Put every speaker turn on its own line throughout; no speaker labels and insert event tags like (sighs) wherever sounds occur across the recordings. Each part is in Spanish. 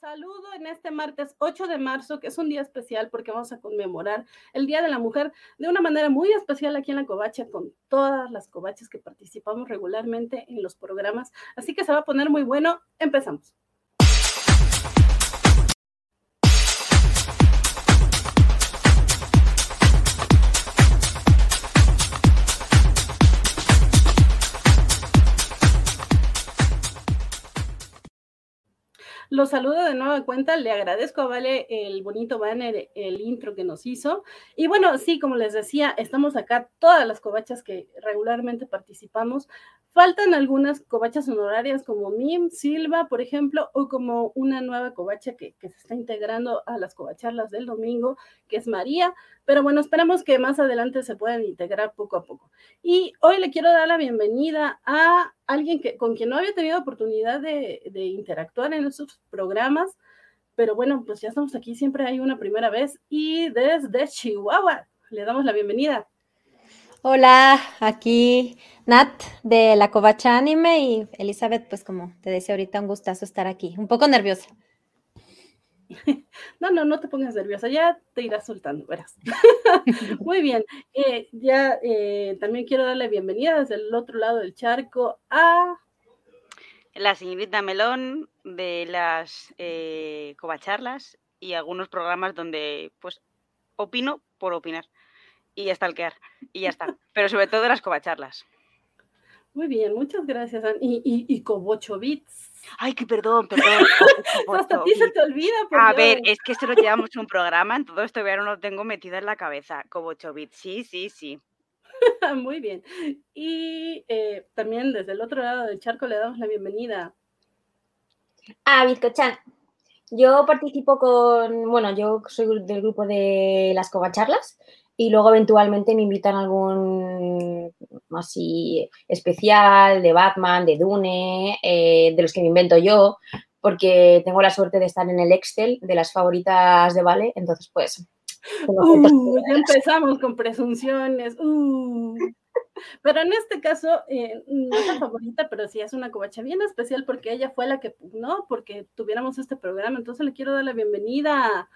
saludo en este martes 8 de marzo, que es un día especial porque vamos a conmemorar el Día de la Mujer de una manera muy especial aquí en la Covacha con todas las covachas que participamos regularmente en los programas. Así que se va a poner muy bueno. Empezamos. Los saludo de nueva cuenta, le agradezco a Vale el bonito banner, el intro que nos hizo. Y bueno, sí, como les decía, estamos acá todas las covachas que regularmente participamos. Faltan algunas covachas honorarias como Mim, Silva, por ejemplo, o como una nueva covacha que, que se está integrando a las covacharlas del domingo, que es María. Pero bueno, esperamos que más adelante se puedan integrar poco a poco. Y hoy le quiero dar la bienvenida a alguien que, con quien no había tenido oportunidad de, de interactuar en estos programas, pero bueno, pues ya estamos aquí, siempre hay una primera vez y desde Chihuahua le damos la bienvenida.
Hola, aquí Nat de la Covacha Anime y Elizabeth, pues como te decía ahorita, un gustazo estar aquí, un poco nerviosa. (laughs)
No, no, no te pongas nerviosa, ya te irás soltando, verás. (laughs) Muy bien, eh, ya eh, también quiero darle bienvenida desde el otro lado del charco a...
La señorita Melón de las eh, covacharlas y algunos programas donde pues opino por opinar y estalquear y ya está, (laughs) pero sobre todo las covacharlas.
Muy bien, muchas gracias. Y, y, y Cobocho Bits.
Ay, que perdón, perdón. (laughs)
Hasta a ti se te olvida.
A ver, es que esto lo llevamos un programa, en todo esto ya no lo tengo metido en la cabeza. Como 8 bits, sí, sí, sí. (laughs)
Muy bien. Y eh, también desde el otro lado del charco le damos la bienvenida.
A Bitcochan. Yo participo con, bueno, yo soy del grupo de las Covacharlas y luego eventualmente me invitan a algún así especial de Batman, de Dune, eh, de los que me invento yo, porque tengo la suerte de estar en el Excel de las favoritas de Vale, entonces pues...
Uh, ya empezamos con presunciones. Uh. Pero en este caso, eh, no es la favorita, pero sí es una covacha bien especial porque ella fue la que pugnó porque tuviéramos este programa. Entonces le quiero dar la bienvenida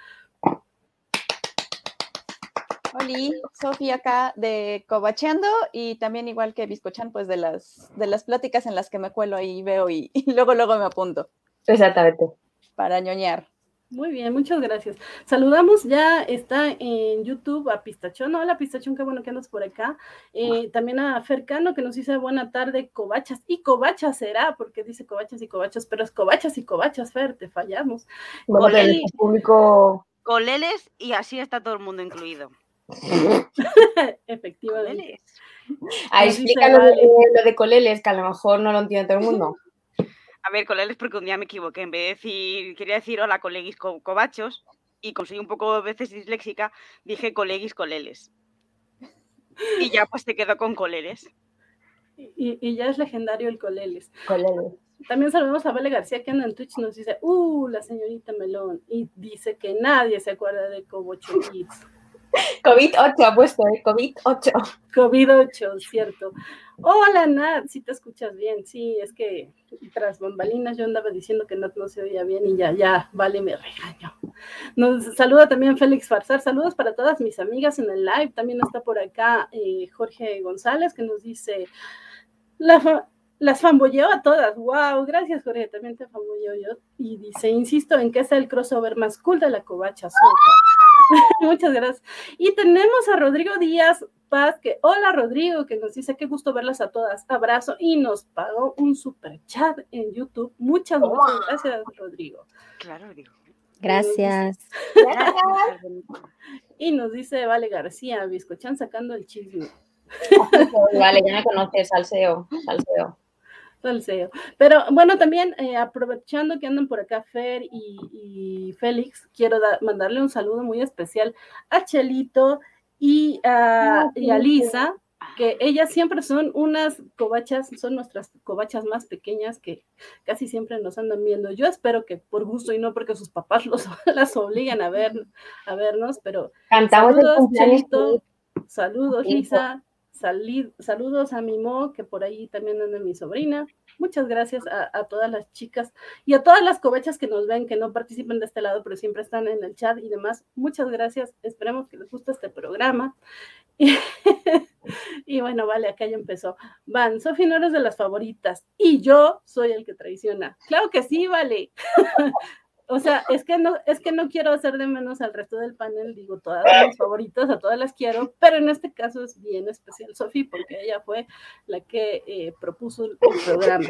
Hola, Sofía acá de Cobacheando y también igual que Biscochan, pues de las, de las pláticas en las que me cuelo ahí veo y, (laughs) y luego luego me apunto.
Exactamente.
Para ñoñar.
Muy bien, muchas gracias. Saludamos, ya está en YouTube a Pistachón. Hola Pistachón, qué bueno que andas por acá. Eh, también a Fercano que nos dice buena tarde, cobachas. Y cobachas será, porque dice cobachas y cobachas, pero es cobachas y cobachas, Fer, te fallamos.
Bueno, el público...
Coleles y así está todo el mundo incluido. (laughs)
Efectivamente.
Ah, explícalo lo, de, lo de Coleles, que a lo mejor no lo entiende todo el mundo.
A ver, Coleles, porque un día me equivoqué. En vez de decir, quería decir hola, coleguis co cobachos, y conseguí un poco de veces disléxica, dije coleguis coleles. Y ya pues te quedo con coleles.
Y, y, ya es legendario el coleles.
Coleles.
También saludamos a Vale García que anda en Twitch, nos dice, uh, la señorita Melón, y dice que nadie se acuerda de Cobocho Kids.
COVID-8 ha puesto, ¿eh? COVID-8.
COVID-8, cierto. Hola, Nat, si te escuchas bien. Sí, es que tras bambalinas yo andaba diciendo que Nat no se oía bien y ya, ya, vale, me regaño. Nos saluda también Félix Farsar. Saludos para todas mis amigas en el live. También está por acá eh, Jorge González que nos dice, las fambolleo a todas. Wow, gracias Jorge, también te fambolleo yo. Y dice, insisto en que es el crossover más cool de la covacha. (laughs) Muchas gracias. Y tenemos a Rodrigo Díaz Paz, que hola Rodrigo, que nos dice qué gusto verlas a todas. Abrazo y nos pagó un super chat en YouTube. Muchas, muchas gracias, Rodrigo.
Claro, digo.
Gracias. (laughs)
Y nos dice Vale García, Biscochan sacando el chisme. (laughs)
Vale, ya me conoces, salseo, salseo.
Salseo. Pero bueno, también eh, aprovechando que andan por acá Fer y, y Félix, quiero da, mandarle un saludo muy especial a Chelito y a, y a Lisa, que ellas siempre son unas covachas, son nuestras covachas más pequeñas que casi siempre nos andan viendo. Yo espero que por gusto y no porque sus papás los, (laughs) las obligan a ver, a vernos, pero
Cantamos
saludos,
el
Chelito, saludos, Lisa, saludos a mi Mo, que por ahí también anda mi sobrina. Muchas gracias a, todas las chicas y a todas las covechas que nos ven, que no participan de este lado, pero siempre están en el chat y demás. Muchas gracias. Esperemos que les guste este programa. (laughs) Y, bueno, vale, acá ya empezó. Van, Sofía no eres de las favoritas y yo soy el que traiciona. Claro que sí, vale. (laughs) O sea, es que no, es que no quiero hacer de menos al resto del panel, digo, todas mis favoritas, a todas las quiero, pero en este caso es bien especial Sofía, porque ella fue la que eh, propuso el, programa.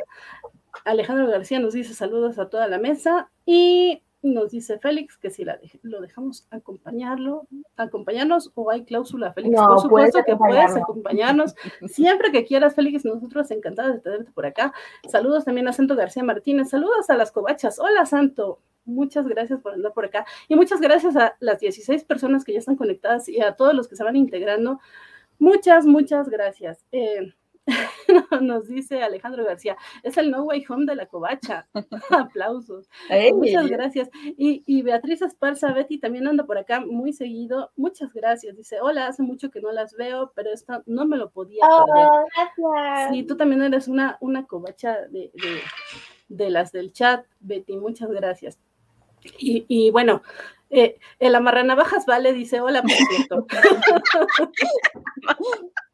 Alejandro García nos dice saludos a toda la mesa y nos dice Félix que si la lo dejamos acompañarlo, acompañarnos o hay cláusula, Félix. Por supuesto que puedes acompañarnos (laughs) siempre que quieras, Félix. Nosotros encantados de tenerte por acá. Saludos también a Santo García Martínez. Saludos a las cobachas. Hola, Santo. Muchas gracias por andar por acá. Y muchas gracias a las 16 personas que ya están conectadas y a todos los que se van integrando. Muchas, muchas gracias. Eh, (laughs) nos dice Alejandro García, es el No Way Home de la covacha. (laughs) Aplausos. Muchas gracias. Y, Beatriz Esparza, Betty también anda por acá muy seguido. Muchas gracias. Dice, hola, hace mucho que no las veo, pero esto no me lo podía
oh, Gracias.
Sí, tú también eres una, una covacha de, de las del chat, Betty. Muchas gracias. Y, bueno, eh, el amarranavajas vale, dice hola, por cierto. (laughs)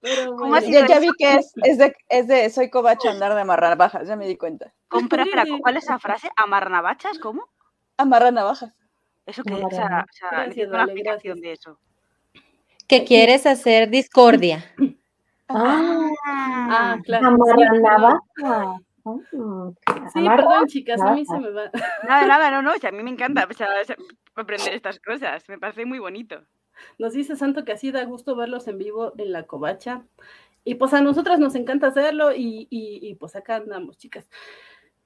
Pero ya, vi que es, es, de, es de soy covacha andar de amarrar bajas, ya me di cuenta.
Compra, espera, ¿cuál es esa frase? ¿Amarrar navajas? ¿Cómo?
Amarrar navajas.
¿Eso qué es? O sea, una aplicación de eso.
Que quieres hacer discordia.
Ah, ah claro.
Amarrar navajas.
Oh, sí, perdón, chicas, a mí se me va.
Nada, nada, no, no, a mí me encanta aprender estas cosas, me parece muy bonito.
Nos dice Santo que así da gusto verlos en vivo en la covacha. Y pues a nosotras nos encanta hacerlo y, y, pues acá andamos, chicas.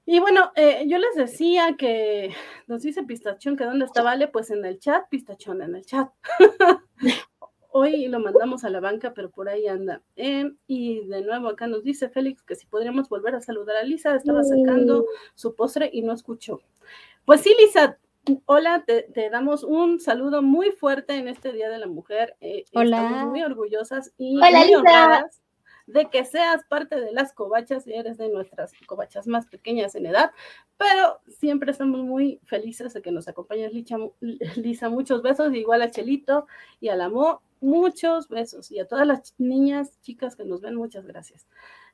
Y bueno, eh, yo les decía que nos dice Pistachón que dónde está Vale, pues en el chat, Pistachón en el chat. (laughs) Hoy lo mandamos a la banca, pero por ahí anda. Eh, y de nuevo acá nos dice Félix que si podríamos volver a saludar a Lisa, estaba sacando su postre y no escuchó. Pues sí, Lisa, hola, te, damos un saludo muy fuerte en este Día de la Mujer.
Eh, hola.
Estamos muy orgullosas y muy honradas de que seas parte de las covachas y eres de nuestras covachas más pequeñas en edad, pero siempre estamos muy felices de que nos acompañes, Lisa. Muchos besos, igual a Chelito y al Amor muchos besos y a todas las niñas, chicas que nos ven, muchas gracias.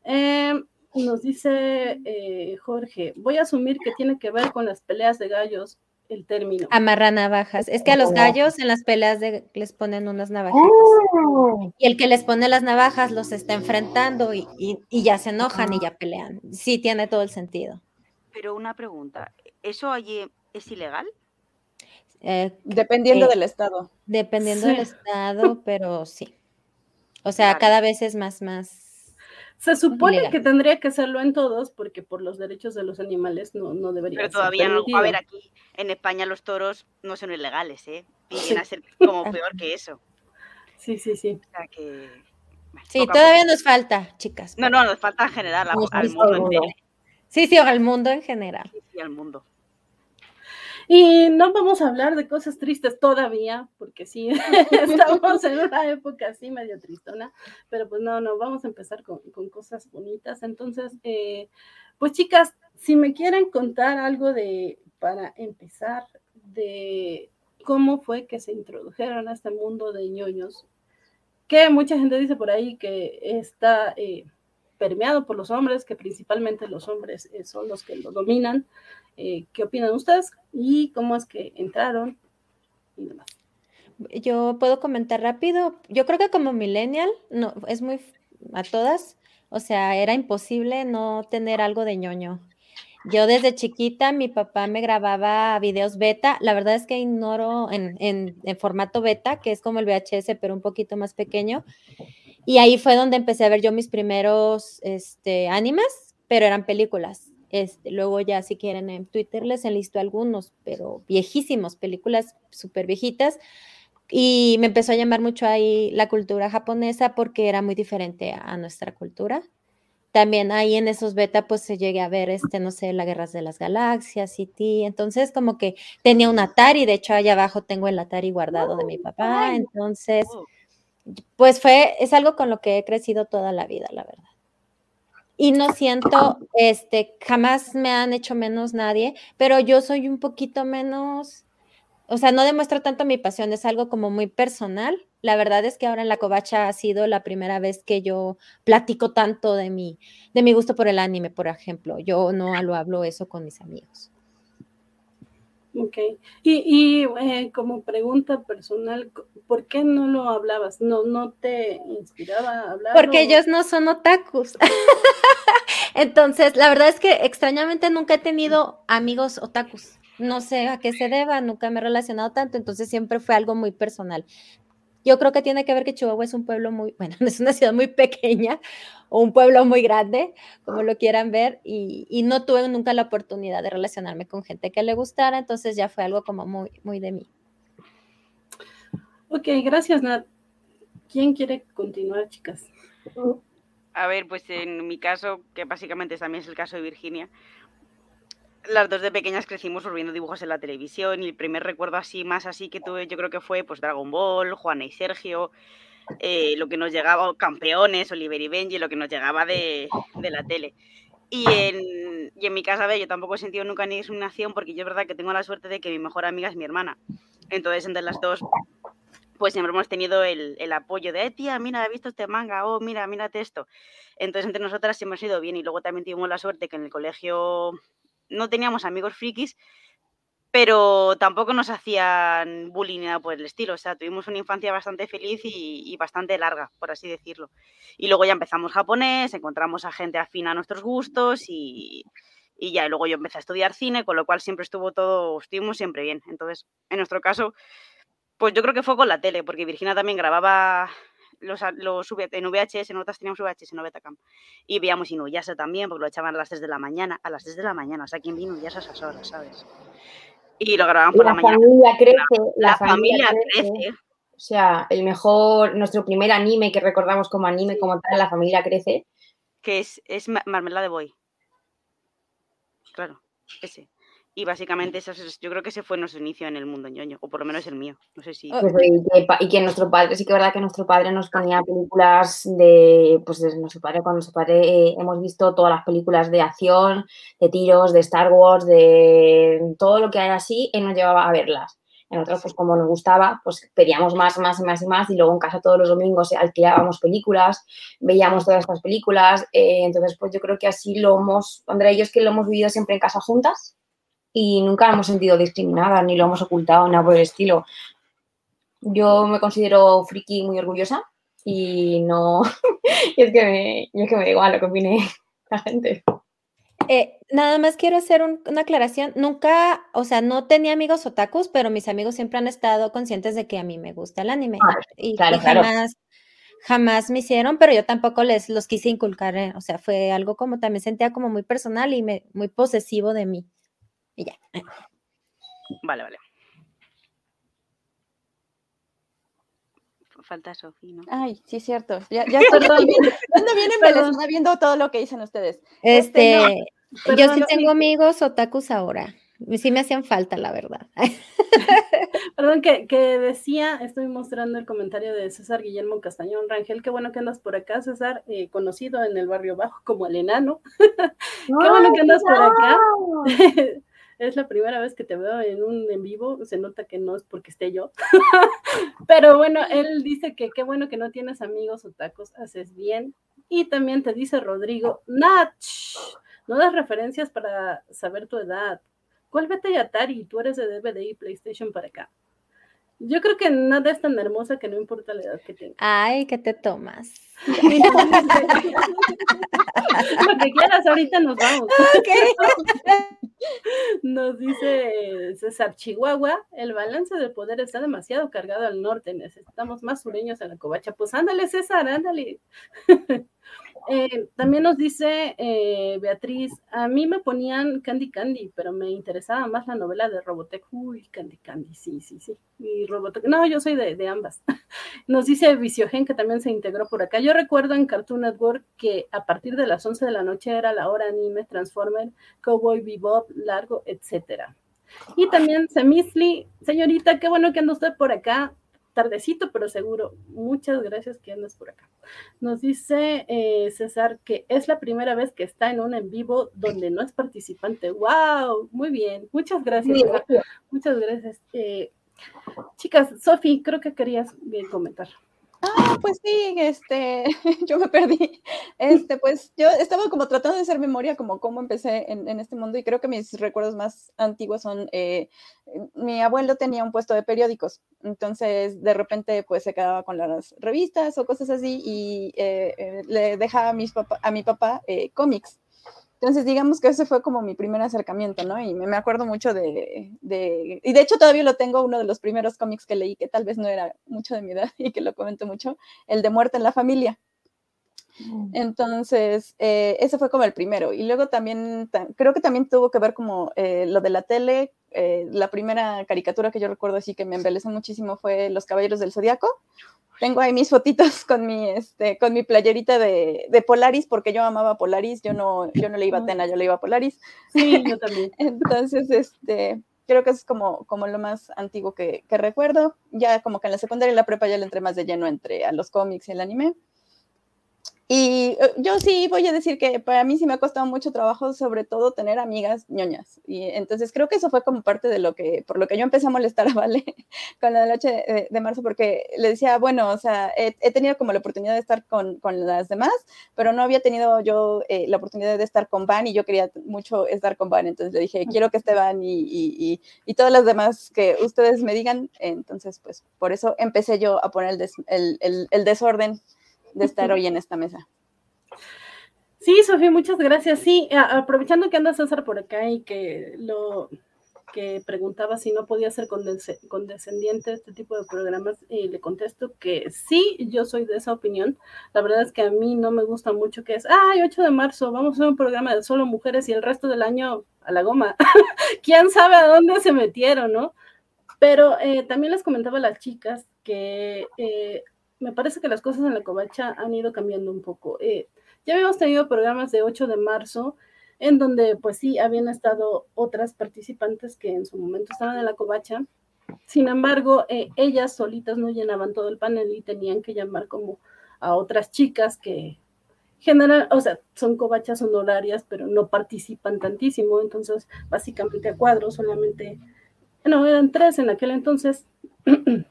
Em, nos dice eh, Jorge, voy a asumir que tiene que ver con las peleas de gallos el término.
Amarra navajas. Es que a los gallos en las peleas de, les ponen unas navajitas. Oh. Y el que les pone las navajas los está enfrentando y, ya se enojan y ya pelean. Sí, tiene todo el sentido.
Pero una pregunta, ¿eso allí es ilegal?
Eh, dependiendo eh, del estado.
Dependiendo del estado, pero sí. O sea, cada vez es más, más.
Se supone que tendría que serlo en todos, porque por los derechos de los animales no, no debería
Pero todavía no. A ver, aquí en España los toros no son ilegales, ¿eh? Vienen a ser como peor que eso.
Sí, sí, sí.
O sea que.
sí, todavía nos falta, chicas.
No, no, nos falta en general al, mundo entero.
Sí, sí, al mundo en general.
Sí, sí, al mundo.
Y no vamos a hablar de cosas tristes todavía, porque sí, (laughs) estamos en una época así medio tristona, pero pues no, no, vamos a empezar con, cosas bonitas. Entonces, eh, pues chicas, si me quieren contar algo de, para empezar, de cómo fue que se introdujeron a este mundo de ñoños, que mucha gente dice por ahí que está eh, permeado por los hombres, que principalmente los hombres eh, son los que lo dominan. Eh, ¿Qué opinan ustedes? ¿Y cómo es que entraron? Y demás.
Yo puedo comentar rápido. Yo creo que como millennial, no, es muy a todas, o sea, era imposible no tener algo de ñoño. Yo desde chiquita, mi papá me grababa videos beta. La verdad es que ignoro en, en, en, formato beta, que es como el VHS, pero un poquito más pequeño. Y ahí fue donde empecé a ver yo mis primeros este, animes, pero eran películas. Este, luego ya si quieren en Twitter les enlisto algunos, pero viejísimos, películas súper viejitas. Y me empezó a llamar mucho ahí la cultura japonesa porque era muy diferente a, nuestra cultura. También ahí en esos beta pues se llegué a ver, este, no sé, las guerras de las galaxias, y ti. Entonces como que tenía un Atari, de hecho allá abajo tengo el Atari guardado de mi papá. Entonces Pues fue, es algo con lo que he crecido toda la vida, la verdad. Y no siento, este, jamás me han hecho menos nadie, pero yo soy un poquito menos, o sea, no demuestro tanto mi pasión, es algo como muy personal. La verdad es que ahora en la covacha ha sido la primera vez que yo platico tanto de mi, de mi gusto por el anime, por ejemplo. Yo no lo hablo eso con mis amigos.
Ok. Y, eh, como pregunta personal, ¿por qué no lo hablabas? ¿No, no te inspiraba a hablar?
Porque ellos no son otakus. (laughs) Entonces, la verdad es que extrañamente nunca he tenido amigos otakus. No sé a qué se deba, nunca me he relacionado tanto, entonces siempre fue algo muy personal. Yo creo que tiene que ver que Chihuahua es un pueblo muy, bueno, (laughs) es una ciudad muy pequeña o un pueblo muy grande, como lo quieran ver, y, no tuve nunca la oportunidad de relacionarme con gente que le gustara, entonces ya fue algo como muy, muy de mí.
Ok, gracias, Nat. ¿Quién quiere continuar, chicas?
A ver, pues en mi caso, que básicamente también es el caso de Virginia, las dos de pequeñas crecimos viendo dibujos en la televisión y el primer recuerdo así, más así que tuve, yo creo que fue pues Dragon Ball, Juana y Sergio, eh, lo que nos llegaba, campeones, Oliver y Benji, lo que nos llegaba de, la tele. Y en, y en, mi casa, yo tampoco he sentido nunca ni discriminación porque yo es verdad que tengo la suerte de que mi mejor amiga es mi hermana. Entonces, entre las dos, pues siempre hemos tenido el, el apoyo de, eh, tía, mira, he visto este manga, oh, mira, mírate esto. Entonces, entre nosotras siempre ha sido bien y luego también tuvimos la suerte que en el colegio no teníamos amigos frikis, pero tampoco nos hacían bullying ni nada por el estilo. O sea, tuvimos una infancia bastante feliz y, bastante larga, por así decirlo. Y luego ya empezamos japonés, encontramos a gente afín a nuestros gustos y, y ya, y luego yo empecé a estudiar cine, con lo cual siempre estuvo todo, estuvimos siempre bien. Entonces, en nuestro caso, pues yo creo que fue con la tele, porque Virginia también grababa los, los en VHS, nosotros teníamos VHS, no Betacam. Y veíamos Inuyasha también, porque lo echaban a las 3 de la mañana, a las 3 de la mañana, o sea, ¿quién vino Inuyasha a esas horas, sabes? Y lo grababan por la, mañana.
Familia crece, la, familia, crece. O sea, el mejor, nuestro primer anime que recordamos como anime, como tal, La familia crece.
Que es, es Marmelada de Boy. Claro, ese. Y básicamente eso yo creo que ese fue nuestro inicio en el mundo ñoño, o por lo menos el mío. No sé si.
Pues, y, que, nuestro padre, sí que es verdad que nuestro padre nos ponía películas de. Pues desde nuestro padre, con nuestro padre eh, hemos visto todas las películas de acción, de tiros, de Star Wars, de todo lo que hay así, él nos llevaba a verlas. Nosotros, pues como nos gustaba, pues pedíamos más, más y más y más y luego en casa todos los domingos alquilábamos películas, veíamos todas estas películas. Eh, entonces, pues yo creo que así lo hemos, Andrea y yo es que lo hemos vivido siempre en casa juntas y nunca hemos sentido discriminadas ni lo hemos ocultado, nada por el estilo. Yo me considero friki muy orgullosa y no, (laughs) y es que me, es que me da igual lo que opine (laughs) la gente.
Eh, nada más quiero hacer una aclaración. Nunca, o sea, no tenía amigos otakus, pero mis amigos siempre han estado conscientes de que a mí me gusta el anime. Ah, y, jamás, jamás me hicieron, pero yo tampoco les los quise inculcar. Eh, o sea, fue algo como también sentía como muy personal y me, muy posesivo de mí. Y ya.
Vale, vale. Falta Sofía, ¿no?
Ay, sí cierto. Ya, ya estoy (laughs) viendo, bien viendo todo lo que dicen ustedes.
Este, este yo sí tengo amigos otakus ahora. Sí me hacían falta, la verdad. (laughs)
Perdón, que, que, decía, estoy mostrando el comentario de César Guillermo Castañón Rangel, qué bueno que andas por acá, César, eh, conocido en el barrio bajo como el enano. (laughs) qué bueno que andas por acá. Es la primera vez que te veo en un en vivo, se nota que no es porque esté yo. (laughs) Pero bueno, él dice que qué bueno que no tienes amigos o tacos, haces bien. Y también te dice Rodrigo, Nach, no das referencias para saber tu edad. ¿Cuál vete y Atari? Tú eres de DVD y PlayStation para acá. Yo creo que nada es tan hermosa que no importa la edad que tengas.
Ay, ¿qué te tomas? (laughs)
Lo que quieras, ahorita nos vamos. Nos dice César Chihuahua, el balance del poder está demasiado cargado al norte, necesitamos más sureños en la covacha. Pues ándale, César, ándale. Eh, también nos dice eh, Beatriz, a mí me ponían Candy Candy, pero me interesaba más la novela de Robotech. Uy, Candy Candy, sí, sí, sí. Y Robotech, no, yo soy de, ambas. (laughs) Nos dice Viciogen, que también se integró por acá. Yo recuerdo en Cartoon Network que a partir de las 11 de la noche era la hora anime, Transformer, Cowboy Bebop, Largo, etcétera. Y también Semisli, señorita, qué bueno que anda usted por acá. Tardecito, pero seguro. Muchas gracias que andas por acá. Nos dice eh, César que es la primera vez que está en un en vivo donde no es participante. ¡Wow! Muy bien. Muchas gracias. Muchas gracias. Eh, chicas, Sofi, creo que querías bien comentar.
Ah, pues sí, este, (laughs) yo me perdí. Este, pues yo estaba como tratando de hacer memoria como cómo empecé en, este mundo y creo que mis recuerdos más antiguos son, eh, mi abuelo tenía un puesto de periódicos, entonces de repente pues se quedaba con las revistas o cosas así y eh, eh, le dejaba a, mis a mi papá cómics. Entonces, digamos que ese fue como mi primer acercamiento, ¿no? Y me, acuerdo mucho de, de, Y de hecho todavía lo tengo, uno de los primeros cómics que leí, que tal vez no era mucho de mi edad (laughs) y que lo comento mucho, el de Muerte en la Familia. Mm. Entonces, eh, ese fue como el primero. Y luego también, creo que también tuvo que ver como eh, lo de la tele. Eh, la primera caricatura que yo recuerdo así que me embelezó muchísimo fue Los Caballeros del Zodiaco tengo ahí mis fotitos (laughs) con mi, este, con mi playerita de, de, Polaris, porque yo amaba Polaris, yo no, yo no le iba a Tena, yo le iba a Polaris.
Sí, yo también. (laughs)
Entonces, este, creo que es como, como lo más antiguo que, que, recuerdo. Ya como que en la secundaria y la prepa ya le entré más de lleno entre a los cómics y el anime. Y eh, yo sí voy a decir que para mí sí me ha costado mucho trabajo, sobre todo tener amigas ñoñas. Y entonces creo que eso fue como parte de lo que, por lo que yo empecé a molestar a Vale (laughs) con la noche de, marzo, porque le decía, bueno, o sea, he, tenido como la oportunidad de estar con, con, las demás, pero no había tenido yo eh, la oportunidad de estar con Van y yo quería mucho estar con Van. Entonces le dije, quiero que esté Van y, y, y, todas las demás que ustedes me digan. Entonces, pues por eso empecé yo a poner el, el, el, el desorden de estar hoy en esta mesa.
Sí, Sofía, muchas gracias. Sí, aprovechando que anda César por acá y que lo que preguntaba si no podía ser condescendiente este tipo de programas, y le contesto que sí, yo soy de esa opinión. La verdad es que a mí no me gusta mucho que es, ay, 8 de marzo, vamos a hacer un programa de solo mujeres y el resto del año a la goma. (laughs) ¿Quién sabe a dónde se metieron, no? Pero eh, también les comentaba a las chicas que eh, me parece que las cosas en la covacha han ido cambiando un poco. Eh, ya habíamos tenido programas de 8 de marzo, en donde pues sí, habían estado otras participantes que en su momento estaban en la covacha. Sin embargo, eh, ellas solitas no llenaban todo el panel y tenían que llamar como a otras chicas que generan, o sea, son covachas honorarias, pero no participan tantísimo. Entonces, básicamente a cuadro solamente, bueno, eran tres en aquel entonces. (clears throat)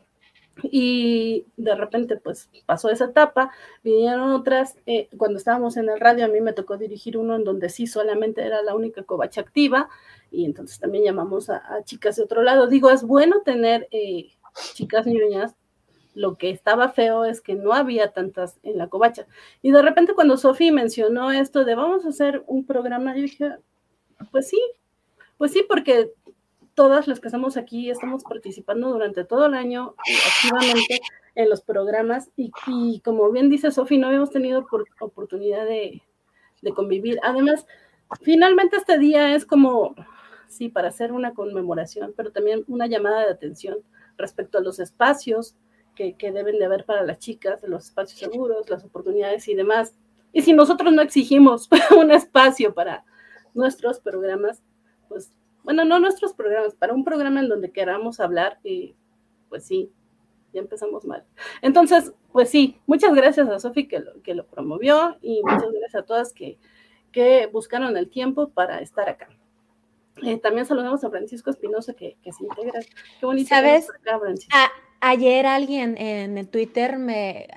y de repente pues pasó esa etapa, vinieron otras, eh, cuando estábamos en el radio a mí me tocó dirigir uno en donde sí solamente era la única covacha activa y entonces también llamamos a, chicas de otro lado. Digo, es bueno tener eh, chicas niñas, lo que estaba feo es que no había tantas en la covacha. Y de repente cuando Sofi mencionó esto de vamos a hacer un programa, yo dije, pues sí, pues sí, porque todas las que estamos aquí estamos participando durante todo el año activamente en los programas y, como bien dice Sofi, no habíamos tenido oportunidad de, convivir. Además, finalmente este día es como, sí, para hacer una conmemoración, pero también una llamada de atención respecto a los espacios que, que deben de haber para las chicas, los espacios seguros, las oportunidades y demás. Y si nosotros no exigimos (laughs) un espacio para nuestros programas, pues bueno, no nuestros programas, para un programa en donde queramos hablar, y pues sí, ya empezamos mal. Entonces, pues sí, muchas gracias a Sofi que lo, que lo promovió y muchas gracias a todas que, que buscaron el tiempo para estar acá. Eh, también saludamos a Francisco Espinosa que, que, se integra. Qué bonito.
¿Sabes? ayer alguien en el Twitter me,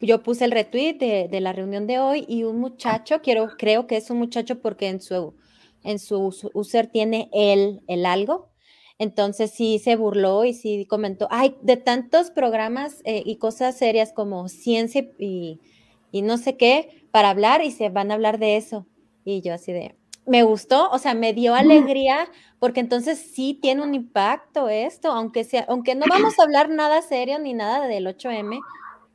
yo puse el retweet de, de, la reunión de hoy y un muchacho, quiero, creo que es un muchacho porque en su en su user tiene el, el algo. Entonces sí se burló y sí comentó, ay, de tantos programas eh, y cosas serias como ciencia y, y, no sé qué para hablar y se van a hablar de eso. Y yo así de, me gustó, o sea, me dio alegría porque entonces sí tiene un impacto esto, aunque sea, aunque no vamos a hablar nada serio ni nada del 8M,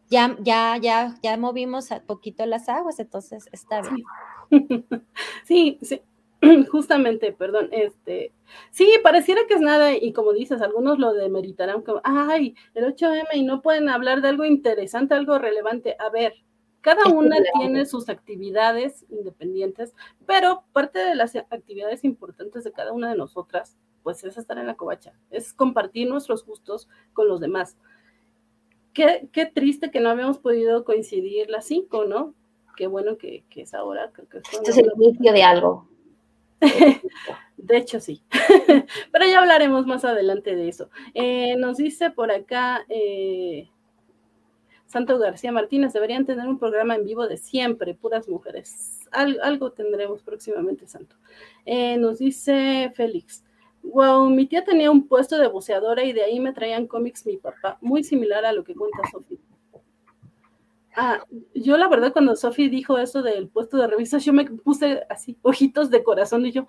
ya, ya, ya, ya movimos a poquito las aguas, entonces está bien.
Sí, (laughs) sí, (clears throat) Justamente, perdón, este, sí, pareciera que es nada y como dices, algunos lo demeritarán como, ay, el 8M y no pueden hablar de algo interesante, algo relevante. A ver, cada una tiene sus actividades independientes, pero parte de las actividades importantes de cada una de nosotras, pues es estar en la covacha, es compartir nuestros gustos con los demás. qué, qué triste que no habíamos podido coincidir las cinco, ¿no? Qué bueno que, que es ahora. Creo que
Esto es el inicio de algo. (laughs)
De hecho, sí. (laughs) Pero ya hablaremos más adelante de eso. Eh, nos dice por acá eh, Santo García Martínez, deberían tener un programa en vivo de siempre, puras mujeres. algo tendremos próximamente, Santo. Eh, nos dice Félix. Wow, mi tía tenía un puesto de buceadora y de ahí me traían cómics mi papá, muy similar a lo que cuenta Sofía. Ah, yo la verdad cuando Sofi dijo eso del puesto de revistas, yo me puse así, ojitos de corazón y yo,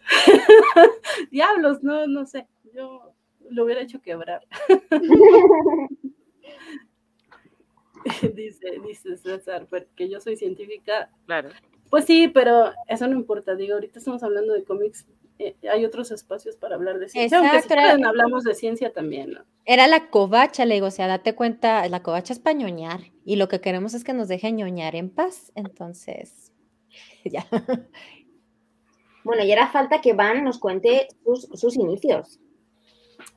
(laughs) diablos, no, no sé, yo lo hubiera hecho quebrar. (laughs) dice, dice César, porque yo soy científica.
Claro.
Pues sí, pero eso no importa, digo, ahorita estamos hablando de cómics eh, hay otros espacios para hablar de ciencia, Exacto, aunque si hablamos de ciencia también, ¿no?
Era la covacha, le digo, o sea, date cuenta, la covacha es para ñoñar, y lo que queremos es que nos dejen ñoñar en paz, entonces, (laughs) ya.
Bueno, y era falta que Van nos cuente sus, sus inicios.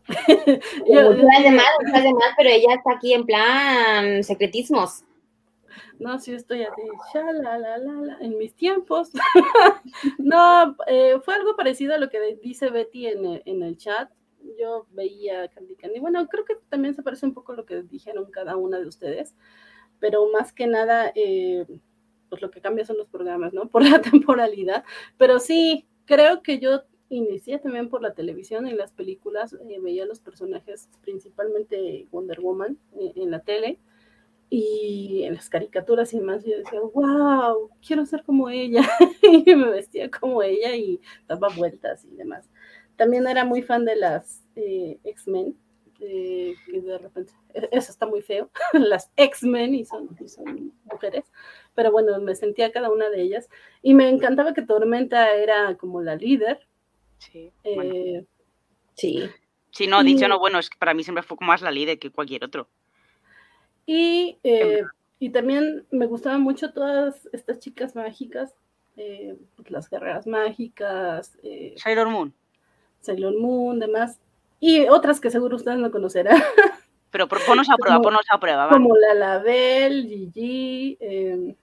(laughs) Yo, muchas de más, muchas de más, pero ella está aquí en plan secretismos.
No, sí estoy así, en mis tiempos. (laughs) no, eh, fue algo parecido a lo que dice Betty en el, en el chat. Yo veía Candy Candy. Bueno, creo que también se parece un poco a lo que dijeron cada una de ustedes, pero más que nada, eh, pues lo que cambia son los programas, ¿no? (laughs) Por la temporalidad. Pero sí, creo que yo inicié también por la televisión y las películas, eh, veía los personajes, principalmente Wonder Woman en la tele y en las caricaturas y más yo decía, wow, quiero ser como ella. (laughs) y me vestía como ella y daba vueltas y demás. También era muy fan de las eh, X-Men, eh, que de repente, e-, eso está muy feo, (laughs) las X-Men y son, son mujeres, pero bueno, me sentía cada una de ellas. Y me encantaba que Tormenta era como la líder.
Sí. Eh, sí. Sí, no, dicho no, bueno, es que para mí siempre fue más la líder que cualquier otro.
Y, eh, y también me gustaban mucho todas estas chicas mágicas, eh, las guerreras mágicas.
Eh, Sailor Moon.
Sailor Moon, demás. Y otras que seguro ustedes no conocerán. (laughs)
Pero ponos a prueba, ponos a prueba.
Como la Label, Gigi. Eh,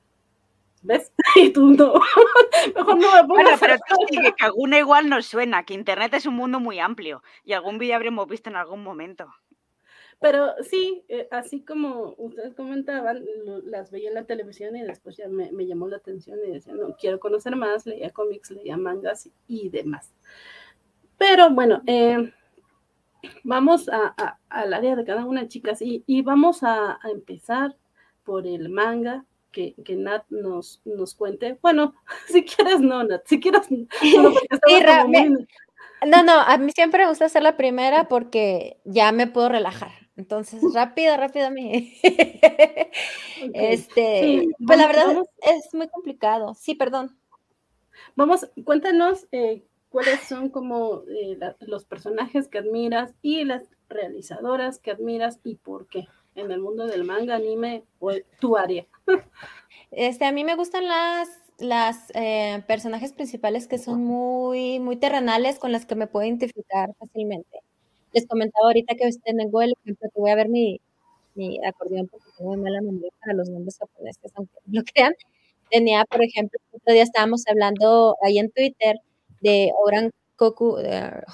¿Ves? (laughs) Y tú no. (laughs) Mejor no me.
Bueno, pero sí que alguna igual nos suena, que Internet es un mundo muy amplio y algún vídeo habremos visto en algún momento.
Pero sí, eh, así como ustedes comentaban, las veía en la televisión y después ya me, llamó la atención y decía, no, quiero conocer más, leía cómics, leía mangas y, demás. Pero bueno, eh, vamos a, al área de cada una, chicas, y, y vamos a, empezar por el manga que, que, Nat nos, nos cuente. Bueno, (laughs) si quieres, no, Nat, si quieres, (laughs) no,
no, a mí siempre me gusta hacer la primera porque ya me puedo relajar. Entonces, rápido, rápido mi. (laughs) Este, pues la verdad es muy complicado. Sí, perdón.
Vamos, cuéntanos eh, cuáles son como eh, los personajes que admiras y las realizadoras que admiras y por qué en el mundo del manga, anime o tu área. (laughs)
Este, a mí me gustan las las eh, personajes principales que son muy, muy terrenales con las que me puedo identificar fácilmente les comentaba ahorita que tengo el ejemplo que voy a ver mi, mi acordeón porque tengo muy mala memoria para los nombres japoneses, aunque (laughs) lo crean. Tenía, por ejemplo, otro día estábamos hablando ahí en Twitter de Oran Koku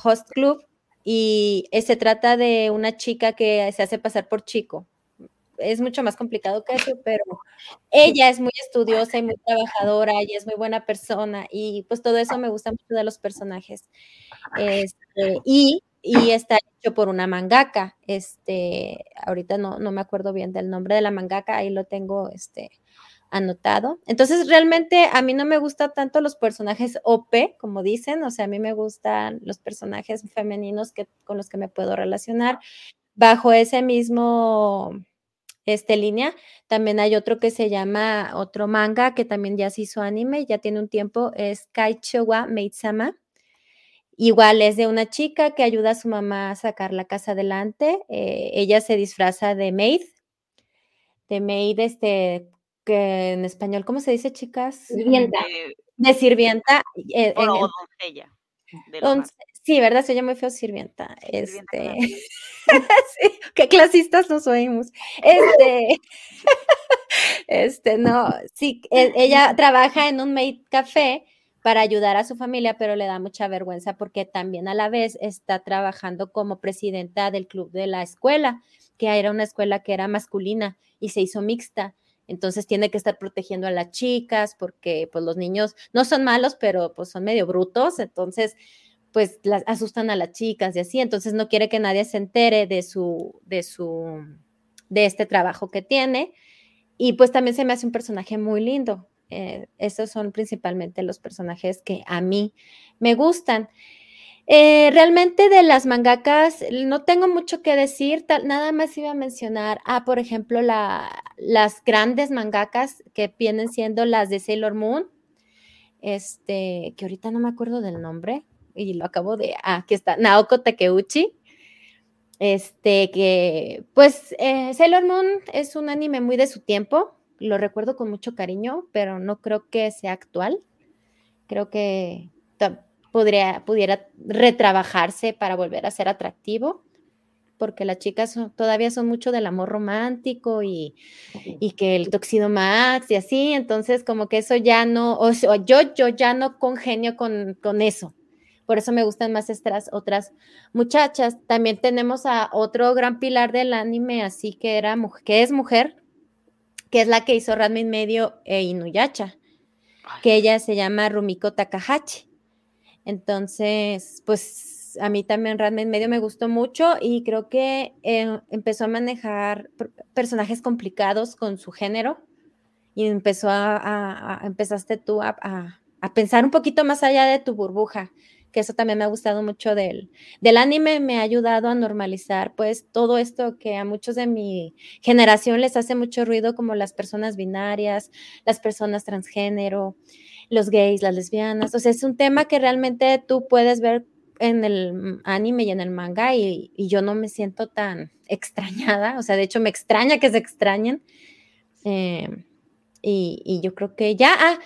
Host Club y eh, se trata de una chica que se hace pasar por chico. Es mucho más complicado que eso, pero ella es muy estudiosa y muy trabajadora y es muy buena persona y pues todo eso me gusta mucho de los personajes. Este, y y está hecho por una mangaka. Este, ahorita no, no me acuerdo bien del nombre de la mangaka, ahí lo tengo este, anotado. Entonces, realmente a mí no me gustan tanto los personajes OP, como dicen, o sea, a mí me gustan los personajes femeninos que, con los que me puedo relacionar. Bajo ese mismo este línea, también hay otro que se llama, otro manga que también ya se hizo anime, ya tiene un tiempo, es Kaicho wa Meitsama Igual es de una chica que ayuda a su mamá a sacar la casa adelante. Eh, ella se disfraza de maid, de maid, este, que en español, ¿cómo se dice, chicas?
Sirvienta.
De sirvienta.
Eh, o, doncella.
Sí, ¿verdad? Se oye muy feo sirvienta. Este. (laughs) sí, qué clasistas nos oímos. Este. (laughs) este, no, sí, e, ella trabaja en un maid café para ayudar a su familia, pero le da mucha vergüenza porque también a la vez está trabajando como presidenta del club de la escuela, que era una escuela que era masculina y se hizo mixta. Entonces tiene que estar protegiendo a las chicas porque pues los niños no son malos, pero pues son medio brutos, entonces pues las asustan a las chicas y así, entonces no quiere que nadie se entere de su de su de este trabajo que tiene y pues también se me hace un personaje muy lindo. Eh, esos son principalmente los personajes que a mí me gustan. Eh, realmente de las mangakas no tengo mucho que decir, nada más iba a mencionar a, por ejemplo, las grandes mangakas que vienen siendo las de Sailor Moon, este, que ahorita no me acuerdo del nombre y lo acabo de, ah, aquí está, Naoko Takeuchi, este, que pues eh, Sailor Moon es un anime muy de su tiempo, lo recuerdo con mucho cariño, pero no creo que sea actual. Creo que podría, pudiera retrabajarse para volver a ser atractivo, porque las chicas todavía son mucho del amor romántico y, y, que el toxido max y así, entonces como que eso ya no, o sea, yo, yo ya no congenio con, con eso. Por eso me gustan más estas otras muchachas. También tenemos a otro gran pilar del anime, así que era que es mujer, que es la que hizo Radmin Medio e Inuyasha, que ella se llama Rumiko Takahashi. Entonces, pues a mí también Radmin Medio me gustó mucho y creo que eh, empezó a manejar personajes complicados con su género y empezó a, empezaste tú a, a, pensar un poquito más allá de tu burbuja que eso también me ha gustado mucho del, del anime, me ha ayudado a normalizar pues todo esto que a muchos de mi generación les hace mucho ruido, como las personas binarias, las personas transgénero, los gays, las lesbianas. O sea, es un tema que realmente tú puedes ver en el anime y en el manga y, yo no me siento tan extrañada, o sea, de hecho me extraña que se extrañen. Eh, y, y, yo creo que ya, ah,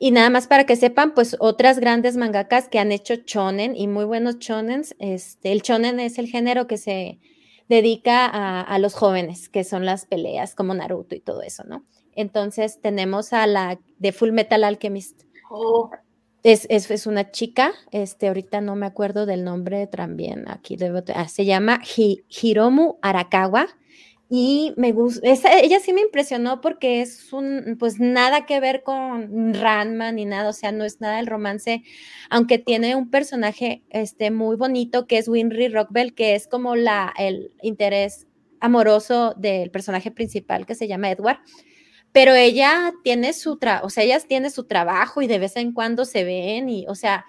y nada más para que sepan, pues otras grandes mangakas que han hecho chonen y muy buenos chonens. Este, el chonen es el género que se dedica a, los jóvenes, que son las peleas como Naruto y todo eso, ¿no? Entonces tenemos a la de Full Metal Alchemist. Oh. Es, es, una chica, este, ahorita no me acuerdo del nombre también, aquí debo, ah, se llama Hiromu Arakawa y me gusta, ella sí me impresionó porque es un, pues nada que ver con Ranman ni nada, o sea, no es nada el romance, aunque tiene un personaje este, muy bonito que es Winry Rockbell, que es como la, el interés amoroso del personaje principal que se llama Edward. Pero ella tiene su, tra o sea, ella tiene su trabajo y de vez en cuando se ven y, o sea,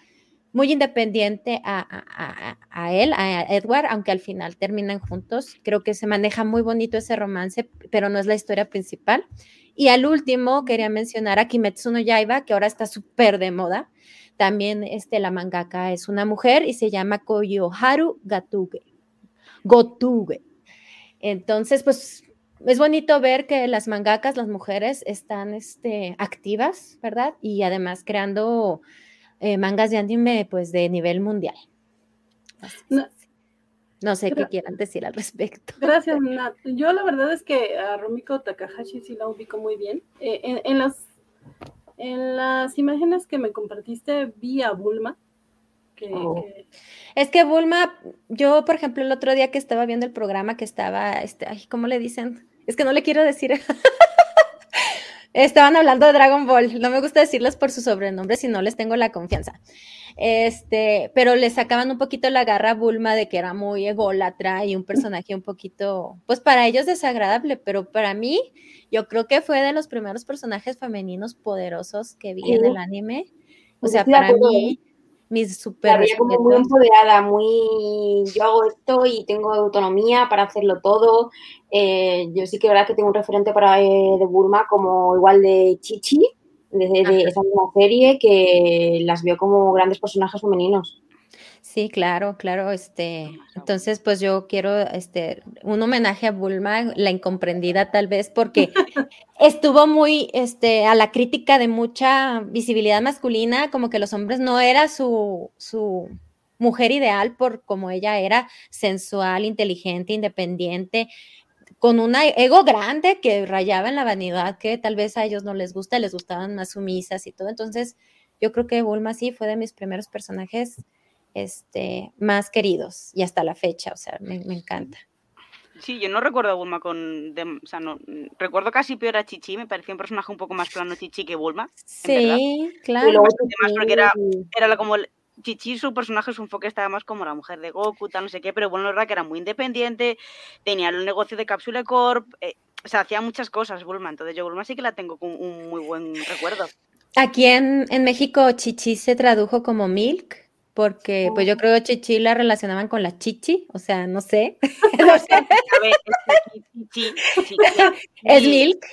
muy independiente a, él, a Edward, aunque al final terminan juntos. Creo que se maneja muy bonito ese romance, pero no es la historia principal. Y al último quería mencionar a Kimetsu no Yaiba, que ahora está súper de moda. También este, la mangaka es una mujer y se llama Koyoharu Gatuge. Gotuge. Entonces, pues es bonito ver que las mangakas, las mujeres, están este, activas, ¿verdad? Y además creando eh, mangas de anime pues de nivel mundial. No, sé qué quieran decir al respecto.
Gracias, Nat. Yo la verdad es que a Rumiko Takahashi sí la ubico muy bien. Eh, en, las, en las imágenes que me compartiste vi a Bulma.
Oh. Es que Bulma, yo por ejemplo el otro día que estaba viendo el programa que estaba, este, ay, ¿cómo le dicen? Es que no le quiero decir. (laughs) Estaban hablando de Dragon Ball. No me gusta decirles por su sobrenombre si no les tengo la confianza. Este, pero le sacaban un poquito la garra a Bulma de que era muy ególatra y un personaje un poquito, pues para ellos desagradable, pero para mí, yo creo que fue de los primeros personajes femeninos poderosos que vi en el anime. O sea, para mí, mis super.
como muy empoderada, muy. Yo hago esto y tengo autonomía para hacerlo todo. Eh, yo sí que verdad que tengo un referente para eh, de Burma como igual de Chichi, desde de, esa misma serie, que las veo como grandes personajes femeninos.
Sí, claro, claro. Este, entonces, pues yo quiero este, un homenaje a Bulma, la incomprendida tal vez, porque estuvo muy este, a la crítica de mucha visibilidad masculina, como que los hombres no era su, su, mujer ideal por como ella era sensual, inteligente, independiente, con un ego grande que rayaba en la vanidad, que tal vez a ellos no les gusta, les gustaban más sumisas y todo. Entonces, yo creo que Bulma sí fue de mis primeros personajes este, más queridos y hasta la fecha, o sea, me, encanta.
Sí, yo no recuerdo a Bulma con. o sea, no. Recuerdo casi peor a Chichi, me parecía un personaje un poco más plano Chichi que Bulma.
Sí, claro.
porque era, era como. Chichi, su personaje, su enfoque estaba más como la mujer de Goku, tal, no sé qué, pero bueno, la verdad que era muy independiente, tenía el negocio de Capsule Corp, eh, o sea, hacía muchas cosas Bulma, entonces yo Bulma sí que la tengo con un muy buen recuerdo.
Aquí en, en México, Chichi se tradujo como Milk, porque pues yo creo que Chichi la relacionaban con la chichi, o sea, no sé. (laughs) (laughs) es milk.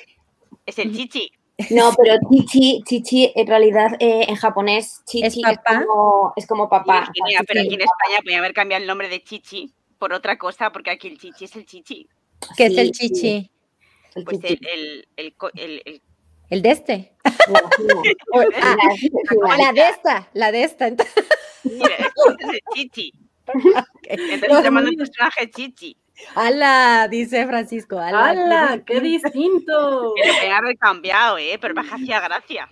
Es el chichi.
No, pero chichi, chichi en realidad eh, en japonés chichi es, como, es como papá.
pero aquí en España podría haber cambiado el nombre de chichi por otra cosa, porque aquí el chichi es el chichi.
¿Qué es el chichi?
Pues el, el, el,
el de este. Ah, la de esta, la de esta. (laughs)
Mira, es de Chichi. Entonces llamando el personaje Chichi.
¡Hala! Dice Francisco.
¡Hala! ¡Qué distinto!
Que lo haber cambiado, ¿eh? Pero me hacía gracia.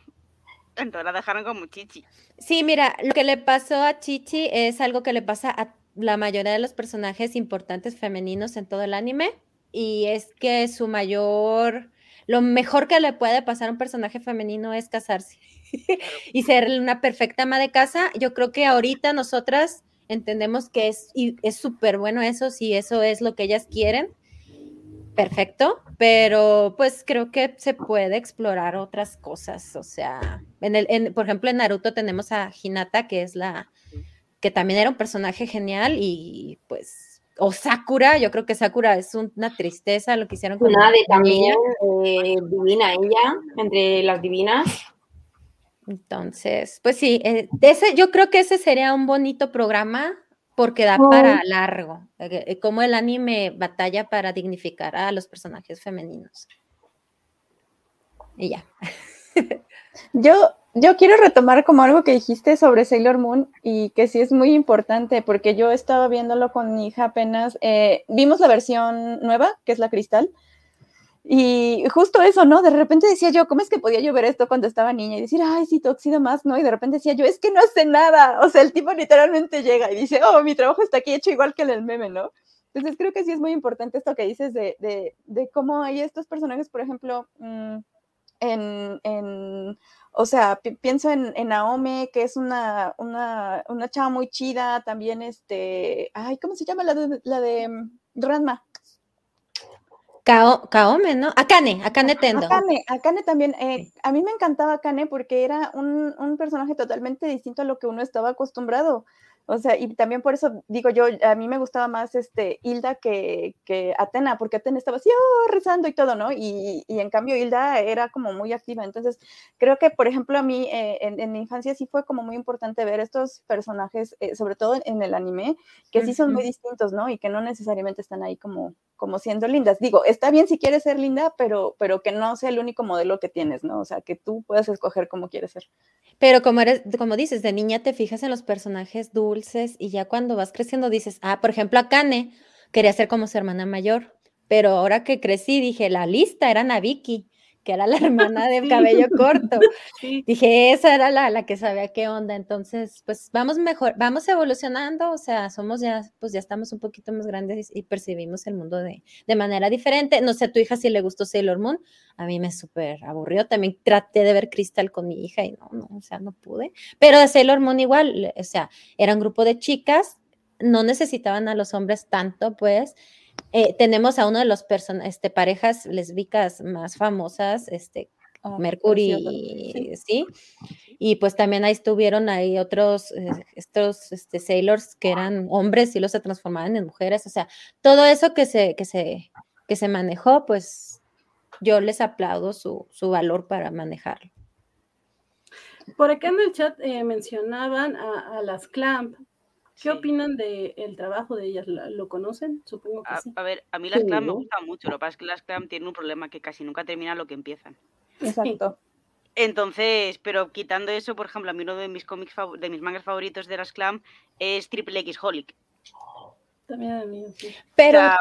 Entonces la dejaron como Chichi.
Sí, mira, lo que le pasó a Chichi es algo que le pasa a la mayoría de los personajes importantes femeninos en todo el anime. Y es que su mayor lo mejor que le puede pasar a un personaje femenino es casarse (laughs) y ser una perfecta ama de casa. Yo creo que ahorita nosotras entendemos que es es súper bueno eso, si eso es lo que ellas quieren. Perfecto, pero pues creo que se puede explorar otras cosas, o sea, en el, por ejemplo, en Naruto tenemos a Hinata, que es la, que también era un personaje genial y pues o Sakura, yo creo que Sakura es una tristeza lo que hicieron
con Una de también eh, divina ella, entre las divinas.
Entonces, pues sí, eh, ese, yo creo que ese sería un bonito programa porque da para largo, eh, como el anime batalla para dignificar a los personajes femeninos. Y ya. (laughs)
Yo, yo quiero retomar como algo que dijiste sobre Sailor Moon y que sí es muy importante porque yo he estado viéndolo con mi hija apenas. Eh, vimos la versión nueva, que es la cristal. Y justo eso, ¿no? De repente decía yo, ¿cómo es que podía yo ver esto cuando estaba niña y decir, ay, sí, toxido más, ¿no? Y de repente decía yo, es que no hace nada. O sea, el tipo literalmente llega y dice, oh, mi trabajo está aquí hecho igual que en el meme, ¿no? Entonces creo que sí es muy importante esto que dices de, de, de cómo hay estos personajes, por ejemplo, mmm, en, o sea, pienso en, en, Naome, que es una, una, una, chava muy chida, también este, ay, ¿cómo se llama la de, la de mm, Ranma?
Kaome, ¿no? Akane, Akane Tendo.
Akane, Akane también. Eh, a mí me encantaba Akane porque era un, un, personaje totalmente distinto a lo que uno estaba acostumbrado. O sea, y también por eso digo yo, a mí me gustaba más este Hilda que, que Atena, porque Atena estaba así, oh, rezando y todo, ¿no? Y, y, en cambio Hilda era como muy activa. Entonces, creo que, por ejemplo, a mí eh, en, en, mi infancia sí fue como muy importante ver estos personajes, eh, sobre todo en, el anime, que sí son muy distintos, ¿no? Y que no necesariamente están ahí como, como siendo lindas. Digo, está bien si quieres ser linda, pero, pero que no sea el único modelo que tienes, ¿no? O sea, que tú puedas escoger cómo quieres ser.
Pero como eres, como dices, de niña te fijas en los personajes dulces y ya cuando vas creciendo dices, ah, por ejemplo, a Kane quería ser como su hermana mayor, pero ahora que crecí dije, la lista era Nabiki que era la hermana del cabello corto. (laughs) Dije, esa era la, la, que sabía qué onda. Entonces, pues vamos mejor, vamos evolucionando, o sea, somos ya, pues ya estamos un poquito más grandes y, percibimos el mundo de, de, manera diferente. No sé a tu hija si le gustó Sailor Moon, a mí me súper aburrió. También traté de ver Crystal con mi hija y no, no, o sea, no pude. Pero de Sailor Moon igual, o sea, era un grupo de chicas, no necesitaban a los hombres tanto, pues eh, tenemos a uno de los este, parejas lesbicas más famosas, este, oh, Mercury, sí. Y pues también ahí estuvieron ahí otros, eh, estos este, sailors que eran hombres y los se transformaban en mujeres. O sea, todo eso que se, que se, que se manejó, pues yo les aplaudo su, su valor para manejarlo.
Por acá en el chat eh, mencionaban a, a, las Clamp, ¿Qué opinan del trabajo de ellas? ¿Lo conocen? Supongo que
a,
sí.
A ver, a mí las clam me gustan mucho. Lo que pasa es que las clam tienen un problema que casi nunca terminan lo que empiezan.
Exacto.
Entonces, pero quitando eso, por ejemplo, a mí uno de mis cómics, de mis mangas favoritos de las Clam es Triple X Holic.
También a mí, sí.
Pero
o sea,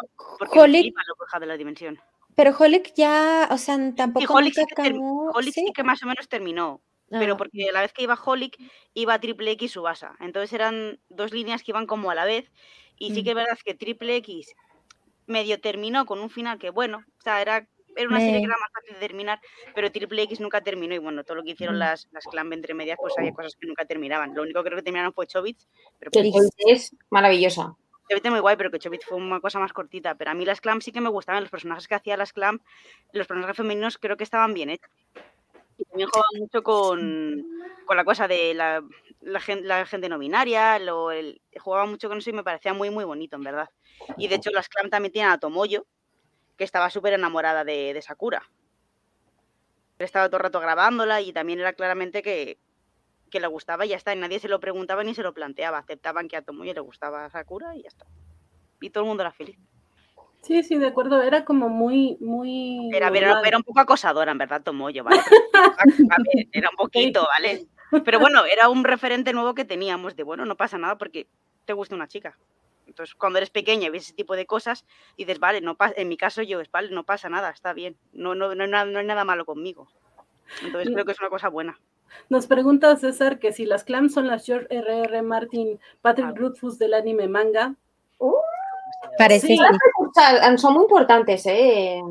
Holic,
flipa la bruja de la dimensión.
pero Holic ya, o sea,
Y
tampoco
Holic, sí que, ter-
acabó,
Holic sí
¿sí?
que más o menos terminó. Pero porque a la vez que iba Holic, iba Triple X y Subasa. Entonces eran dos líneas que iban como a la vez. Y sí
Mm.
que es verdad que Triple X medio terminó con un final que, bueno, o sea, era, era una serie que era más fácil de terminar, pero Triple X nunca terminó. Y bueno, todo lo que hicieron
Mm.
las, las Clan entre medias, pues había cosas que nunca terminaban. Lo único que creo que terminaron fue Chobits, pero pues,
es maravillosa.
Chobits es muy guay, pero que Chobits fue una cosa más cortita. Pero a mí las Clam sí que me gustaban. Los personajes que hacía las Clam, los personajes femeninos creo que estaban bien hechos. Y también jugaban mucho con, con la cosa de la, la, gen- la gente no binaria, lo, el, jugaba mucho con eso y me parecía muy, muy bonito, en verdad. Y de hecho, las Clam también tienen a Tomoyo, que estaba súper enamorada de, de Sakura. Estaba todo el rato grabándola y también era claramente que, que le gustaba y ya está. Y nadie se lo preguntaba ni se lo planteaba. Aceptaban que a Tomoyo le gustaba Sakura y ya está. Y todo el mundo era feliz.
Sí, sí, de acuerdo. Era como muy, muy.
Era, era, era un poco acosadora, en verdad, Tomoyo, ¿vale? (laughs) Era un poquito, ¿vale? Pero bueno, era un referente nuevo que teníamos de, bueno, no pasa nada porque te gusta una chica. Entonces, cuando eres pequeña y ves ese tipo de cosas, dices, vale, no pasa, en mi caso yo, es, vale, no pasa nada, está bien, no, no, no, hay nada- no hay nada malo conmigo. Entonces creo que es una cosa buena.
Nos pregunta César que si las clams son las George R.R. Martin, Patrick
Ah.
Rothfuss del anime manga.
Parece
Sí.
sí.
O sea, son muy importantes, ¿eh?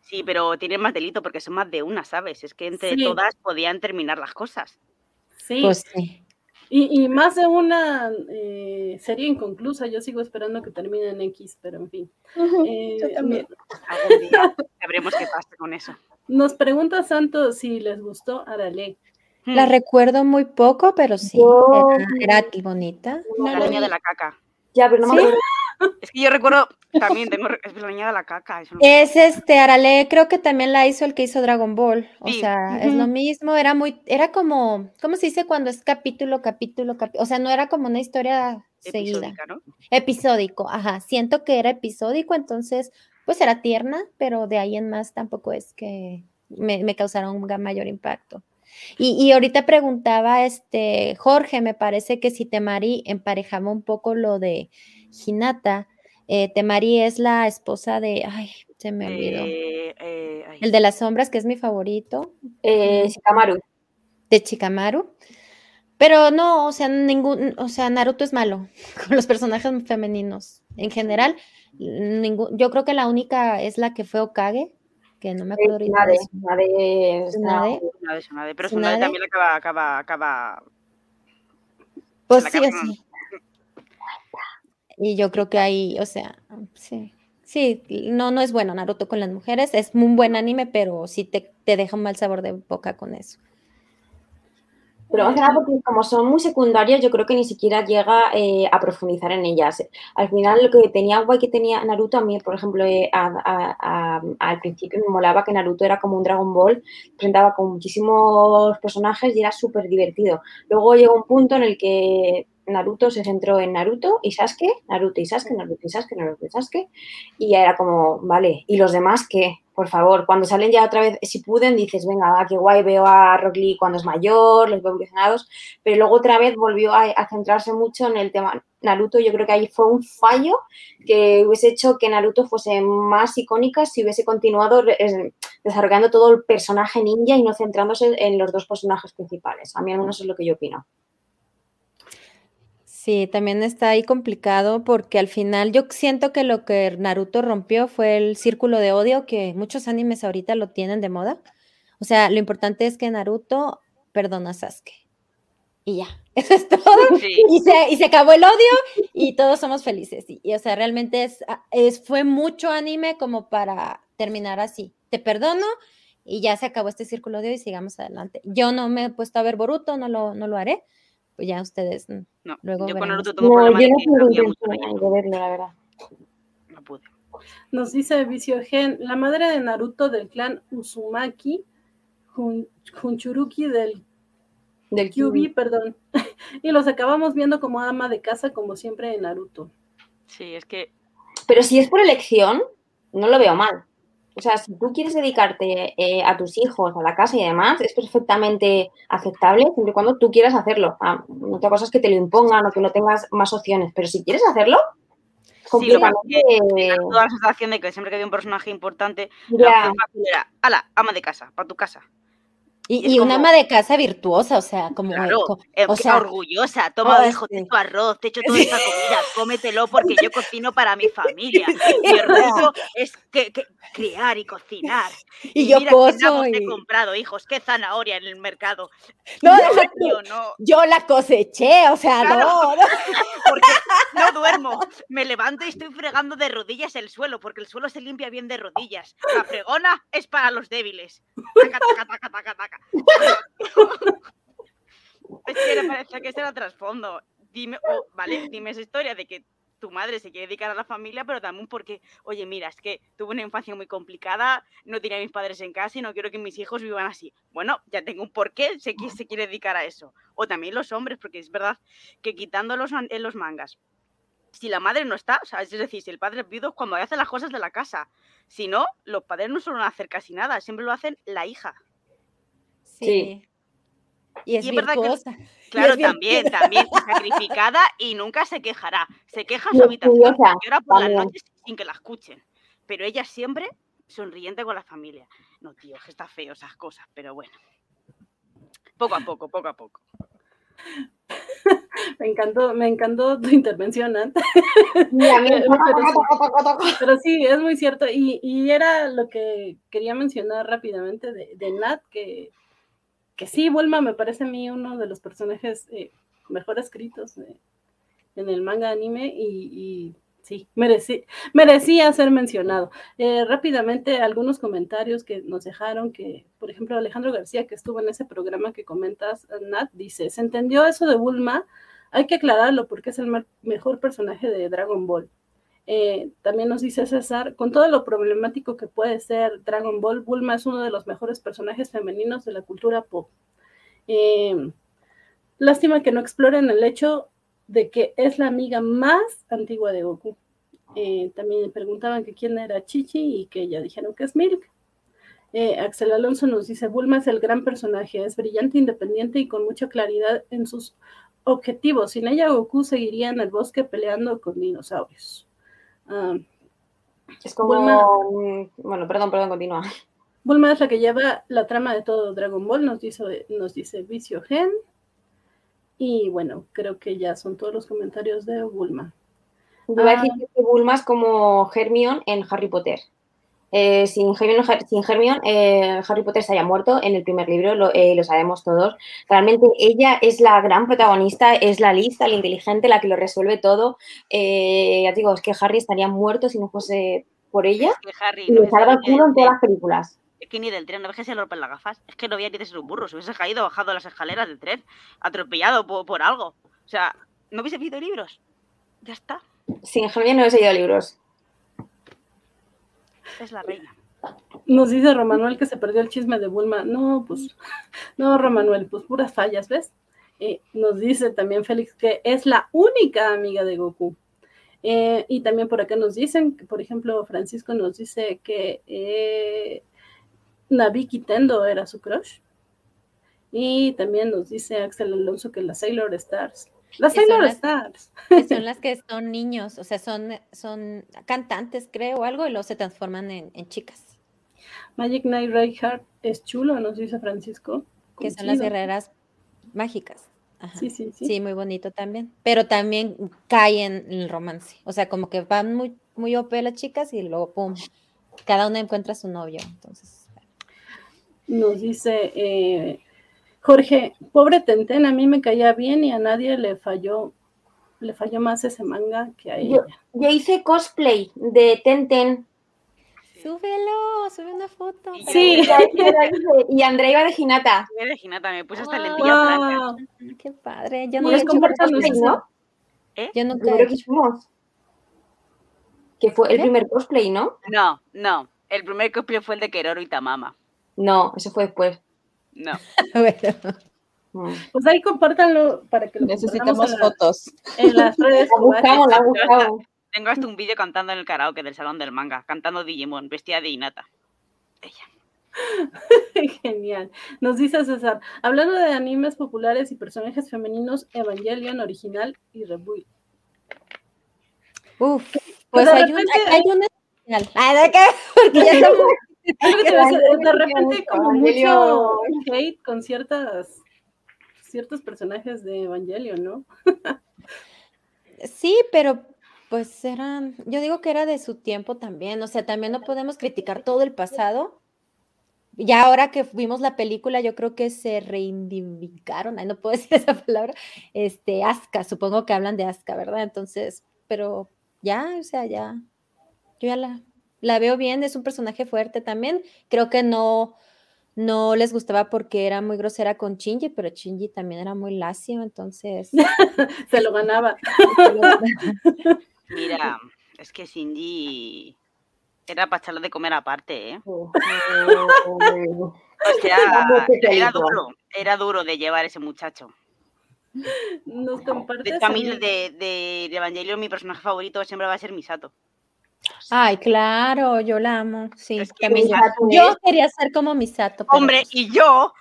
Sí, pero tienen más delito porque son más de una, ¿sabes? Es que entre
Sí.
todas podían terminar las cosas.
Sí.
Pues sí.
Y, y más de una eh, serie inconclusa. Yo sigo esperando que termine en X, pero en fin. Eh,
Yo también.
Algún día (laughs) sabremos qué pasa con eso.
Nos pregunta Santo si les gustó Arale.
La
Hmm,
recuerdo muy poco, pero sí,
Yo-
era, era bonita.
La niña
vi.
de la caca.
Ya, pero no me.
Es que yo recuerdo también, tengo es la niña de la caca. eso no-
Es este, Arale, creo que también la hizo el que hizo Dragon Ball. O
Sí.
sea, es lo mismo, era muy, era como, ¿cómo se dice cuando es capítulo, capítulo, capítulo? O sea, no era como una historia seguida.
episódica, ¿no?
Episódico, ajá. Siento que era episódico, entonces, pues era tierna, pero de ahí en más tampoco es que me, me causara un mayor impacto. Y, y ahorita preguntaba, este, Jorge, me parece que si Temari emparejaba un poco lo de Hinata. Eh, Temari es la esposa de, ay, se me olvidó.
Eh, eh, ay.
El de las sombras, que es mi favorito,
Eh, Shikamaru.
de Chikamaru. Pero no, o sea, ningún, o sea, Naruto es malo (laughs) con los personajes femeninos. En general, ningún, yo creo que la única es la que fue Okage, que no me acuerdo ahorita. de
vez, pero.
Tsunade
también acaba, acaba, acaba.
Pues sí, sí. Y yo creo que ahí, o sea, sí. Sí, no, no es bueno Naruto con las mujeres, es un buen anime, pero sí te, te deja un mal sabor de boca con eso.
Pero más que nada porque como son muy secundarias, yo creo que ni siquiera llega eh, a profundizar en ellas. Al final, lo que tenía guay que tenía Naruto, a mí, por ejemplo, eh, a- a- a- al principio me molaba que Naruto era como un Dragon Ball, presentaba con muchísimos personajes y era súper divertido. Luego llegó un punto en el que Naruto se centró en Naruto y Sasuke, Naruto y Sasuke, Naruto y Sasuke, Naruto y Sasuke, y ya era como, vale, ¿y los demás qué? Por favor, cuando salen ya otra vez, si pueden, dices, venga, va, qué guay, veo a Rock Lee cuando es mayor, los veo evolucionados, pero luego otra vez volvió a, a centrarse mucho en el tema Naruto. Yo creo que ahí fue un fallo que hubiese hecho que Naruto fuese más icónica si hubiese continuado desarrollando todo el personaje ninja y no centrándose en los dos personajes principales. A mí al menos es lo que yo opino.
Sí, también está ahí complicado porque al final yo siento que lo que Naruto rompió fue el círculo de odio que muchos animes ahorita lo tienen de moda. O sea, lo importante es que Naruto perdona a Sasuke. Y ya, (laughs) eso es todo.
Sí.
Y se, y se acabó el odio y todos somos felices. Y, y, o sea, realmente es, es, fue mucho anime como para terminar así. Te perdono y ya se acabó este círculo de odio y sigamos adelante. Yo no me he puesto a ver Boruto, no lo, no lo haré. Pues ya ustedes mm,
No,
luego
yo con. Naruto tengo
No,
problemas
yo
de
no
que
tengo
había mucho
intención
relleno.
de verlo, la verdad.
No pude.
Nos dice Vicio Gen, la madre de Naruto del clan Uzumaki, Jun- Junchuruki del
Del
Kyubi, perdón. (laughs) y los acabamos viendo como ama de casa, como siempre en Naruto.
Sí, es que
Pero si es por elección, no lo veo mal. O sea, si tú quieres dedicarte eh, a tus hijos, a la casa y demás, es perfectamente aceptable siempre y cuando tú quieras hacerlo. Ah, otra cosa es que te lo impongan o que no tengas más opciones, pero si quieres hacerlo,
Sí, lo que toda la sensación de que siempre que había un personaje importante, la era, ala, ama de casa, para tu casa.
Y, y una ama de casa virtuosa, o sea, como,
Claro,
o sea,
orgullosa. Toma,
oh,
hijo, te echo arroz, te echo toda esta comida, cómetelo (laughs) porque yo cocino para mi familia. (laughs) Mi orgullo es que, que- criar y cocinar.
y yo
mira qué
coso
he
y-
comprado, hijos, qué zanahoria en el mercado.
No,
No, tío, no,
yo la coseché, o sea,
Claro.
no, no. (laughs)
porque no duermo. Me levanto y estoy fregando de rodillas el suelo, porque el suelo se limpia bien de rodillas. La fregona es para los débiles. Taca, taca, taca, taca, taca. (laughs) Es que me parece que ese era trasfondo. Dime, vale, dime esa historia de que tu madre se quiere dedicar a la familia, pero también porque, oye, mira, es que tuve una infancia muy complicada, no tenía a mis padres en casa y no quiero que mis hijos vivan así. Bueno, ya tengo un porqué, sé que se quiere dedicar a eso. O también los hombres, porque es verdad que quitando los, en los mangas, si la madre no está, es decir, si el padre es viudo cuando hace las cosas de la casa. Si no, los padres no suelen hacer casi nada, siempre lo hacen la hija.
Sí. Y es
Y es verdad que-. (laughs) Claro, también, también (laughs) sacrificada y nunca se quejará. Se queja en
Y
su habitación, llora por las noches sin que la escuchen. Pero ella siempre sonriente con la familia. No, tío, que está feo esas cosas, pero bueno. Poco a poco, poco a poco. (laughs)
Me encantó, me encantó tu intervención, Nat.
Y a mí-
Pero sí. Pero sí, es muy cierto. Y, y era lo que quería mencionar rápidamente de, de Nat, que, que sí, Bulma me parece a mí uno de los personajes eh, mejor escritos eh, en el manga anime y, sí, merecí- merecía ser mencionado. Eh, rápidamente, algunos comentarios que nos dejaron, que por ejemplo Alejandro García, que estuvo en ese programa que comentas, Nat, dice, ¿se entendió eso de Bulma? Hay que aclararlo porque es el mejor personaje de Dragon Ball. Eh, también nos dice César, con todo lo problemático que puede ser Dragon Ball, Bulma es uno de los mejores personajes femeninos de la cultura pop. Eh, lástima que no exploren el hecho de que es la amiga más antigua de Goku. Eh, también preguntaban que quién era Chichi y que ya dijeron que es Milk. Axel Alonso nos dice, Bulma es el gran personaje, es brillante, independiente y con mucha claridad en sus objetivos. Sin ella, Goku seguiría en el bosque peleando con dinosaurios. Ah,
Es como.
Bulma.
Bueno, perdón, perdón, continúa.
Bulma es la que lleva la trama de todo Dragon Ball, nos dice, nos dice Vicio Gen. Y bueno, creo que ya son todos los comentarios de Bulma.
Iba a
Ah.
decir que Bulma es como Hermione en Harry Potter. Eh, sin Hermione, sin Hermione, eh, Harry Potter se haya muerto en el primer libro, lo, eh, lo sabemos todos. Realmente ella es la gran protagonista, es la lista, la inteligente, la que lo resuelve todo. Ya digo, es que Harry estaría muerto si no fuese por ella.
Que Harry
Y
no
salva el culo en todas las películas.
es que ni del tren, no ves que se le rompen las gafas. Es que no había ni de ser un burro, se hubiese caído, bajado las escaleras del tren, atropellado por, por algo. O sea, ¿no hubiese visto libros? Ya está,
Sin Hermione no hubiese ido libros.
Es la reina.
Nos dice Romanuel que se perdió el chisme de Bulma. No, pues, no, Romanuel, pues puras fallas, ¿ves? Eh, nos dice también Félix que es la única amiga de Goku. Eh, y también por acá nos dicen, que, por ejemplo, Francisco nos dice que eh, Nabiki Tendo era su crush. Y también nos dice Axel Alonso que las Sailor Stars. Las Sailor
las-
Stars.
que son (laughs) las que son niños, o sea, son, son cantantes, creo, o algo, y luego se transforman en, en chicas,
Magic Knight Reinhardt es chulo, nos dice Francisco.
que son las guerreras mágicas. Ajá.
Sí, sí, sí.
Sí, muy bonito también. Pero también cae en el romance. O sea, como que van muy, muy OP las chicas y luego, pum, cada una encuentra su novio. Entonces,
Nos dice eh, Jorge, pobre Tenten, a mí me caía bien y a nadie le falló, le falló más ese manga que a
Yo-
ella.
Yo hice cosplay de Tenten.
súbelo, sube una foto.
Sí.
Y Andrea iba de Ginata.
Yo de Hinata, me puse hasta
Wow.
lentilla blanca.
Wow.
Ah, Qué padre. Yo no
eso.
¿no?
Yo nunca
Primero que hicimos. Que fue el primer cosplay, ¿no?
No, no. El primer cosplay fue el de Keroro y Tamama.
No, eso fue después.
No. (laughs)
Bueno,
Mm.
Pues ahí compártanlo para que lo
Necesitamos
la-
fotos.
en las (laughs) redes.
La buscamos, la buscamos.
Tengo hasta un vídeo cantando en el karaoke del salón del manga, cantando Digimon, vestida de Hinata. ella. (laughs)
Genial. Nos dice César, hablando de animes populares y personajes femeninos, Evangelion original y Rebuild.
Uf, pues hay, un, hay, un. Ah, ¿de qué? Porque ya estamos... (laughs)
de repente como mucho hate con ciertas ciertos personajes de Evangelion, ¿no? (laughs)
sí, pero pues eran, yo digo que era de su tiempo también, o sea, también no podemos criticar todo el pasado. Ya ahora que vimos la película, yo creo que se reivindicaron, no puedo (laughs) decir esa palabra, este, Aska, supongo que hablan de Aska, ¿verdad? Entonces, pero ya, o sea, ya, yo ya la, la veo bien, es un personaje fuerte también, creo que no, no les gustaba porque era muy grosera con Shinji, pero Shinji también era muy lacio, entonces... (laughs) (laughs)
se lo ganaba.
Mira, es que Cindy era para echarlo de comer aparte, ¿eh? o sea, era duro, era duro de llevar ese muchacho.
Nos compartes.
De, de, de Evangelio, mi personaje favorito siempre va a ser Misato.
Ay, claro, yo la amo. Sí, yo quería ser como Misato.
Hombre, pues y yo,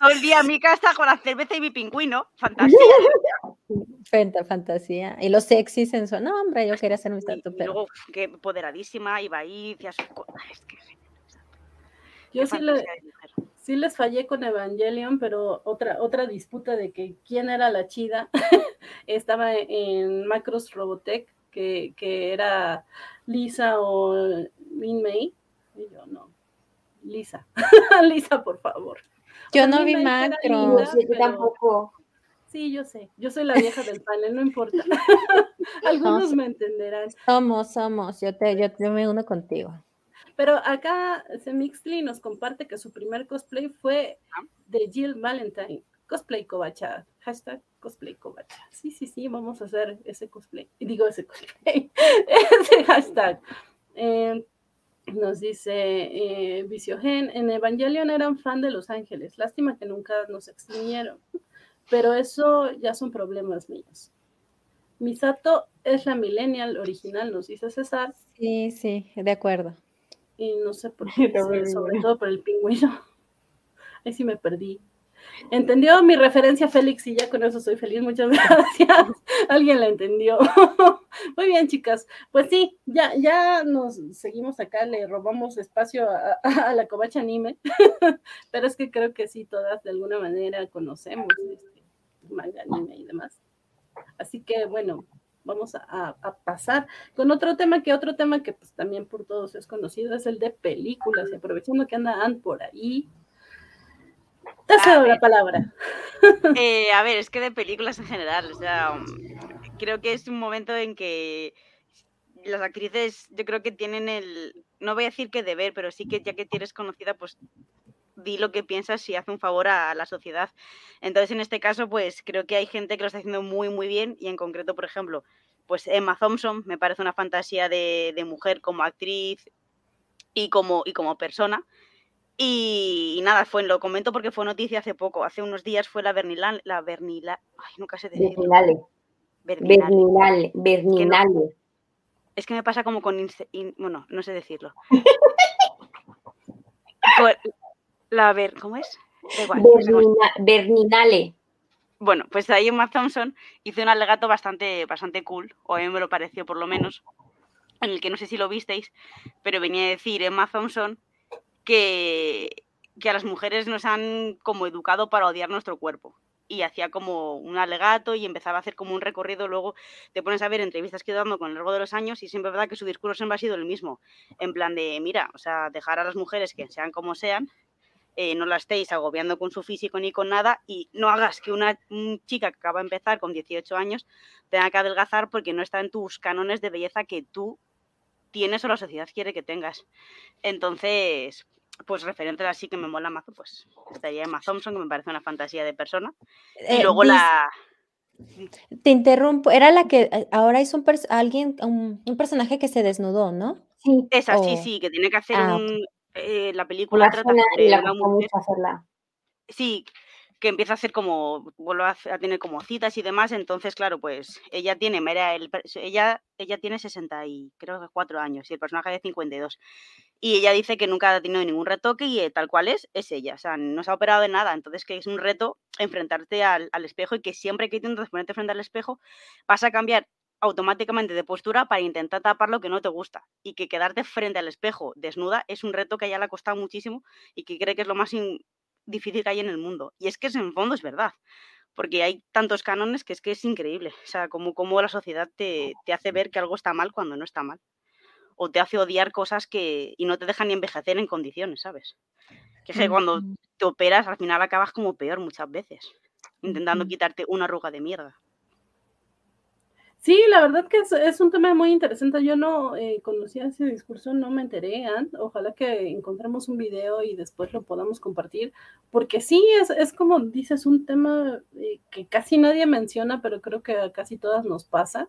todo el día en mi casa con la cerveza y mi pingüino. Fantasía. (laughs)
Fanta, fantasía. Y los sexys en su. No, hombre, yo quería ser Misato. Y, pero...
luego, qué poderadísima, iba ahí, decía sus Es que.
Yo sí, le, sí, les fallé con Evangelion, pero otra, otra disputa de que quién era la chida (laughs) estaba en Macros Robotech, que, que era Lisa o Min May. Y yo no. Lisa. (laughs) Lisa, por favor.
Yo no vi macro.
tampoco.
Sí, yo sé. Yo soy la vieja del panel, no importa. (laughs) Algunos me entenderán.
Somos, somos. Yo te, yo, me uno contigo.
Pero acá Semixly nos comparte que su primer cosplay fue de Jill Valentine. Cosplay Covacha. Hashtag cosplay Covacha. Sí, sí, sí, vamos a hacer ese cosplay. Y digo ese cosplay. (laughs) ese hashtag. Eh, nos dice eh, Viciogen, en Evangelion eran fan de Los Ángeles. Lástima que nunca nos extinguieron. Pero eso ya son problemas míos. Misato es la millennial original, nos dice César.
Sí, sí, de acuerdo.
Y no sé por (laughs) qué, sobre todo por el pingüino. Ahí sí me perdí. Entendió mi referencia, Félix, y ya con eso soy feliz. Muchas (laughs) gracias. Alguien la entendió. (laughs) Muy bien, chicas. Pues sí, ya, ya nos seguimos acá, le robamos espacio a, la covacha anime, (laughs) pero es que creo que sí, todas de alguna manera conocemos este manga anime y demás. Así que bueno, vamos a, pasar con otro tema, que otro tema que pues también por todos es conocido, es el de películas, y aprovechando que andan por ahí, te cedo la palabra. (laughs)
Eh, a ver, es que de películas en general, o sea, creo que es un momento en que las actrices, yo creo que tienen el, no voy a decir que deber, pero sí que ya que tienes conocida, pues di lo que piensas y hace un favor a la sociedad. Entonces, en este caso, pues creo que hay gente que lo está haciendo muy, muy bien y en concreto, por ejemplo, pues Emma Thompson me parece una fantasía de, de mujer como actriz y como, y como persona. Y, nada, fue, lo comento porque fue noticia hace poco. Hace unos días fue la Bernilal, la Bernila, ay, nunca sé decir.
Bernilale. Bernilale.
Es que me pasa como con, bueno, no sé decirlo. (laughs) la ver, ¿cómo es?
Bernilale.
Bueno, pues ahí Emma Thompson hizo un alegato bastante, bastante cool, o a mí me lo pareció por lo menos, en el que no sé si lo visteis, pero venía a decir Emma Thompson que, a las mujeres nos han como educado para odiar nuestro cuerpo y hacía como un alegato y empezaba a hacer como un recorrido. Luego te pones a ver entrevistas que he dando con el largo de los años y siempre es verdad que su discurso siempre ha sido el mismo. En plan de, mira, o sea, dejar a las mujeres que sean como sean, eh, no la estéis agobiando con su físico ni con nada y no hagas que una chica que acaba de empezar con 18 años tenga que adelgazar porque no está en tus cánones de belleza que tú tienes o la sociedad quiere que tengas. Entonces, pues referente así que me mola más, pues estaría Emma Thompson, que me parece una fantasía de persona. Y eh, luego la.
Te interrumpo, era la que eh, ahora es un alguien, un, personaje que se desnudó, ¿no?
Sí. Esa, sí, sí, que tiene que hacer ah, un, eh, la película trata de
la mujer.
Sí, que empieza a hacer como, vuelve a, tener como citas y demás, entonces, claro, pues ella tiene, el, ella, ella tiene 60 y creo que 4 años y el personaje de 52. Y ella dice que nunca ha tenido ningún retoque y eh, tal cual es, es ella, o sea, no se ha operado de nada, entonces que es un reto enfrentarte al, al espejo y que siempre que intentas ponerte frente al espejo vas a cambiar automáticamente de postura para intentar tapar lo que no te gusta. Y que quedarte frente al espejo desnuda es un reto que a ella le ha costado muchísimo y que cree que es lo más difícil que hay en el mundo. Y es que en fondo es verdad, porque hay tantos cánones que es que es increíble. O sea, como, como la sociedad te, te hace ver que algo está mal cuando no está mal. O te hace odiar cosas que y no te dejan ni envejecer en condiciones, ¿sabes? Que es que cuando te operas al final acabas como peor muchas veces, intentando quitarte una arruga de mierda.
Sí, la verdad que es, un tema muy interesante. Yo no eh, conocía ese discurso, no me enteré. Ojalá que encontremos un video y después lo podamos compartir, porque sí, es, es como dices, un tema eh, que casi nadie menciona, pero creo que a casi todas nos pasa.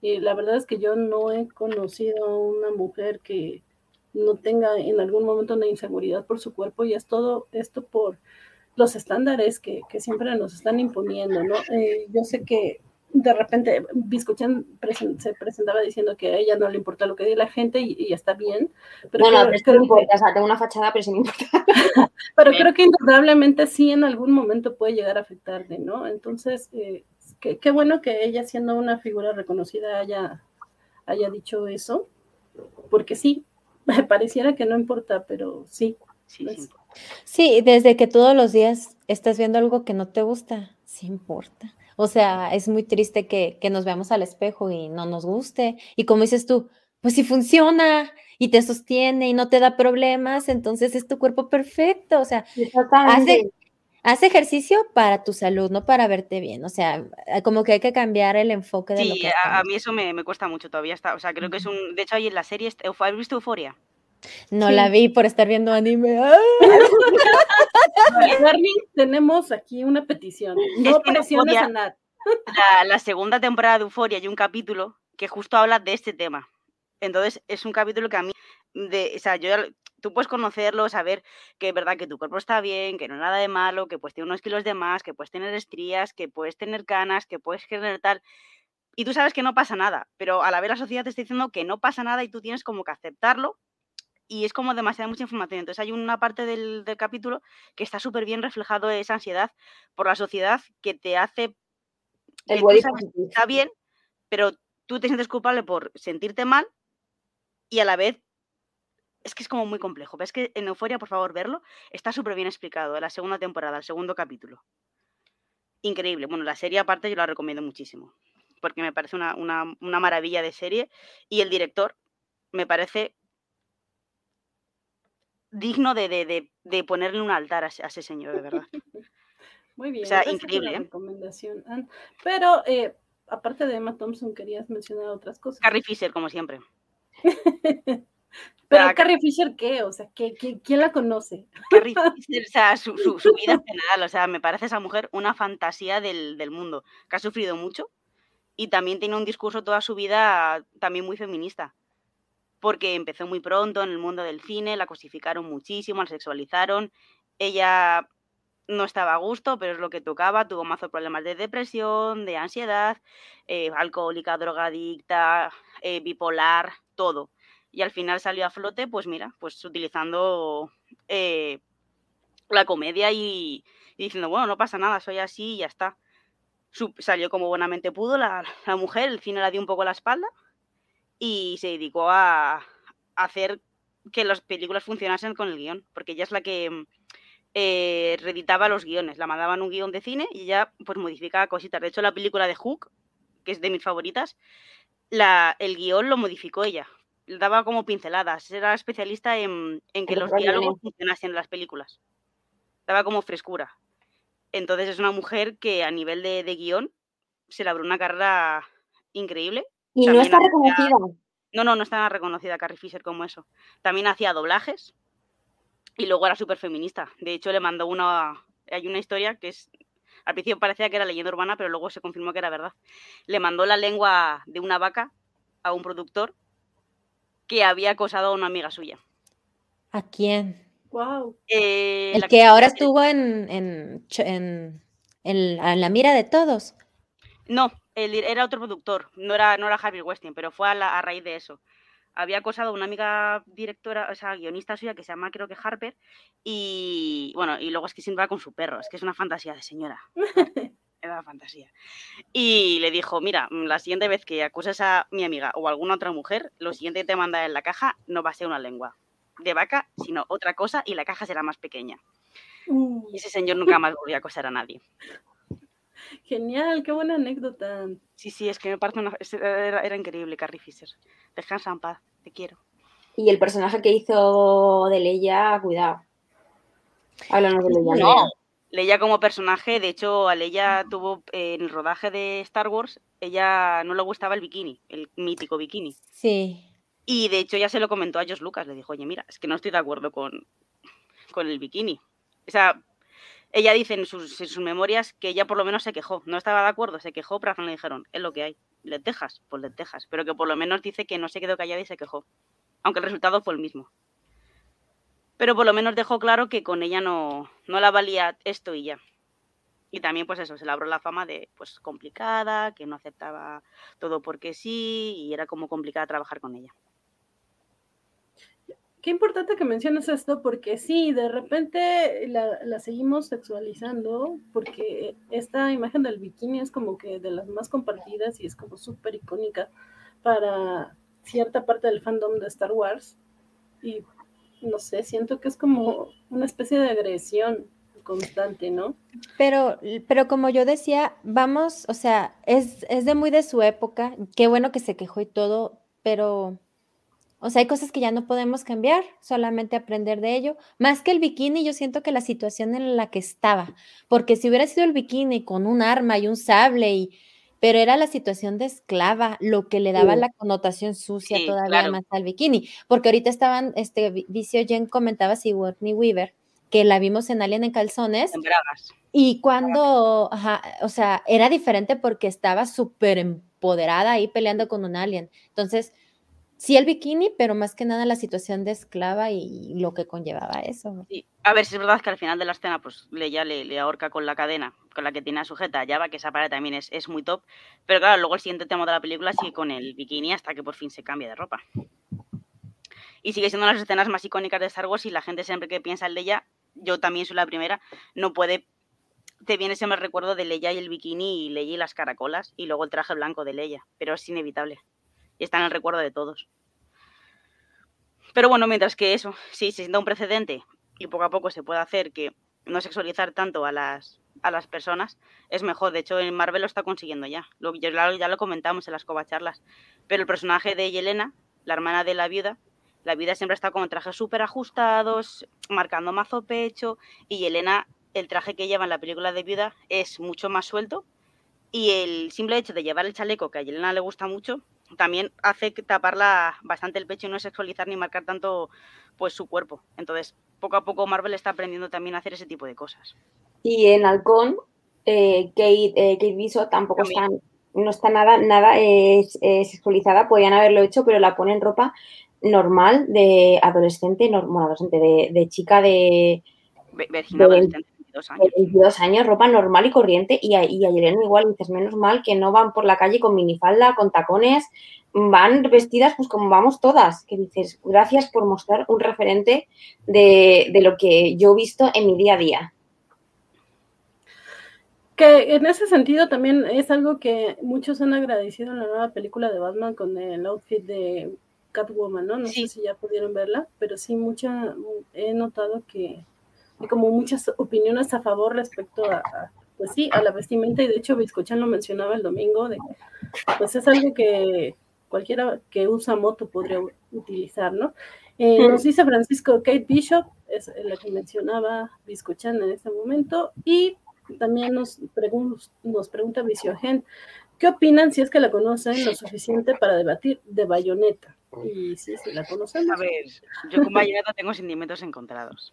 Y la verdad es que yo no he conocido a una mujer que no tenga en algún momento una inseguridad por su cuerpo y es todo esto por los estándares que, que siempre nos están imponiendo, ¿no? Eh, yo sé que de repente Biscochan se presentaba diciendo que a ella no le importa lo que diga la gente y, está bien.
Pero no, no, pero es que no importa, o sea, tengo una fachada, pero sí me importa. (laughs)
pero creo que indudablemente sí en algún momento puede llegar a afectarle, ¿no? Entonces, eh, qué, bueno que ella siendo una figura reconocida haya, haya dicho eso, porque sí, me (laughs) pareciera que no importa, pero sí.
Sí, sí. sí, desde que todos los días estás viendo algo que no te gusta, sí importa. O sea, es muy triste que, nos veamos al espejo y no nos guste. Y como dices tú, pues si funciona y te sostiene y no te da problemas, entonces es tu cuerpo perfecto. O sea, hace, ejercicio para tu salud, no para verte bien. O sea, eh, como que hay que cambiar el enfoque de
lo
que.
A, a mí eso me, cuesta mucho todavía. Está, o sea, creo que es un. De hecho, ahí en la serie, ¿has visto Euforia?
No la vi por estar viendo anime.
tenemos aquí una petición. No presiones a
La, la, segunda temporada de Euforia hay un capítulo que justo habla de este tema. Entonces, es un capítulo que a mí, de, o sea, yo, tú puedes conocerlo, saber que es verdad que tu cuerpo está bien, que no hay nada de malo, que puedes tener unos kilos de más, que puedes tener estrías, que puedes tener canas, que puedes tener tal. Y tú sabes que no pasa nada, pero a la vez la sociedad te está diciendo que no pasa nada y tú tienes como que aceptarlo y es como demasiada mucha información. Entonces hay una parte del, capítulo que está súper bien reflejado esa ansiedad por la sociedad que te hace...
El
está bien, pero tú te sientes culpable por sentirte mal y a la vez es que es como muy complejo. Ves que en Euforia, por favor, verlo, está súper bien explicado, la segunda temporada, el segundo capítulo. Increíble. Bueno, la serie aparte yo la recomiendo muchísimo, porque me parece una, una maravilla de serie y el director me parece digno de, de, de, ponerle un altar a, ese señor, de verdad.
Muy bien.
O sea, increíble. ¿eh?
recomendación. Pero, eh, aparte de Emma Thompson, querías mencionar otras cosas.
Carrie Fisher, como siempre. (laughs)
Pero Carrie Fisher, ¿qué? O sea, ¿qué, quién la conoce?
Carrie (laughs) Fisher, o sea, su, su, su, vida general, o sea, me parece esa mujer una fantasía del, del, mundo, que ha sufrido mucho y también tiene un discurso toda su vida también muy feminista porque empezó muy pronto en el mundo del cine, la cosificaron muchísimo, la sexualizaron. Ella no estaba a gusto, pero es lo que tocaba, tuvo mazo problemas de depresión, de ansiedad, eh, alcohólica, drogadicta, eh, bipolar, todo. Y al final salió a flote, pues mira, pues utilizando eh, la comedia y, diciendo, bueno, no pasa nada, soy así y ya está. salió como buenamente pudo la, la mujer, el cine la dio un poco la espalda y se dedicó a, hacer que las películas funcionasen con el guion, porque ella es la que mm, eh, reeditaba los guiones, la mandaban un guion de cine y ella pues modificaba cositas. De hecho, la película de Hook, que es de mis favoritas, la, el guion lo modificó ella, daba como pinceladas, era especialista en, que los diálogos funcionasen en las películas, daba como frescura. Entonces es una mujer que a nivel de, de guion se le abrió una carrera increíble
y no está reconocida.
No, no, no está reconocida Carrie Fisher como eso. También hacía doblajes y luego era súper feminista. De hecho, le mandó una. Hay una historia que es. Al principio parecía que era leyenda urbana, pero luego se confirmó que era verdad. Le mandó la lengua de una vaca a un productor que había acosado a una amiga suya.
¿A quién?
Wow.
Eh,
El que ahora estuvo en, en, en, en en la mira de todos.
No, el era otro productor, no era, no era Harvey Weinstein, pero fue a, la- a raíz de eso. Había acosado a una amiga directora, o sea, guionista suya que se llama creo que Harper, y bueno, y luego es que siempre va con su perro, es que es una fantasía de señora. (laughs) Era una fantasía. Y le dijo, mira, mm, la siguiente vez que acuses a mi amiga o a alguna otra mujer, lo siguiente que te manda en la caja no va a ser una lengua de vaca, sino otra cosa y la caja será más pequeña.
Uh,
Y ese señor nunca más volvió a acosar a nadie. (laughs)
genial, qué buena anécdota.
Sí, sí, es que me parece una... Era, era increíble, Carrie Fisher. Descansa en paz, te quiero.
Y el personaje que hizo de Leia, cuidado. Háblanos de Leia.
No. Leia como personaje, de hecho, a Leia tuvo eh, en el rodaje de Star Wars, ella no le gustaba el bikini, el mítico bikini.
Sí.
Y de hecho ya se lo comentó a Josh Lucas, le dijo, oye, mira, es que no estoy de acuerdo con, con el bikini. O sea, ella dice en sus, memorias que ella por lo menos se quejó, no estaba de acuerdo, se quejó, pero le dijeron, es lo que hay, le dejas, pues le dejas, pero que por lo menos dice que no se quedó callada y se quejó, aunque el resultado fue el mismo. Pero por lo menos dejó claro que con ella no, no la valía esto y ya. Y también, pues eso, se labró la fama de, pues, complicada, que no aceptaba todo porque sí, y era como complicada trabajar con ella.
Qué importante que menciones esto, porque sí, de repente la, la seguimos sexualizando, porque esta imagen del bikini es como que de las más compartidas y es como súper icónica para cierta parte del fandom de Star Wars. Y no sé, siento que es como una especie de agresión constante, ¿no?
Pero, pero como yo decía, vamos, o sea, es, es de muy de su época. Qué bueno que se quejó y todo, pero, o sea, hay cosas que ya no podemos cambiar, solamente aprender de ello. Más que el bikini, yo siento que la situación en la que estaba, porque si hubiera sido el bikini con un arma y un sable y pero era la situación de esclava lo que le daba
Sí.
la connotación sucia
Sí,
todavía
claro.
más al bikini, porque ahorita estaban, este, Vi- Vicio Jen comentaba Sigourney Weaver, que la vimos en Alien en calzones,
En bragas.
y cuando, ajá, o sea, era diferente porque estaba súper empoderada ahí peleando con un alien. Entonces, sí el bikini, pero más que nada la situación de esclava y lo que conllevaba eso.
Sí. A ver, si es verdad que al final de la escena, pues le, le ahorca con la cadena, con la que tiene sujeta a Java, que esa parte también es, es muy top. Pero claro, luego el siguiente tema de la película sigue con el bikini hasta que por fin se cambia de ropa. Y sigue siendo una de las escenas más icónicas de Star Wars y la gente siempre que piensa en Leia, yo también soy la primera, no puede... Te viene siempre el recuerdo de Leia y el bikini y Leia y las caracolas y luego el traje blanco de Leia, pero es inevitable. Y está en el recuerdo de todos. Pero bueno, mientras que eso, sí, se sienta un precedente y poco a poco se puede hacer que no sexualizar tanto a las, a las personas, es mejor. De hecho, en Marvel lo está consiguiendo ya. Lo, ya, lo- comentamos en las covacharlas. Pero el personaje de Yelena, la hermana de la viuda, la viuda siempre está con trajes súper ajustados, marcando mazo pecho, y Yelena, el traje que lleva en la película de viuda es mucho más suelto. Y el simple hecho de llevar el chaleco, que a Yelena le gusta mucho, también hace que taparla bastante el pecho y no sexualizar ni marcar tanto pues su cuerpo. Entonces, poco a poco Marvel está aprendiendo también a hacer ese tipo de cosas.
Y en Halcón, eh, Kate, eh, Kate Bishop tampoco está, no está nada, nada eh, sexualizada, podían haberlo hecho, pero la ponen ropa normal de adolescente, no, bueno, adolescente, de, de chica de,
Virginia adolescente, 22
de
años.
22 años, ropa normal y corriente, y a, y a Yelena igual dices, menos mal que no van por la calle con minifalda, con tacones, van vestidas pues como vamos todas, que dices, gracias por mostrar un referente de, de lo que yo he visto en mi día a día.
Que en ese sentido también es algo que muchos han agradecido en la nueva película de Batman con el outfit de Catwoman, ¿no? No
Sí.
sé si ya pudieron verla, pero sí mucha, he notado que hay como muchas opiniones a favor respecto a, a, pues sí, a la vestimenta y de hecho Biscochan lo mencionaba el domingo, de pues es algo que cualquiera que usa moto podría utilizar, ¿no? Eh. Nos dice Francisco Kate Bishop, es la que mencionaba Biscochan en este momento, y también nos, pregun nos pregunta Viciogen, ¿qué opinan si es que la conocen lo suficiente para debatir de Bayonetta? Y sí, sí, la conocemos.
A ver, yo con Bayonetta tengo sentimientos encontrados.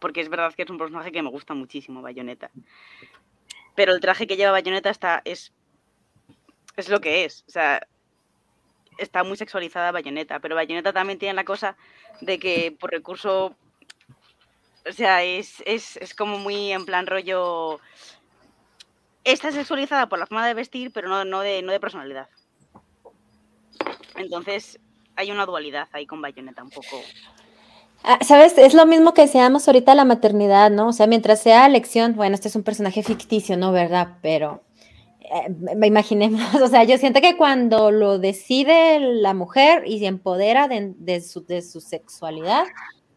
Porque es verdad que es un personaje que me gusta muchísimo, Bayonetta. Pero el traje que lleva Bayonetta está, es, es lo que es. O sea, está muy sexualizada Bayonetta, pero Bayonetta también tiene la cosa de que por recurso, o sea, es, es, es como muy en plan rollo, está sexualizada por la forma de vestir, pero no, no, de, no de personalidad. Entonces, hay una dualidad ahí con Bayonetta un poco.
Ah, Sabes, es lo mismo que decíamos ahorita la maternidad, ¿no? O sea, mientras sea elección, bueno, este es un personaje ficticio, ¿no? ¿Verdad? Pero eh, me imaginemos, (laughs) o sea, yo siento que cuando lo decide la mujer y se empodera de, de su, de su sexualidad,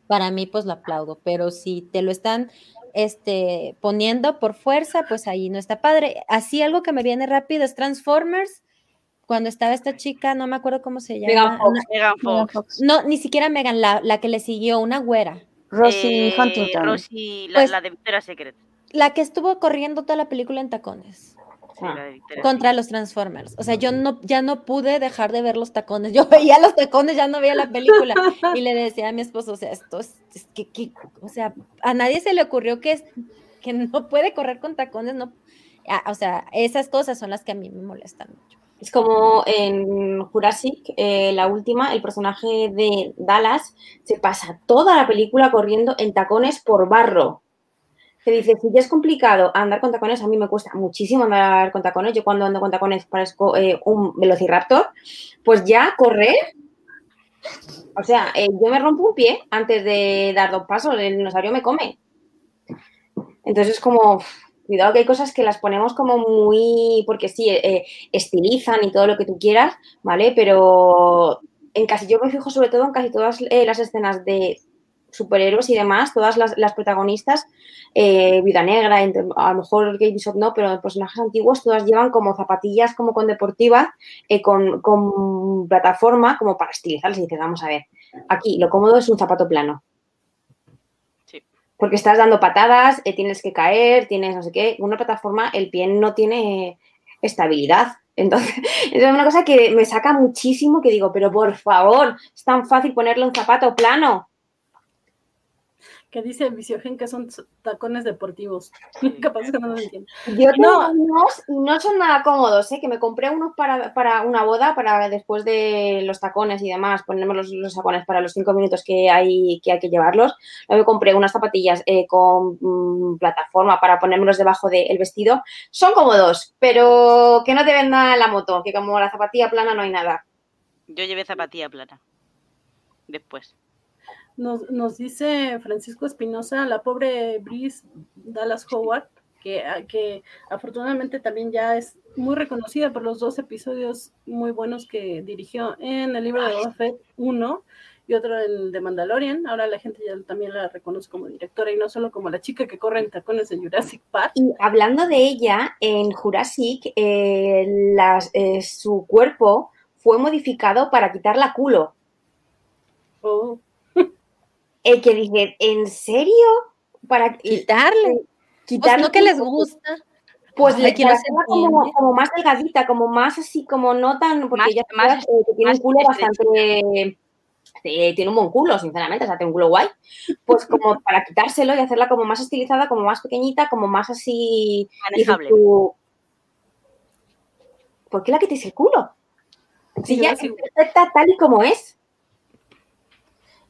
para mí pues lo aplaudo, pero si te lo están este, poniendo por fuerza, pues ahí no está padre. Así algo que me viene rápido es Transformers, cuando estaba esta chica, no me acuerdo cómo se llama.
Megan Fox.
una-
Megan Fox.
Fox.
no, ni siquiera Megan, la, la que le siguió, una güera.
Rosie
eh,
Huntington.
Rosie, la,
Pues-
la de Victoria's Secret.
La que estuvo corriendo toda la película en tacones
Sí,
Ah.
la de Victoria's
contra los Transformers. O sea, yo no, ya no pude dejar de ver los tacones. Yo veía los tacones, ya no veía la película. Y le decía a mi esposo, o sea, esto es, es que, que- o sea, a nadie se le ocurrió que, es- que no puede correr con tacones, no. Ah, O sea, esas cosas son las que a mí me molestan mucho.
Es como en Jurassic, eh, la última, el personaje de Dallas se pasa toda la película corriendo en tacones por barro. Que dice, si ya es complicado andar con tacones, a mí me cuesta muchísimo andar con tacones. Yo cuando ando con tacones parezco eh, un velociraptor. Pues ya correr. O sea, eh, yo me rompo un pie antes de dar dos pasos, el dinosaurio me come. Entonces es como, cuidado que hay cosas que las ponemos como muy, porque sí, eh, estilizan y todo lo que tú quieras, ¿vale? Pero en casi, yo me fijo sobre todo en casi todas eh, las escenas de superhéroes y demás, todas las, las protagonistas, eh, Vida Negra, a lo mejor Kate Bishop no, pero personajes antiguos, todas llevan como zapatillas como con deportiva, eh, con, con plataforma, como para estilizarlas. Y dices, vamos a ver, aquí lo cómodo es un zapato plano. Porque estás dando patadas, eh, tienes que caer, tienes no sé qué. Una plataforma, el pie no tiene estabilidad. (laughs) Entonces, es una cosa que me saca muchísimo que digo, pero por favor, es tan fácil ponerle un zapato plano.
Que dice Viciogen que son tacones deportivos. (laughs) Capaz que no lo entiendo.
Yo tengo
No.
unos y no son nada cómodos, ¿eh? que me compré unos para, para una boda, para después de los tacones y demás, ponerme los, los tacones para los cinco minutos que hay que, hay que llevarlos. Luego me compré unas zapatillas eh, con mm, plataforma para ponérmelos debajo del vestido. Son cómodos, pero que no te ven nada en la moto, que como la zapatilla plana no hay nada.
Yo llevé zapatilla plana. Después.
Nos, nos dice Francisco Espinosa, la pobre Brice Dallas Howard, que, que afortunadamente también ya es muy reconocida por los dos episodios muy buenos que dirigió en el libro de Boba Fett 1 y otro el de Mandalorian. Ahora la gente ya también la reconoce como directora y no solo como la chica que corre en tacones de Jurassic Park.
Y hablando de ella, en Jurassic, eh, las- eh, su cuerpo fue modificado para quitarla culo.
Oh,
El que dije, ¿en serio? Para
Quitarle. Pues
quitarle
no que les gusta.
Pues le
se
hacerla como, como más delgadita, como más así, como no tan, porque
Más-
eh, que tiene un culo bastante, eh, tiene un buen culo, sinceramente, o sea, tiene un culo guay, pues como para quitárselo y hacerla como más estilizada, como más pequeñita, como más así,
Manejable.
tú, ¿por qué la quites el culo? Si ya es perfecta tal y como es.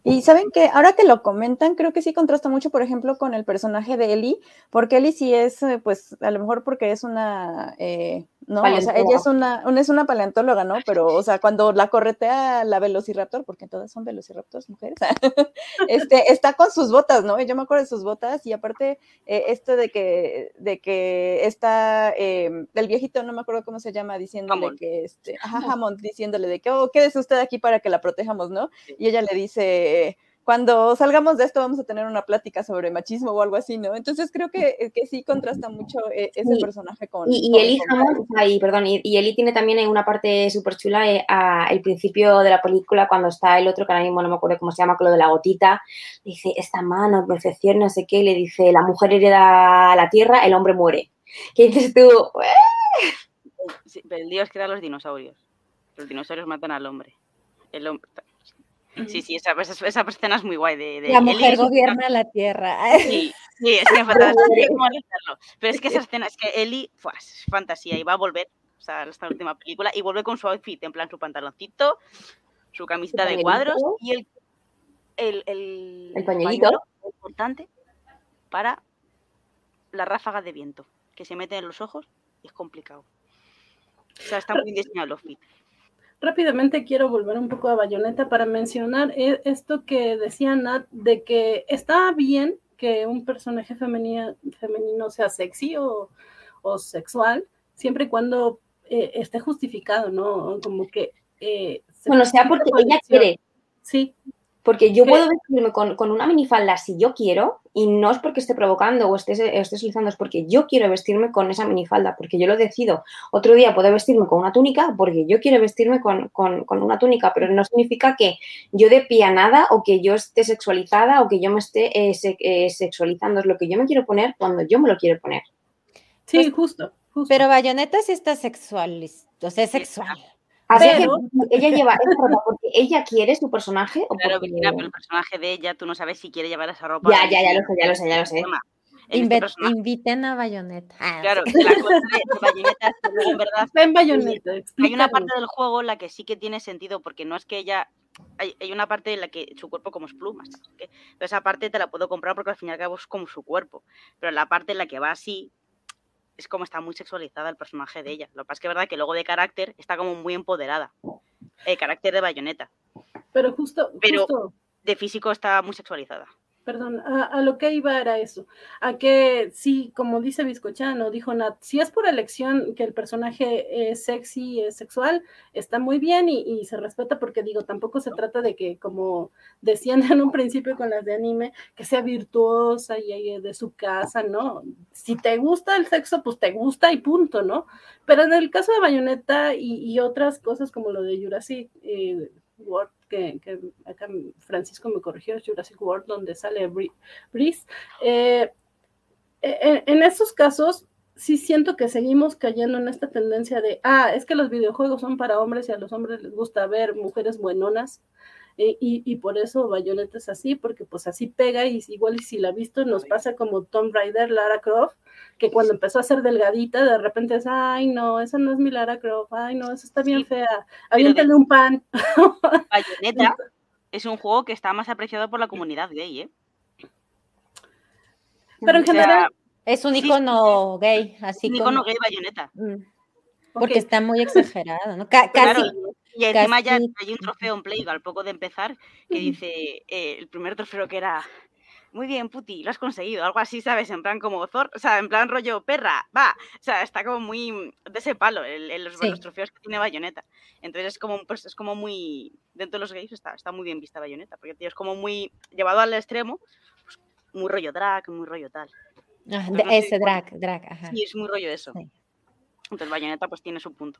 Y saben que ahora que lo comentan, creo que sí contrasta mucho, por ejemplo, con el personaje de Ellie, porque Ellie sí es, eh, pues, a lo mejor porque es una, eh, no, o sea, ella es una, una- es una paleontóloga, ¿no? Pero, o sea, cuando la corretea la Velociraptor, porque todas son Velociraptors mujeres, (laughs) este, está con sus botas, ¿no? Yo me acuerdo de sus botas y aparte eh, esto de que, de que está, eh, el viejito, no me acuerdo cómo se llama, diciéndole
Hammond.
que, este, ajá, Hammond, diciéndole de que, oh, quédese usted aquí para que la protejamos, ¿no? Y ella le dice, cuando salgamos de esto vamos a tener una plática sobre machismo o algo así, ¿no? Entonces creo que, eh, que sí contrasta mucho eh, ese
Sí.
personaje con...
Y, y Eli
con-
y, perdón, y, y Eli tiene también una parte súper chula eh, a- al principio de la película, cuando está el otro, que ahora mismo no me acuerdo cómo se llama, con lo de la gotita, dice, esta mano, perfección, no sé qué, y le dice, la mujer hereda la tierra, el hombre muere. (laughs) ¿Qué dices tú?
Sí, pero el dios que da los dinosaurios. Los dinosaurios matan al hombre. El hombre. Sí, sí, esa, esa, esa escena es muy guay. De, de
La mujer
es
gobierna la tierra.
Sí, (laughs) sí, es que cómo analizarlo. Pero es que esa (laughs) escena, es que Eli, es fantasía y va a volver. O sea, esta última película, y vuelve con su outfit, en plan su pantaloncito, su camiseta de cuadros y el, el, el,
el pañuelito
importante para la ráfaga de viento que se mete en los ojos y es complicado. O sea, está muy diseñado el outfit.
Rápidamente quiero volver un poco a Bayonetta para mencionar e, esto que decía Nat de que está bien que un personaje femenino, femenino sea sexy o, o sexual, siempre y cuando eh, esté justificado, ¿no? Como que... Eh,
bueno, sea porque ella quiere.
Sí.
Porque yo puedo vestirme con, con, una minifalda si yo quiero, y no es porque esté provocando o esté, esté utilizando, es porque yo quiero vestirme con esa minifalda, porque yo lo decido. Otro día puedo vestirme con una túnica porque yo quiero vestirme con, con, con una túnica, pero no significa que yo de pie a nada o que yo esté sexualizada o que yo me esté eh, se, eh, sexualizando. Es lo que yo me quiero poner cuando yo me lo quiero poner.
Sí, pues, justo, justo,
Pero Bayonetta sí está sexual, o sea, es sexual.
Pero, (laughs) ella lleva esa (laughs) ropa porque ella quiere su personaje o
claro,
porque...
pero el personaje de ella, tú no sabes si quiere llevar esa ropa.
Ya, ya, ya lo sé, ya lo sé, ya lo sé.
Inve este inviten a Bayonetta. Ah,
claro, sí. la cosa de, Bayonetta es que en verdad.
Ven Bayonetta,
hay una parte del juego en la que sí que tiene sentido, porque no es que ella. Hay, hay una parte en la que su cuerpo como es plumas. esa parte te la puedo comprar porque al fin y al cabo es como su cuerpo. Pero la parte en la que va así, es como está muy sexualizada el personaje de ella. Lo que pasa es que es verdad que luego de carácter está como muy empoderada. El carácter de bayoneta.
Pero justo.
Pero
justo,
de físico está muy sexualizada.
Perdón, a, lo que iba era eso. A que sí, como dice Biscochano, dijo Nat, si es por elección que el personaje es sexy, es sexual, está muy bien y, se respeta porque digo, tampoco se trata de que, como decían en (laughs) un principio con las de anime, que sea virtuosa y, de su casa, ¿no? Si te gusta el sexo, pues te gusta y punto, ¿no? Pero en el caso de Bayonetta y, y otras cosas como lo de Jurassic eh, World, que, que, acá Francisco me corrigió, Jurassic World, donde sale Breeze. Eh, en, en estos casos, sí siento que seguimos cayendo en esta tendencia de, ah, es que los videojuegos son para hombres y a los hombres les gusta ver mujeres buenonas. Eh, y, y, por eso Bayonetta es así, porque pues así pega y igual y si la ha visto nos pasa como Tomb Raider, Lara Croft, que cuando empezó a ser delgadita, de repente es, ay no, esa no es mi Lara Croft, ay no, esa está bien sí, fea, aviéntale un pan. (laughs)
Bayonetta es un juego que está más apreciado por la comunidad gay, ¿eh?
Pero en general... O sea,
es un icono sí, gay, así
un
como...
icono gay Bayonetta.
Mm. Porque okay. está muy exagerado, ¿no? Ca casi...
Claro, y encima ya hay un trofeo en Play al poco de empezar que dice eh, el primer trofeo que era muy bien, puti, lo has conseguido, algo así, ¿sabes? En plan como Thor, o sea, en plan rollo perra, va, o sea, está como muy de ese palo el, el, los, sí. los, trofeos que tiene Bayonetta. Entonces es como, pues, es como muy, dentro de los gays está, está muy bien vista Bayonetta, porque tío, es como muy, llevado al extremo, pues, muy rollo drag, muy rollo tal.
Ah, de, no ese sé, drag, drag, ajá.
Sí, es muy rollo eso. Sí. Entonces Bayonetta pues tiene su punto.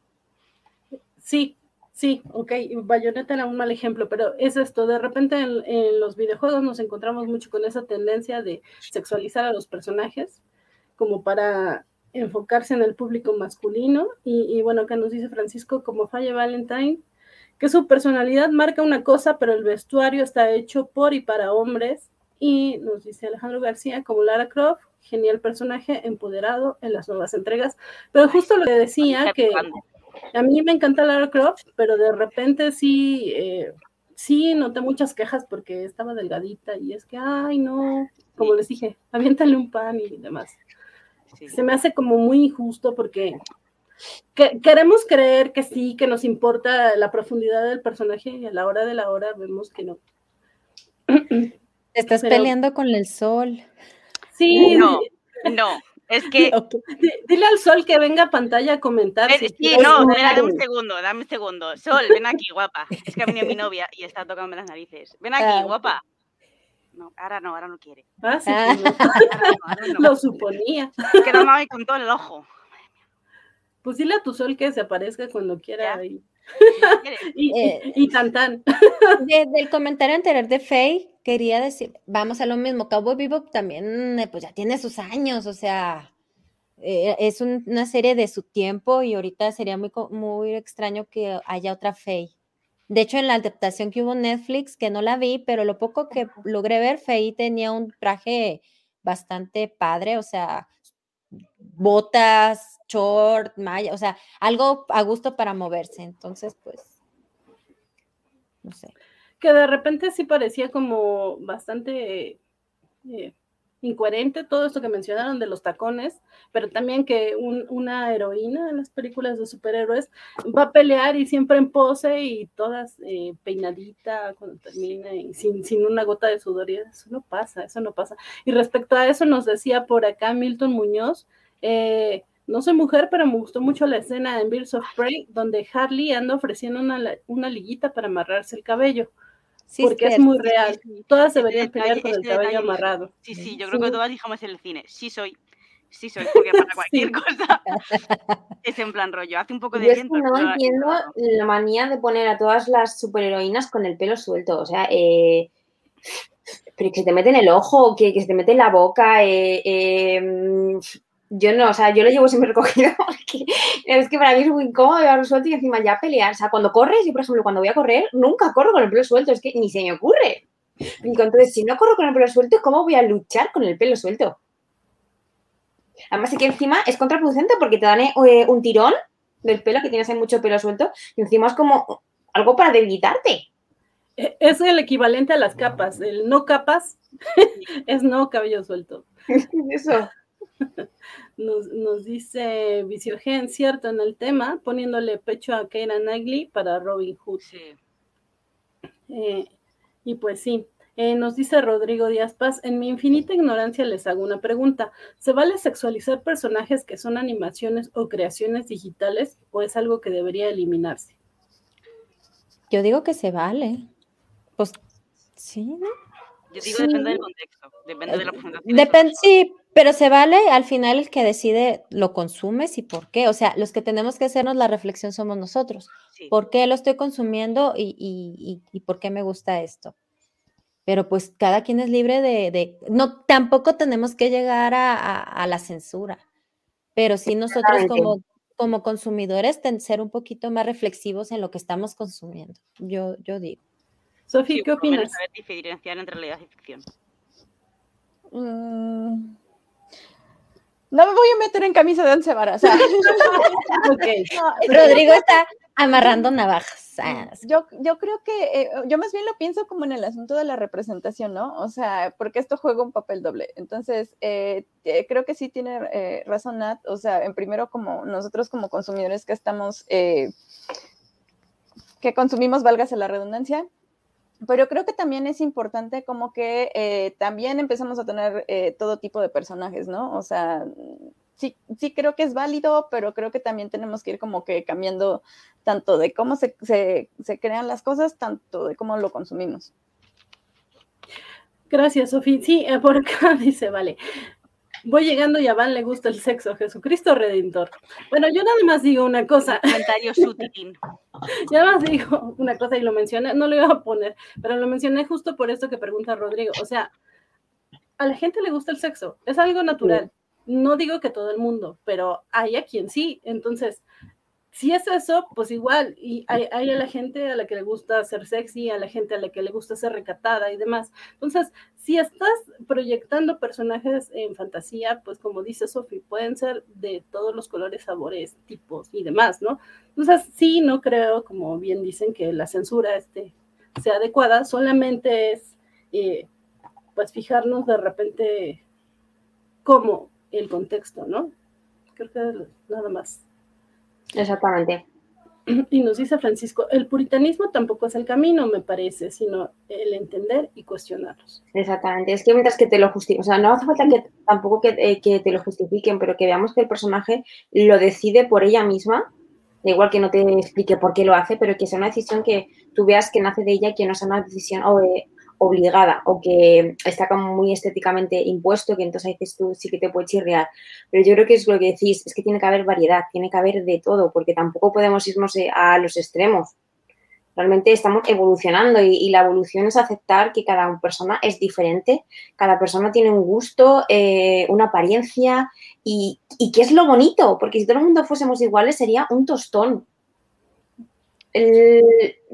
Sí, Sí, ok, Bayonetta era un mal ejemplo, pero es esto, de repente en, en, los videojuegos nos encontramos mucho con esa tendencia de sexualizar a los personajes como para enfocarse en el público masculino y, y bueno, acá nos dice Francisco como Falle Valentine, que su personalidad marca una cosa, pero el vestuario está hecho por y para hombres. Y nos dice Alejandro García como Lara Croft, genial personaje, empoderado en las nuevas entregas, pero justo lo que decía que... A mí me encanta Lara Croft, pero de repente sí, eh, sí noté muchas quejas porque estaba delgadita y es que, ay, no, como les dije, aviéntale un pan y demás. Sí. Se me hace como muy injusto porque que, queremos creer que sí, que nos importa la profundidad del personaje y a la hora de la hora vemos que no.
Te estás pero, peleando con el sol.
Sí,
no, no. Es (laughs) que.
Okay. Dile al sol que venga a pantalla a comentar.
Eh, si sí, no, espera, dame un segundo, dame un segundo. Sol, ven aquí, guapa. Es que ha venido mi novia y está tocando las narices. Ven aquí, ah. guapa. No, ahora no, ahora no quiere.
Ah, sí, ah. No. Ahora no, ahora no. Lo suponía.
Es que no me con todo el ojo.
Pues dile a tu sol que se aparezca cuando quiera. Y, y, eh, y, tan tan.
De, del comentario anterior de Faye, quería decir, vamos a lo mismo, Cowboy Bebop también, eh, pues ya tiene sus años, o sea, eh, es un, una serie de su tiempo y ahorita sería muy, muy extraño que haya otra Faye. De hecho, en la adaptación que hubo en Netflix, que no la vi, pero lo poco que logré ver, Faye tenía un traje bastante padre, o sea, botas, short, malla, o sea, algo a gusto para moverse. Entonces, pues, no sé.
Que de repente sí parecía como bastante eh, incoherente todo esto que mencionaron de los tacones, pero también que una heroína en las películas de superhéroes va a pelear y siempre en pose y todas eh, peinadita cuando termina y sin, sin una gota de sudor y eso no pasa, eso no pasa. Y respecto a eso nos decía por acá Milton Muñoz, eh, no soy mujer, pero me gustó mucho la escena en Birds of Prey, donde Harley anda ofreciendo una, una liguita para amarrarse el cabello porque es, muy real. Todas deberían pelear con el cabello amarrado.
Sí, sí, yo creo que todas dijimos en el cine, sí soy, sí soy, porque para (laughs) cualquier cosa (laughs) es en plan rollo, hace un poco de
viento. no entiendo la manía de poner a todas las superheroínas con el pelo suelto, o sea, eh, pero que se te mete en el ojo, que, que se te mete en la boca, eh, eh, yo no, o sea, yo lo llevo siempre (laughs) recogido porque es que para mí es muy incómodo llevarlo suelto y encima ya pelear. O sea, cuando corres, yo por ejemplo, cuando voy a correr, nunca corro con el pelo suelto, es que ni se me ocurre. Entonces, si no corro con el pelo suelto, ¿cómo voy a luchar con el pelo suelto? Además, es que encima es contraproducente porque te dan eh, un tirón del pelo, que tienes ahí mucho pelo suelto, y encima es como algo para debilitarte.
E, es el equivalente a las capas. El no capas (laughs) es no cabello suelto. (laughs)
Eso. (laughs)
Nos, dice Viciogen, cierto en el tema, poniéndole pecho a Keira Knightley para Robin Hood. Eh, y pues sí, eh, nos dice Rodrigo Díaz Paz, en mi infinita ignorancia les hago una pregunta. ¿Se vale sexualizar personajes que son animaciones o creaciones digitales o es algo que debería eliminarse?
Yo digo que se vale. Pues sí, ¿no?
Yo digo depende del contexto, depende de la presentación.
Depende, sí, pero se vale al final el que decide lo consumes y por qué. O sea, los que tenemos que hacernos la reflexión somos nosotros. ¿Por qué lo estoy consumiendo y, por qué me gusta esto? Pero pues cada quien es libre de, no, tampoco tenemos que llegar a, la censura, pero sí nosotros como, como consumidores ser un poquito más reflexivos en lo que estamos consumiendo, yo, yo digo.
Sofía, ¿qué opinas?
Saber diferenciar entre realidad y ficción.
No me voy a meter en camisa de once varas. (laughs)
Rodrigo está amarrando navajas.
Yo, yo creo que, eh, yo más bien lo pienso como en el asunto de la representación, ¿no? O sea, porque esto juega un papel doble. Entonces, eh, eh, creo que sí tiene razón Nat. O sea, en primero como nosotros como consumidores que estamos, que consumimos, válgase la redundancia, pero creo que también es importante como que eh, también empezamos a tener eh, todo tipo de personajes, ¿no? O sea, sí, sí creo que es válido, pero creo que también tenemos que ir como que cambiando tanto de cómo se, se, se crean las cosas, tanto de cómo lo consumimos.
Gracias, Sofía. Sí, eh, por acá (laughs) dice, vale. Voy llegando y a Van le gusta el sexo, Jesucristo Redentor. Bueno, yo nada más digo una cosa.
Comentario sutil. (laughs)
nada más digo una cosa y lo mencioné, no lo iba a poner, pero lo mencioné justo por esto que pregunta Rodrigo. O sea, a la gente le gusta el sexo, es algo natural. No digo que todo el mundo, pero hay a quien sí. Entonces, si es eso, pues igual, y hay, a la gente a la que le gusta ser sexy, a la gente a la que le gusta ser recatada y demás. Entonces, si estás proyectando personajes en fantasía, pues como dice Sofi, pueden ser de todos los colores, sabores, tipos y demás, ¿no? Entonces, sí, no creo, como bien dicen, que la censura este, sea adecuada, solamente es, eh, pues, fijarnos de repente cómo el contexto, ¿no? Creo que nada más.
Exactamente. (clears throat)
Y nos dice Francisco, el puritanismo tampoco es el camino, me parece, sino el entender y cuestionarlos.
Exactamente, es que mientras que te lo justifiquen, o sea, no hace falta que tampoco eh, que, te lo justifiquen, pero que veamos que el personaje lo decide por ella misma, igual que no te explique por qué lo hace, pero que sea una decisión que tú veas que nace de ella y que no sea una decisión o, eh, obligada o que está como muy estéticamente impuesto, que entonces dices tú sí que te puede chirrear. Pero yo creo que es lo que decís, es que tiene que haber variedad, tiene que haber de todo, porque tampoco podemos irnos eh, a los extremos. Realmente estamos evolucionando y, la evolución es aceptar que cada persona es diferente, cada persona tiene un gusto, eh, una apariencia y, y que es lo bonito, porque si todo el mundo fuésemos iguales sería un tostón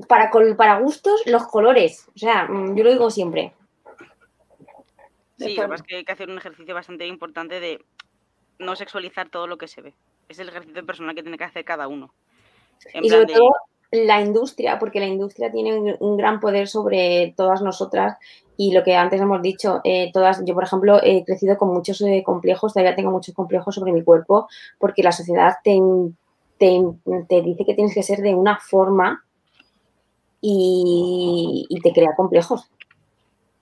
para, para gustos, los colores. O sea, mm, yo lo digo siempre.
Sí, además que hay que hacer un ejercicio bastante importante de no sexualizar todo lo que se ve. Es el ejercicio personal que tiene que hacer cada uno. En
Y
plan
sobre
de-
todo la industria, porque la industria tiene un, gran poder sobre todas nosotras y lo que antes hemos dicho, eh, todas, yo por ejemplo he crecido con muchos eh, complejos, todavía tengo muchos complejos sobre mi cuerpo porque la sociedad te, te, te dice que tienes que ser de una forma y, te crea complejos.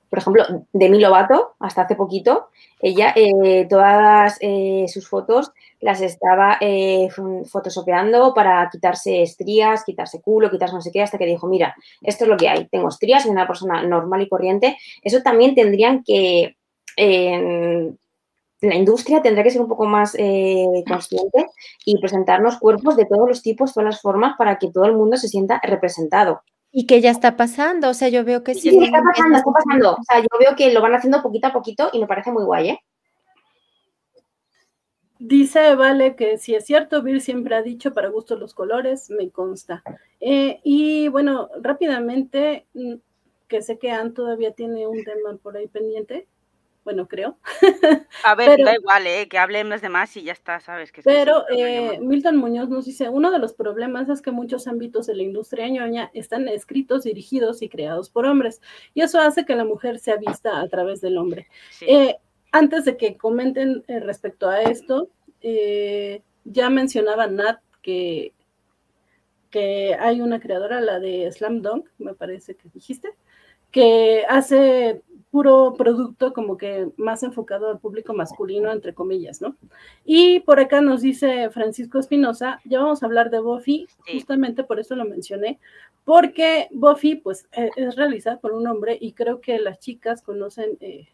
Por ejemplo, Demi Lovato, hasta hace poquito, ella eh, todas eh, sus fotos las estaba eh, photoshopeando para quitarse estrías, quitarse culo, quitarse no sé qué, hasta que dijo, mira, esto es lo que hay, tengo estrías, soy una persona normal y corriente. Eso también tendrían que, eh, la industria tendrá que ser un poco más eh, consciente y presentarnos cuerpos de todos los tipos, todas las formas, para que todo el mundo se sienta representado.
Y que ya está pasando, o sea, yo veo que sí.
Sí, está pasando,
es
está pasando. O sea, yo veo que lo van haciendo poquito a poquito y me parece muy guay, ¿eh?
Dice Vale que si es cierto, Vir siempre ha dicho para gusto los colores, me consta. Eh, y bueno, rápidamente, mm, que sé que Ann todavía tiene un tema por ahí pendiente, bueno, creo, (laughs)
A ver,
pero-
da igual, ¿eh? que hablen los demás y ya está, ¿sabes? Que es
pero eh. Milton Muñoz nos dice, uno de los problemas es que muchos ámbitos de la industria ñoña están escritos, dirigidos y creados por hombres, y eso hace que la mujer sea vista a través del hombre.
Sí.
Eh, antes de que comenten eh, respecto a esto, ya mencionaba Nat que, que hay una creadora, la de Slam Dunk, me parece que dijiste, que hace puro producto como que más enfocado al público masculino, entre comillas, ¿no? Y por acá nos dice Francisco Espinosa, ya vamos a hablar de Buffy,
Sí.
justamente por eso lo mencioné, porque Buffy pues eh, es realizada por un hombre y creo que las chicas conocen eh,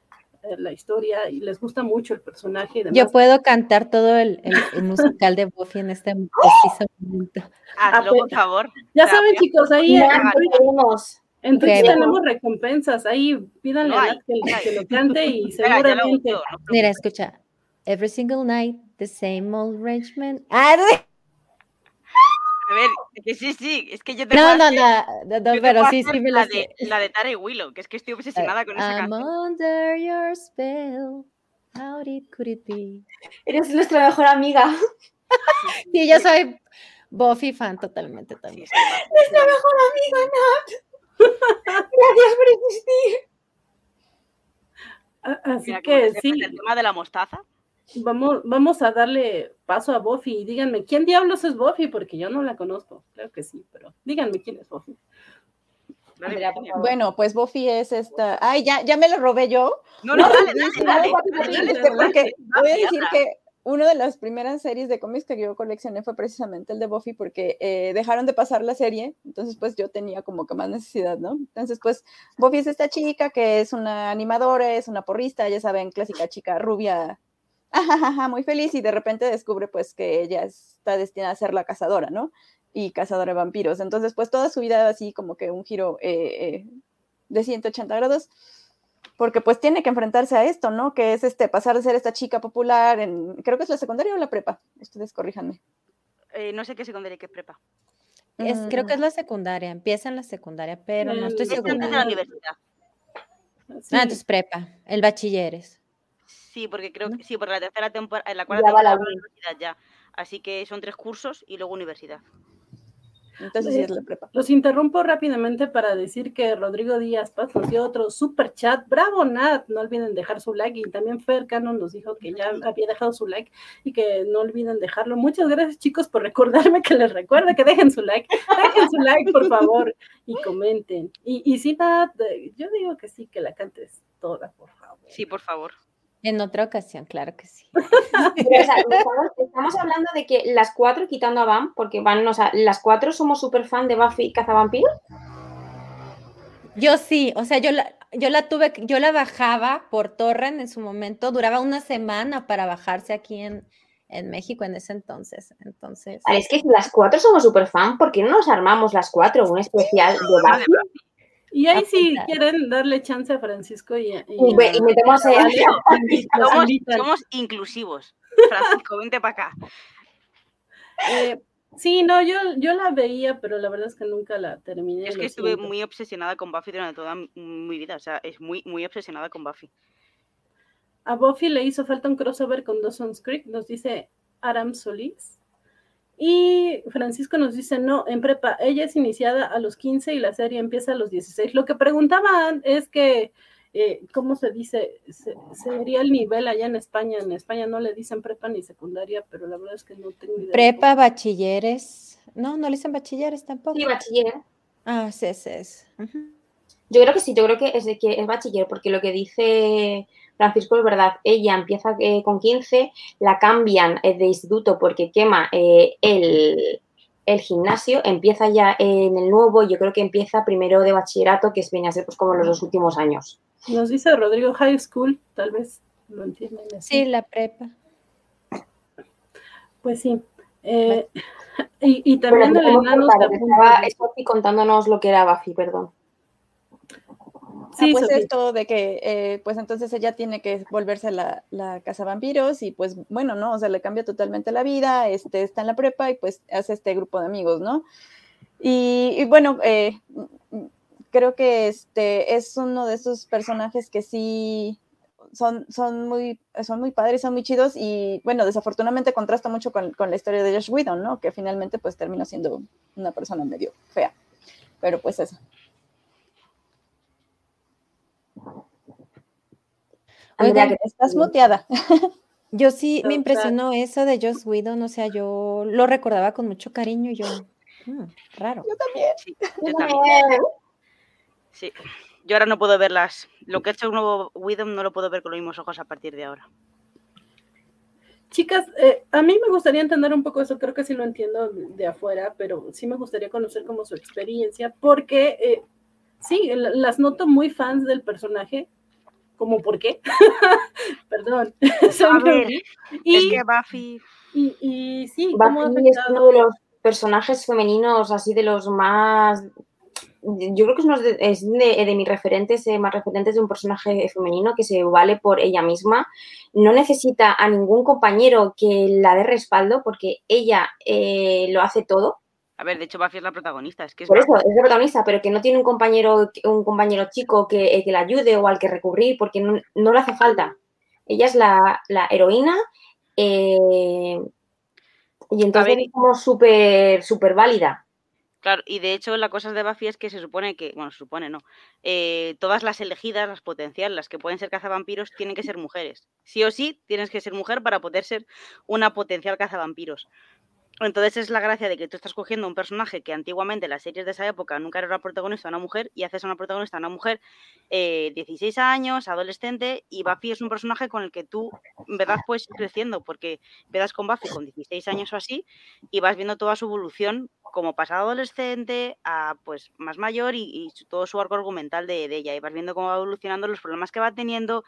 la historia y les gusta mucho el personaje y demás.
Yo puedo cantar todo el, el- el musical de Buffy en este (laughs) preciso momento.
Hazlo,
ah,
por favor.
ya saben chicos, ahí en,
Ya
Vale.
Twitch-
queremos.
en Twitch
Ok.
tenemos recompensas, ahí pídanle
No
a que, que lo cante y (laughs) seguramente...
no
Mira,
preocupes.
escucha. Every single night, the same old regimen. Ah,
A ver, que sí, sí, es que yo te
no, no, no, no, pero sí, sí me
la
sé.
de, la de Tara y Willow, que es que estoy obsesionada con esa
I'm
canción.
under your spell. How it could it be?
Eres nuestra mejor amiga. (laughs)
Sí, yo soy Buffy fan totalmente también.
Nuestra mejor amiga, Nat. Gracias por existir.
Así
mira,
que sí,
El tema de la mostaza.
vamos, vamos a darle paso a Buffy y díganme, ¿quién diablos es Buffy? Porque yo no la conozco, claro que sí, pero díganme quién es Buffy.
Dale,
Andrea, por
Virginia.
favor.
Bueno, pues Buffy es esta. Ay, ya, ya me lo robé yo.
No, no, dale, dale, dale,
dale,
dale,
dale,
dale,
Este,
dale,
porque
dale,
voy a decir que una de las primeras series de cómics que yo coleccioné fue precisamente el de Buffy porque eh, dejaron de pasar la serie, entonces pues yo tenía como que más necesidad, ¿no? Entonces pues Buffy es esta chica que es una animadora, es una porrista, ya saben, clásica chica rubia, ajajaja, muy feliz y de repente descubre pues que ella está destinada a ser la cazadora, ¿no? Y cazadora de vampiros. Entonces pues toda su vida así como que un giro eh, eh, de 180 grados porque pues tiene que enfrentarse a esto, ¿no? Que es este pasar de ser esta chica popular en, creo que es la secundaria o la prepa, ustedes corríjanme.
Eh, no sé qué secundaria y qué prepa.
Es, creo que
Mm,
es la secundaria, empieza en la secundaria, pero no estoy
Es antes de la
segura.
universidad.
Sí.
Ah, entonces prepa, el bachilleres.
Sí, porque creo que sí, porque la tercera temporada, en la cuarta
Ya
temporada la universidad ya. Así que son tres cursos y luego universidad.
Entonces sí es la prepa.
Los interrumpo rápidamente para decir que Rodrigo Díaz Paz nos dio otro super chat. Bravo, Nat. No olviden dejar su like. Y también Fer Cannon nos dijo que ya había dejado su like y que no olviden dejarlo. Muchas gracias, chicos, por recordarme que les recuerde que dejen su like. Dejen su like, por favor, y comenten. Y, y sí, Nat, eh, yo digo que sí, que la cantes toda, por favor.
Sí, por favor.
En otra ocasión, claro que sí. (laughs)
Pero, o sea, estamos, estamos hablando de que las cuatro, quitando a Van, porque Van, o sea, las cuatro somos súper fan de Buffy Cazavampiros.
Yo sí, o sea, yo la, yo la tuve, yo la bajaba por torrent en su momento, duraba una semana para bajarse aquí en, en México en ese entonces. Entonces,
Vale, es que si las cuatro somos súper fan, ¿por qué no nos armamos las cuatro un especial de Buffy?
Y ahí sí quieren darle chance a Francisco y, y
Y, ve- y metemos
Vale, los (laughs)
Somos, inclusivos. Francisco, vente para acá.
Eh, sí, no, yo, yo la veía, pero la verdad es que nunca la terminé.
Es que estuve
siento.
muy obsesionada con Buffy durante toda mi- mi vida. O sea, es muy, muy obsesionada con Buffy.
A Buffy le hizo falta un crossover con Dawson's Creek, nos dice Aram Solís. Y Francisco nos dice, no, en prepa, ella es iniciada a los 15 y la serie empieza a los 16. Lo que preguntaban es que, eh, ¿cómo se dice? sería el nivel allá en España. En España no le dicen prepa ni secundaria, pero la verdad es que no tengo idea.
Prepa, bachilleres. No, no le dicen bachilleres tampoco.
Sí, bachiller.
Ah, sí, sí. es.
Yo creo que sí, yo creo que es, de que es bachiller, porque lo que dice Francisco es verdad. Ella empieza eh, con 15, la cambian eh, de instituto porque quema eh, el, el, gimnasio, empieza ya en el nuevo, yo creo que empieza primero de bachillerato, que es, viene a ser pues, como los dos últimos años.
Nos dice Rodrigo High School, tal vez lo entienden.
Sí, la prepa.
Pues sí. (laughs) y, y, también el enano...
Estaba, estaba contándonos lo que era Buffy, perdón.
Sí, pues esto de que, eh, pues entonces ella tiene que volverse la, la casa vampiros y pues bueno, ¿no? O sea, le cambia totalmente la vida, este, está en la prepa y pues hace este grupo de amigos, ¿no? Y, bueno, eh, creo que este es uno de esos personajes que sí son, son, muy, son muy padres, son muy chidos y bueno, desafortunadamente contrasta mucho con, con la historia de Josh Whedon, ¿no? Que finalmente pues termina siendo una persona medio fea. Pero pues eso. Oigan, estás muteada. (laughs)
Yo sí me impresionó eso de Joss Whedon, o sea, yo lo recordaba con mucho cariño, yo, mm, raro.
Yo también.
Sí, yo también. Sí, yo ahora no puedo verlas. Lo que ha hecho un nuevo Whedon no lo puedo ver con los mismos ojos a partir de ahora.
Chicas, eh, a mí me gustaría entender un poco eso, creo que sí lo entiendo de afuera, pero sí me gustaría conocer como su experiencia, porque eh, sí, las noto muy fans del personaje, como por qué. (laughs) Perdón. (laughs)
y, es que Buffy.
Y, y sí,
Buffy es uno de los personajes femeninos así de los más. Yo creo que es, de, de, mis referentes, eh, más referentes de un personaje femenino que se vale por ella misma. No necesita a ningún compañero que la dé respaldo porque ella eh, lo hace todo
a ver, de hecho Buffy es la protagonista. Es que es
Por eso, es la protagonista, pero que no tiene un compañero, un compañero chico que, eh, que la ayude o al que recurrir porque no, le hace falta. Ella es la, heroína eh, y entonces es como súper súper válida.
Claro, y de hecho la cosa de Buffy es que se supone que, bueno, se supone no, eh, todas las elegidas, las potenciales, las que pueden ser cazavampiros, tienen que ser mujeres. Sí o sí, tienes que ser mujer para poder ser una potencial cazavampiros. Entonces es la gracia de que tú estás cogiendo un personaje que antiguamente en las series de esa época nunca era una protagonista una mujer y haces a una protagonista una mujer eh, 16 años, adolescente y Buffy es un personaje con el que tú en verdad puedes ir creciendo porque empiezas con Buffy con 16 años o así y vas viendo toda su evolución como pasado adolescente a pues más mayor y, todo su arco argumental de, de ella y vas viendo cómo va evolucionando los problemas que va teniendo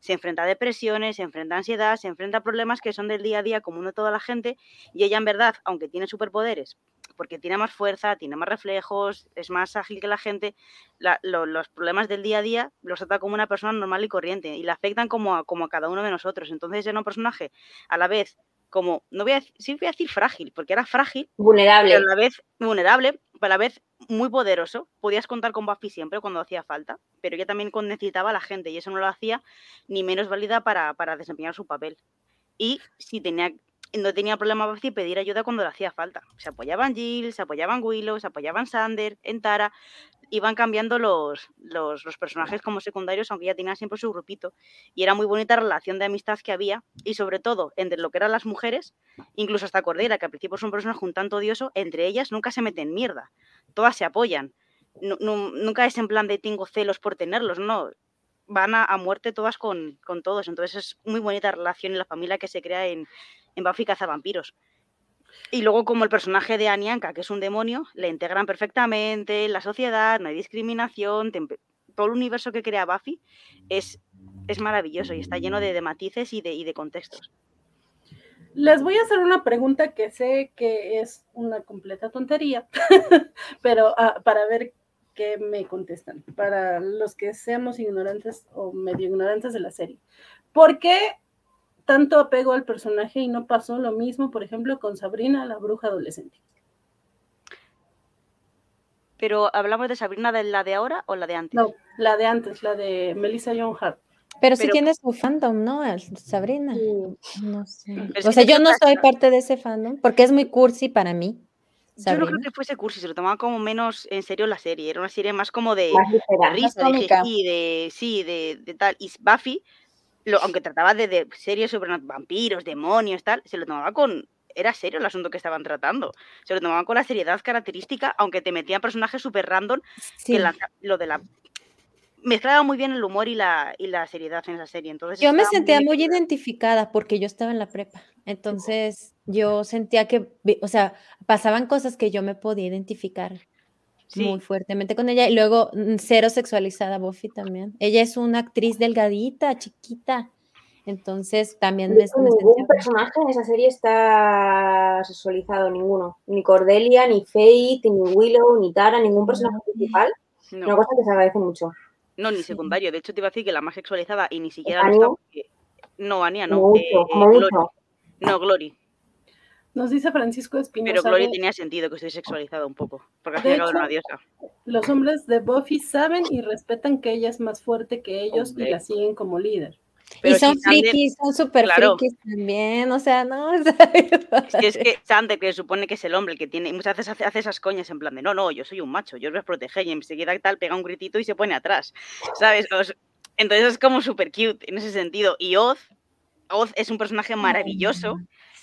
se enfrenta a depresiones, se enfrenta a ansiedad, se enfrenta a problemas que son del día a día común de toda la gente y ella en verdad, aunque tiene superpoderes, porque tiene más fuerza, tiene más reflejos, es más ágil que la gente, los problemas del día a día los trata como una persona normal y corriente y la afectan como a, como a cada uno de nosotros. Entonces es un personaje a la vez como, no voy a, sí voy a decir frágil, porque era frágil,
vulnerable,
pero a la vez vulnerable, a la vez muy poderoso. Podías contar con Buffy siempre cuando hacía falta, pero ella también necesitaba a la gente y eso no lo hacía ni menos válida para, para desempeñar su papel. Y si tenía no tenía problema Buffy pedir ayuda cuando le hacía falta. Se apoyaban Jill, se apoyaban Willow, se apoyaban Sander, en Tara, iban cambiando los, los, personajes como secundarios, aunque ya tenían siempre su grupito. Y era muy bonita la relación de amistad que había, y sobre todo entre lo que eran las mujeres, incluso hasta Cordera, que al principio es un personaje un tanto odioso, entre ellas nunca se meten mierda, todas se apoyan. nunca es en plan de tengo celos por tenerlos, no. Van a, muerte todas con, con, todos. Entonces es muy bonita relación en la familia que se crea en, en Buffy Cazavampiros. Y luego, como el personaje de Anianka, que es un demonio, le integran perfectamente en la sociedad, no hay discriminación, todo el universo que crea Buffy es, es maravilloso y está lleno de, matices y de, y de contextos.
Les voy a hacer una pregunta que sé que es una completa tontería, (laughs) pero ah, para ver qué me contestan, para los que seamos ignorantes o medio ignorantes de la serie. ¿Por qué tanto apego al personaje y no pasó lo mismo, por ejemplo, con Sabrina, la bruja adolescente.
Pero hablamos de Sabrina de la de ahora o la de antes?
No, la de antes, la de Melissa John Hart.
Pero sí tiene su fandom, ¿no? Sabrina.
Sí.
No sé. O sea, yo no soy parte de ese fandom porque es muy cursi para mí.
Yo no creo que fuese cursi, se lo tomaba como menos en serio la serie. Era una serie más como de,
Más
de
ligera.
risa, de sí, de, de tal. Y Buffy, lo, aunque trataba de, de series sobre vampiros, demonios, tal, se lo tomaba con. Era serio el asunto que estaban tratando. Se lo tomaban con la seriedad característica, aunque te metían personajes súper random,
Sí.
que lanza- lo de la. Mezclaba muy bien el humor y la, y la seriedad en esa serie. Entonces
Yo me sentía muy
equilibrado.
identificada porque yo estaba en la prepa. Entonces yo sentía que, o sea, pasaban cosas que yo me podía identificar muy fuertemente con ella. Y luego, mm, cero sexualizada Buffy también. Ella es una actriz delgadita, chiquita. Entonces también me,
ningún
sentía...
personaje en esa serie está sexualizado, ninguno. Ni Cordelia, ni Faith, ni Willow, ni Tara, ningún personaje
No.
principal.
no.
Una cosa que se agradece mucho.
No, ni
Sí.
secundario. De hecho, te iba a decir que la más sexualizada y ni siquiera lo está. porque- No, Ania, no. Eh,
mucho, como
Glory. No, Glory.
Nos dice Francisco Espinosa.
Pero Glory
de-
tenía sentido que estoy sexualizada un poco. Porque
De hecho,
una diosa.
Los hombres de Buffy saben y respetan que ella es más fuerte que ellos
Hombre.
y la siguen como líder.
Y son
si Sander-
frikis, son súper
Claro.
frikis también, o sea, no, (laughs) o sea,
Es que, es (laughs) que Sander, que se supone que es el hombre, el que tiene. Muchas veces hace, hace esas coñas en plan de no, no, yo soy un macho, yo os voy a proteger. Y enseguida tal, pega un gritito y se pone atrás. ¿Sabes? Os- entonces es como súper cute en ese sentido. Y Oz, Oz es un personaje maravilloso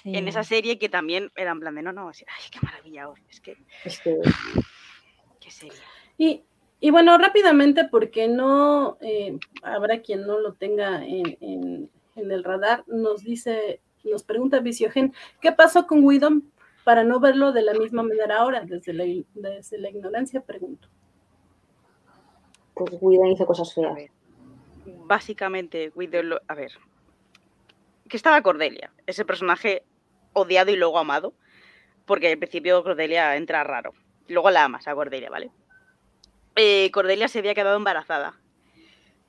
en esa serie que también era en plan de no, no, así, ay, qué maravilla Oz. Es que,
Es que (sighs)
qué serie.
Y, y bueno, rápidamente, porque no eh, habrá quien no lo tenga en, en- en el radar, nos dice, nos pregunta Viciogen, ¿qué pasó con Widom para no verlo de la misma manera ahora? Desde la, desde la ignorancia pregunto.
pues Whedon hizo cosas
A
feas.
ver. Básicamente, Widow lo- a ver. Que estaba Cordelia, ese personaje odiado y luego amado. Porque al principio Cordelia entra raro. Luego la amas a Cordelia, ¿vale? Eh, Cordelia se había quedado embarazada.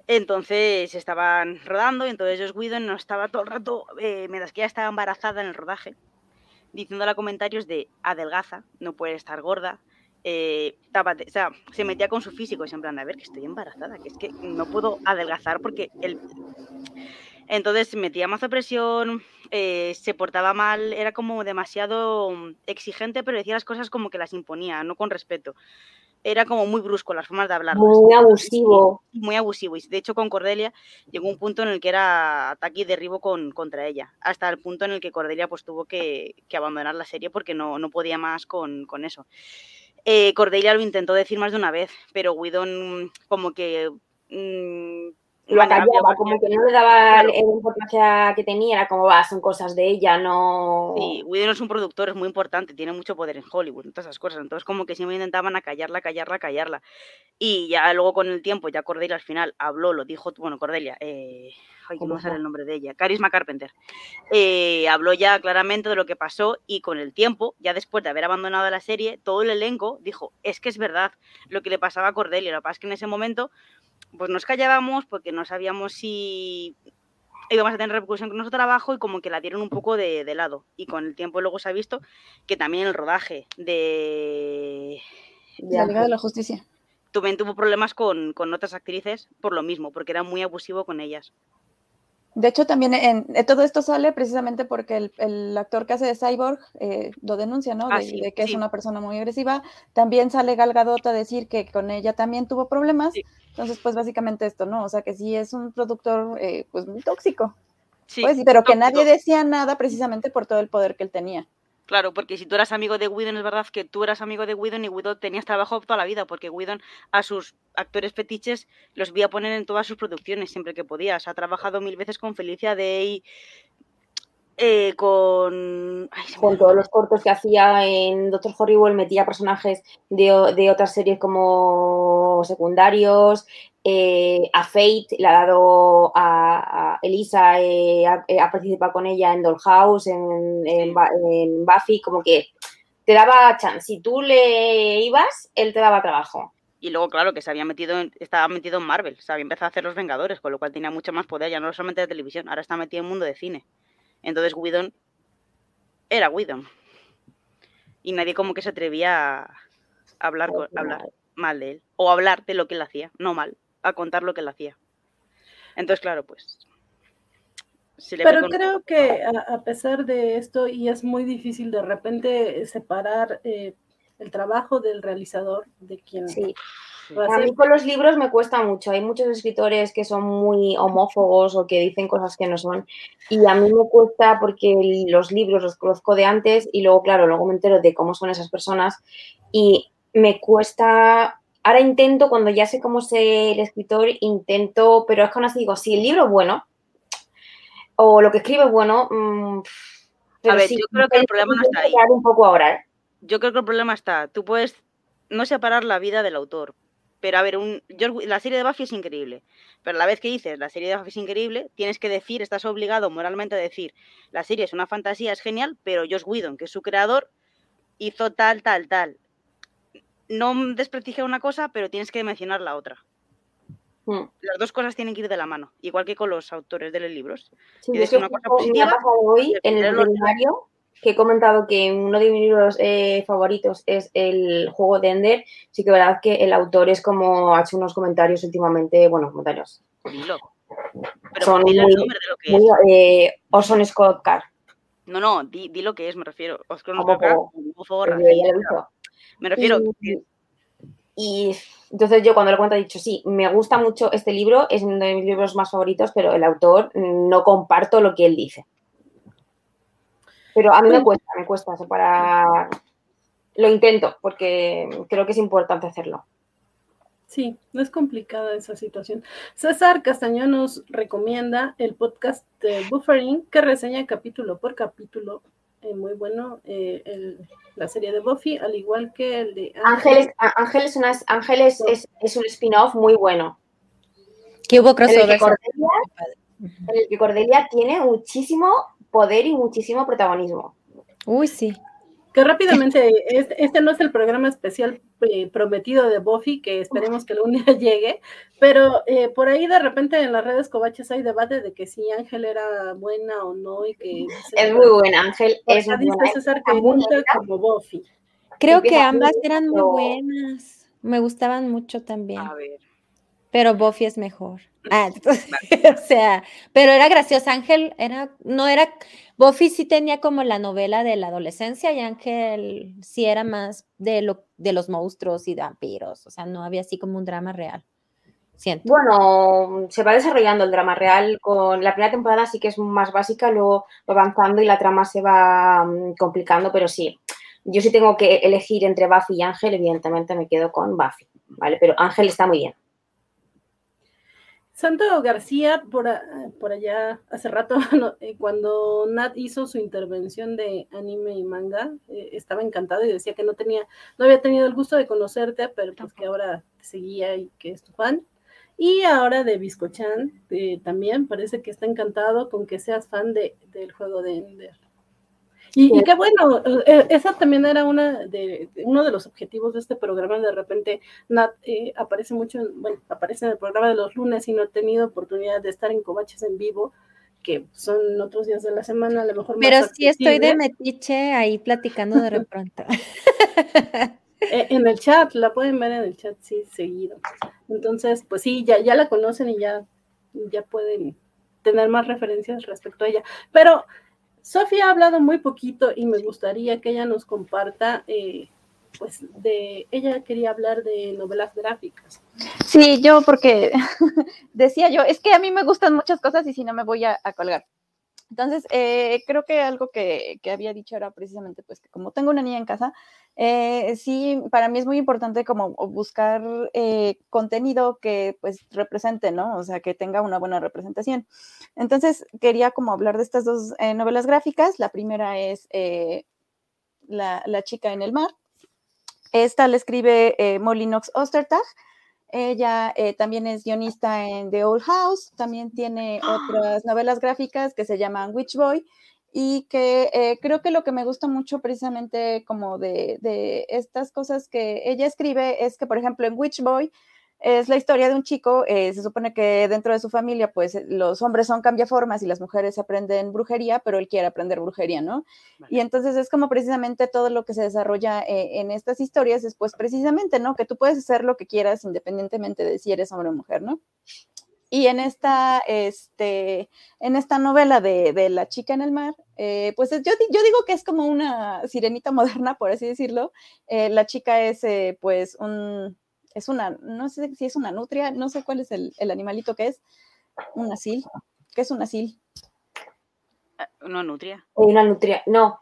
Entonces estaban rodando y entonces Joss Whedon no estaba todo el rato, eh, mientras que ella estaba embarazada en el rodaje, diciéndole comentarios de adelgaza, no puede estar gorda, eh, tápate", o sea, se metía con su físico y es en plan, a ver, que estoy embarazada, que es que no puedo adelgazar porque el... Entonces metía mazo presión, eh, se portaba mal, era como demasiado exigente, pero decía las cosas como que las imponía, no con respeto. Era como muy brusco las formas de hablar.
Muy abusivo.
Muy abusivo. Y de hecho con Cordelia llegó un punto en el que era ataque y derribo con, contra ella. Hasta el punto en el que Cordelia pues tuvo que, que abandonar la serie porque no, no podía más con, con eso. Eh, Cordelia lo intentó decir más de una vez, pero Whedon como que... mm,
Lo acallaba, como que no le daba
Claro.
la importancia que tenía, era como va, son cosas de ella, no.
Sí, Whedon es un productor, es muy importante, tiene mucho poder en Hollywood, en todas esas cosas. Entonces, como que siempre intentaban acallarla, callarla, callarla. Y ya luego con el tiempo, ya Cordelia al final habló, lo dijo, bueno, Cordelia, eh, ay, me sale el nombre de ella, Carisma Carpenter. eh, habló ya claramente de lo que pasó y con el tiempo, ya después de haber abandonado la serie, todo el elenco dijo, es que es verdad lo que le pasaba a Cordelia. Lo que pasa es que en ese momento, pues nos callábamos porque no sabíamos si íbamos a tener repercusión con nuestro trabajo y como que la dieron un poco de, de lado. Y con el tiempo luego se ha visto que también el rodaje de...
Ya.
La Liga de la Justicia.
También tuvo problemas con, con otras actrices por lo mismo, porque era muy abusivo con ellas.
De hecho, también en, en todo esto sale precisamente porque el, el actor que hace de Cyborg eh, lo denuncia, ¿no?
Ah,
De,
sí,
de que es una persona muy agresiva. También sale Gal Gadot a decir que con ella también tuvo problemas.
Sí.
Entonces, pues básicamente esto, ¿no? O sea, que sí es un productor, eh, pues muy tóxico.
Sí,
pues, pero que nadie decía nada precisamente por todo el poder que él tenía.
Claro, porque si tú eras amigo de Whedon, es verdad que tú eras amigo de Whedon y Whedon tenías trabajo toda la vida, porque Whedon a sus actores fetiches los veía poner en todas sus producciones siempre que podía. O sea, ha trabajado mil veces con Felicia Day, eh, con... Ay, se me
Con todos los cortos que hacía en Doctor Horrible, metía personajes de, de otras series como secundarios. Eh, a Fate le ha dado a, a Elisa, eh, ha, eh, ha participado con ella en Dollhouse, en, Buffy, como que te daba chance. Si tú le ibas, él te daba trabajo.
Y luego, claro, que se había metido en, estaba metido en Marvel, se había empezado a hacer los Vengadores, con lo cual tenía mucho más poder, ya no solamente de televisión, ahora está metido en el mundo de cine. Entonces Whedon era Whedon. Y nadie como que se atrevía a hablar, a hablar mal de él. O hablar de lo que él hacía, no mal, a contar lo que él hacía. Entonces, claro, pues
pero creo que a, pesar de esto, y es muy difícil de repente separar eh, el trabajo del realizador de quien...
Sí. A mí con los libros me cuesta mucho. Hay muchos escritores que son muy homófobos o que dicen cosas que no son. Y a mí me cuesta porque los libros los conozco de antes y luego, claro, luego me entero de cómo son esas personas y me cuesta... Ahora intento, cuando ya sé cómo sé el escritor, intento, pero es que aún así digo, si el libro es bueno, o lo que escribe bueno. Mm,
a ver, yo creo que el problema no está ahí.
Un poco ahora, ¿eh?
Yo creo que el problema está, tú puedes no separar la vida del autor, pero a ver, un, la serie de Buffy es increíble, pero a la vez que dices la serie de Buffy es increíble, tienes que decir, estás obligado moralmente a decir, la serie es una fantasía, es genial, pero Josh Whedon, que es su creador, hizo tal, tal, tal. No desprestigia una cosa, pero tienes que mencionar la otra. Mm. Las dos cosas tienen que ir de la mano, igual que con los autores de los libros.
Sí, y una cosa me ha pasado hoy en el seminario que he comentado que uno de mis libros eh, favoritos es el juego de Ender. Sí que verdad que el autor es como ha hecho unos comentarios últimamente, bueno, comentarios.
Dilo.
Pero Son muy, el nombre de lo que muy, es. Eh, Orson Scott Card.
No, no, di, di, lo que es, me refiero. Orson Scott Card, Me refiero.
Y, y entonces yo cuando lo cuento he dicho, sí, me gusta mucho este libro, es uno de mis libros más favoritos, pero el autor no comparto lo que él dice. Pero a mí me cuesta, me cuesta separar. Lo intento porque creo que es importante hacerlo.
Sí, no es complicada esa situación. César Castañón nos recomienda el podcast de Buffering que reseña capítulo por capítulo eh, muy bueno eh, la serie de Buffy, al igual que el de
Ángeles. Ángeles, Ángeles es, es, un spin-off muy bueno.
Que hubo crossover.
En el que Cordelia tiene muchísimo poder y muchísimo protagonismo.
Uy, sí
que rápidamente, este, este, no es el programa especial eh, prometido de Buffy, que esperemos que algún (laughs) día llegue, pero eh, por ahí de repente en las redes covaches hay debate de que si Ángel era buena o no y que...
Es muy buena, Ángel es muy
buena. César que nunca como Buffy.
Creo que ambas eran muy buenas, me gustaban mucho también. A ver. Pero Buffy es mejor. Ah, (laughs) (laughs) o sea, pero era gracioso. Ángel era, no era, Buffy sí tenía como la novela de la adolescencia y Ángel sí era más de, lo, de los monstruos y vampiros. O sea, no había así como un drama real. Siento.
Bueno, se va desarrollando el drama real. Con la primera temporada sí que es más básica, luego va avanzando y la trama se va mm, complicando, pero sí. Yo sí tengo que elegir entre Buffy y Ángel, evidentemente me quedo con Buffy, ¿vale? Pero Ángel está muy bien.
Santo García, por, por allá hace rato, (laughs) eh, cuando Nat hizo su intervención de anime y manga, eh, estaba encantado y decía que no tenía, no había tenido el gusto de conocerte, pero pues que ahora te seguía y que es tu fan. Y ahora de Biscochan eh, también parece que está encantado con que seas fan de, del juego de Ender. Y, qué bueno, eh, esa también era una de, uno de los objetivos de este programa. De repente, Nat eh, aparece mucho, bueno, aparece en el programa de los lunes y no he tenido oportunidad de estar en Covaches en vivo, que son otros días de la semana, a lo mejor.
Pero sí estoy de metiche ahí platicando de repente. (laughs)
Eh, en el chat, la pueden ver en el chat, sí, seguido. Entonces, pues sí, ya, ya la conocen y ya, ya pueden tener más referencias respecto a ella. Pero Sofía ha hablado muy poquito y me gustaría que ella nos comparta, eh, pues de, ella quería hablar de novelas gráficas.
Sí, yo porque (laughs) decía yo, es que a mí me gustan muchas cosas y si no me voy a colgar. Entonces, eh, creo que algo que, había dicho era precisamente, pues, que como tengo una niña en casa, eh, sí, para mí es muy importante como buscar eh, contenido que, pues, represente, ¿no? O sea, que tenga una buena representación. Entonces, quería como hablar de estas dos novelas gráficas. La primera es la, la, chica en el mar. Esta la escribe Molly Ostertag ella eh, también es guionista en The Old House, también tiene otras novelas gráficas que se llaman Witch Boy y que eh, creo que lo que me gusta mucho precisamente como de, de, estas cosas que ella escribe es que, por ejemplo, en Witch Boy es la historia de un chico, eh, se supone que dentro de su familia, pues eh, los hombres son cambiaformas y las mujeres aprenden brujería, pero él quiere aprender brujería, ¿no? Y entonces es como precisamente todo lo que se desarrolla eh, en estas historias, es pues precisamente, ¿no? Que tú puedes hacer lo que quieras independientemente de si eres hombre o mujer, ¿no? Y en esta, este, en esta novela de, La chica en el mar, eh, pues yo, yo, digo que es como una sirenita moderna, por así decirlo. La chica es, pues, un, es una, no sé si es una nutria, no sé cuál es el, animalito que es, un asil. ¿Qué es un asil?
Una nutria.
Una nutria, no.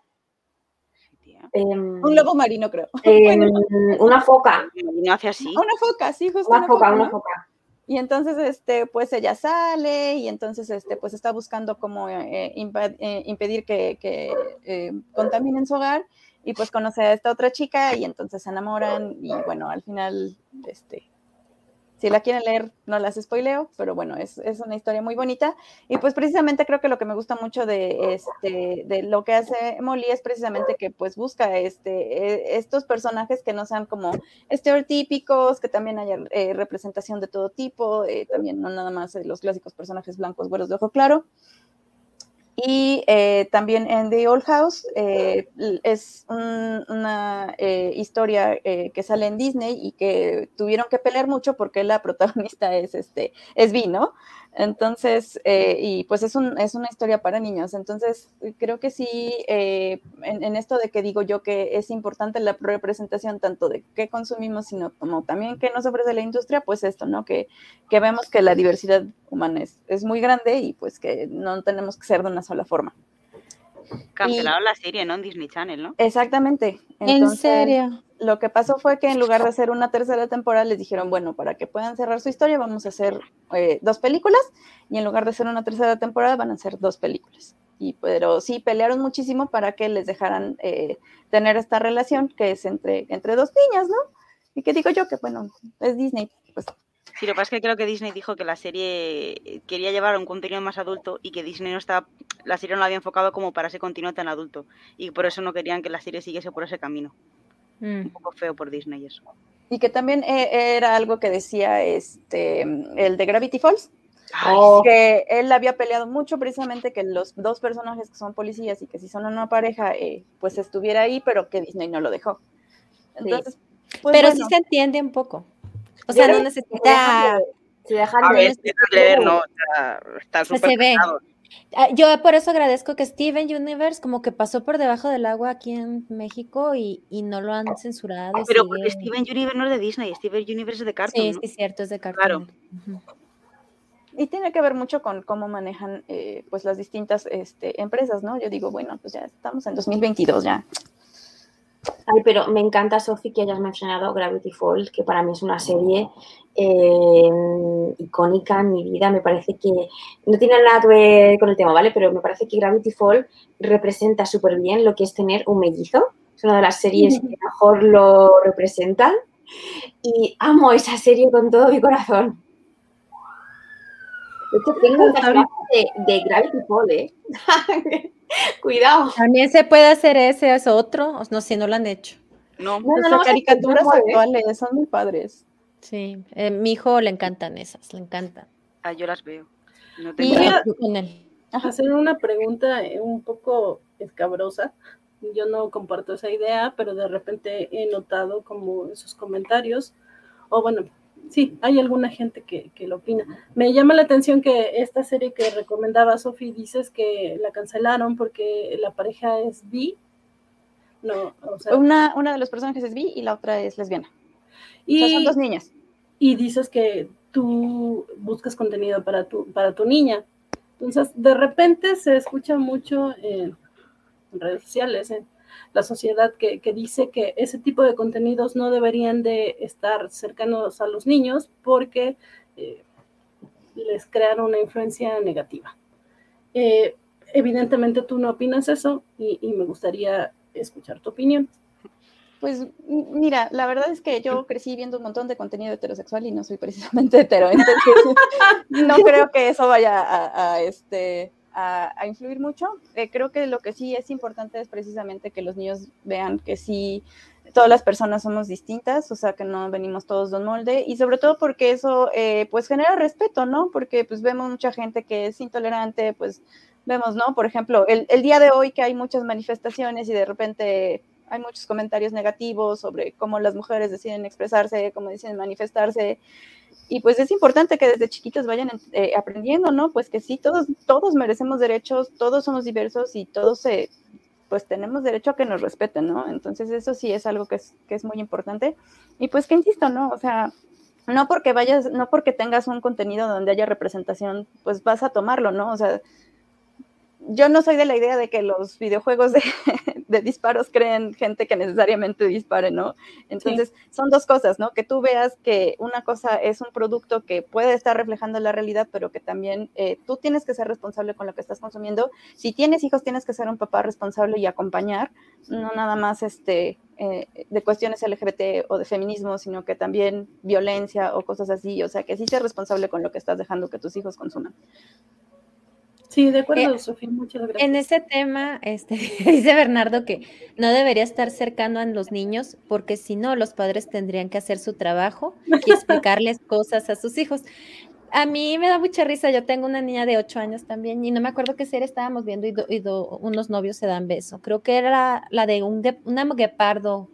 Em, un lobo marino, creo. (laughs)
Em, una foca.
No hace así.
Una foca, sí, justo.
Una, foca, una foca.
Y entonces, este, pues ella sale y entonces, este, pues está buscando cómo eh, eh, impedir que, eh, contaminen su hogar y pues conoce a esta otra chica y entonces se enamoran y bueno, al final, este, si la quieren leer, no las spoileo, pero bueno, es, una historia muy bonita. Y pues precisamente creo que lo que me gusta mucho de, este, de lo que hace Molly es precisamente que pues busca este, e, estos personajes que no sean como estereotípicos, que también haya eh, representación de todo tipo, eh, también no nada más los clásicos personajes blancos, güeros de ojo claro. Y eh, también en The Old House eh, es una eh, historia que sale en Disney y que tuvieron que pelear mucho porque la (laughs) protagonista es este es Vi, ¿no? Entonces, eh, y pues es, un, es una historia para niños. Entonces, creo que sí, eh, en, esto de que digo yo que es importante la representación tanto de qué consumimos, sino como también qué nos ofrece la industria, pues esto, ¿no? Que, que vemos que la diversidad humana es, es muy grande y pues que no tenemos que ser de una sola forma.
Cancelaron la serie, ¿no? En Disney Channel, ¿no?
Exactamente.
¿En serio?
Lo que pasó fue que en lugar de hacer una tercera temporada, les dijeron, bueno, para que puedan cerrar su historia, vamos a hacer eh, dos películas, y en lugar de hacer una tercera temporada, van a ser dos películas. Y, pero sí, pelearon muchísimo para que les dejaran eh, tener esta relación que es entre, entre dos niñas, ¿no? Y que digo yo que, bueno, es Disney, pues
Sí, lo que pasa es que creo que Disney dijo que la serie quería llevar un contenido más adulto y que Disney no estaba, la serie no la había enfocado como para ese contenido tan adulto y por eso no querían que la serie siguiese por ese camino. Mm. Un poco feo por Disney eso.
Y que también eh, era algo que decía este el de Gravity Falls. que él había peleado mucho precisamente que los dos personajes que son policías y que si son una pareja, eh, pues estuviera ahí, pero que Disney no lo dejó.
Entonces, pues pero sí se entiende un poco. O sea, no necesita.
Si dejan a ver, leer, no, está súper se ve.
Ah, yo por eso agradezco que Steven Universe como que pasó por debajo del agua aquí en México y, y no lo han censurado.
Pero porque Steven Universe no es de Disney, Steven Universe es de Cartoon.
Sí, sí, cierto, es de Cartoon.
Claro.
Y tiene que ver mucho con cómo manejan eh, pues las distintas este, empresas, ¿no? Yo digo, bueno, pues ya estamos en 2022 ya.
Ay, pero me encanta, Sofi, que hayas mencionado Gravity Falls, que para mí es una serie eh, icónica en mi vida. Me parece que no tiene nada que ver con el tema, ¿vale? Pero me parece que Gravity Falls representa súper bien lo que es tener un mellizo. Es una de las series que mejor lo representan. Y amo esa serie con todo mi corazón. De hecho, tengo una de, de Gravity Falls, ¿eh? (laughs) Cuidado.
También se puede hacer ese, es otro, no sé, no lo han hecho.
No, no, no, caricaturas actuales son muy padres.
Sí, eh, mi hijo le encantan esas, le encantan.
Ah, yo las veo.
No tengo y hacer una pregunta eh, un poco escabrosa. Yo no comparto esa idea, pero de repente he notado como esos comentarios, o bueno, sí, hay alguna gente que, lo opina. Me llama la atención que esta serie que recomendaba Sofi, dices que la cancelaron porque la pareja es bi. No, o sea,
una, una de los personajes es bi y la otra es lesbiana. Y, son dos niñas.
Y dices que tú buscas contenido para tu, para tu niña. Entonces, de repente se escucha mucho en redes sociales, en la sociedad que, dice que ese tipo de contenidos no deberían de estar cercanos a los niños porque eh, les crean una influencia negativa. Eh, evidentemente tú no opinas eso y, me gustaría escuchar tu opinión.
Pues mira, la verdad es que yo crecí viendo un montón de contenido heterosexual y no soy precisamente (laughs) hetero, entonces (laughs) no creo que eso vaya a este, a, influir mucho. Eh, creo que lo que sí es importante es precisamente que los niños vean que sí, todas las personas somos distintas, o sea, que no venimos todos de un molde, y sobre todo porque eso, eh, pues, genera respeto, ¿no? Porque, pues, vemos mucha gente que es intolerante, pues, vemos, ¿no? Por ejemplo, el, el día de hoy que hay muchas manifestaciones y de repente hay muchos comentarios negativos sobre cómo las mujeres deciden expresarse, cómo deciden manifestarse, y pues es importante que desde chiquitos vayan eh, aprendiendo, ¿no? Pues que sí, todos, todos merecemos derechos, todos somos diversos y todos se, pues tenemos derecho a que nos respeten, ¿no? Entonces eso sí es algo que es, que es muy importante. Y pues que insisto, ¿no? O sea, no porque vayas, no porque tengas un contenido donde haya representación, pues vas a tomarlo, ¿no? O sea, yo no soy de la idea de que los videojuegos de, (laughs) disparos creen gente que necesariamente dispare, ¿no? Entonces, son dos cosas, ¿no? Que tú veas que una cosa es un producto que puede estar reflejando la realidad, pero que también eh, tú tienes que ser responsable con lo que estás consumiendo. Si tienes hijos, tienes que ser un papá responsable y acompañar, no nada más este, eh, de cuestiones LGBT o de feminismo, sino que también violencia o cosas así. O sea, que sí seas responsable con lo que estás dejando que tus hijos consuman.
Sí, de acuerdo, eh, Sofía, muchas gracias.
En ese tema, este, (laughs) dice Bernardo que no debería estar cercano a los niños porque si no, los padres tendrían que hacer su trabajo y explicarles (laughs) cosas a sus hijos. A mí me da mucha risa, yo tengo una niña de ocho años también y no me acuerdo qué serie estábamos viendo y, unos novios se dan beso. Creo que era la de un una guepardo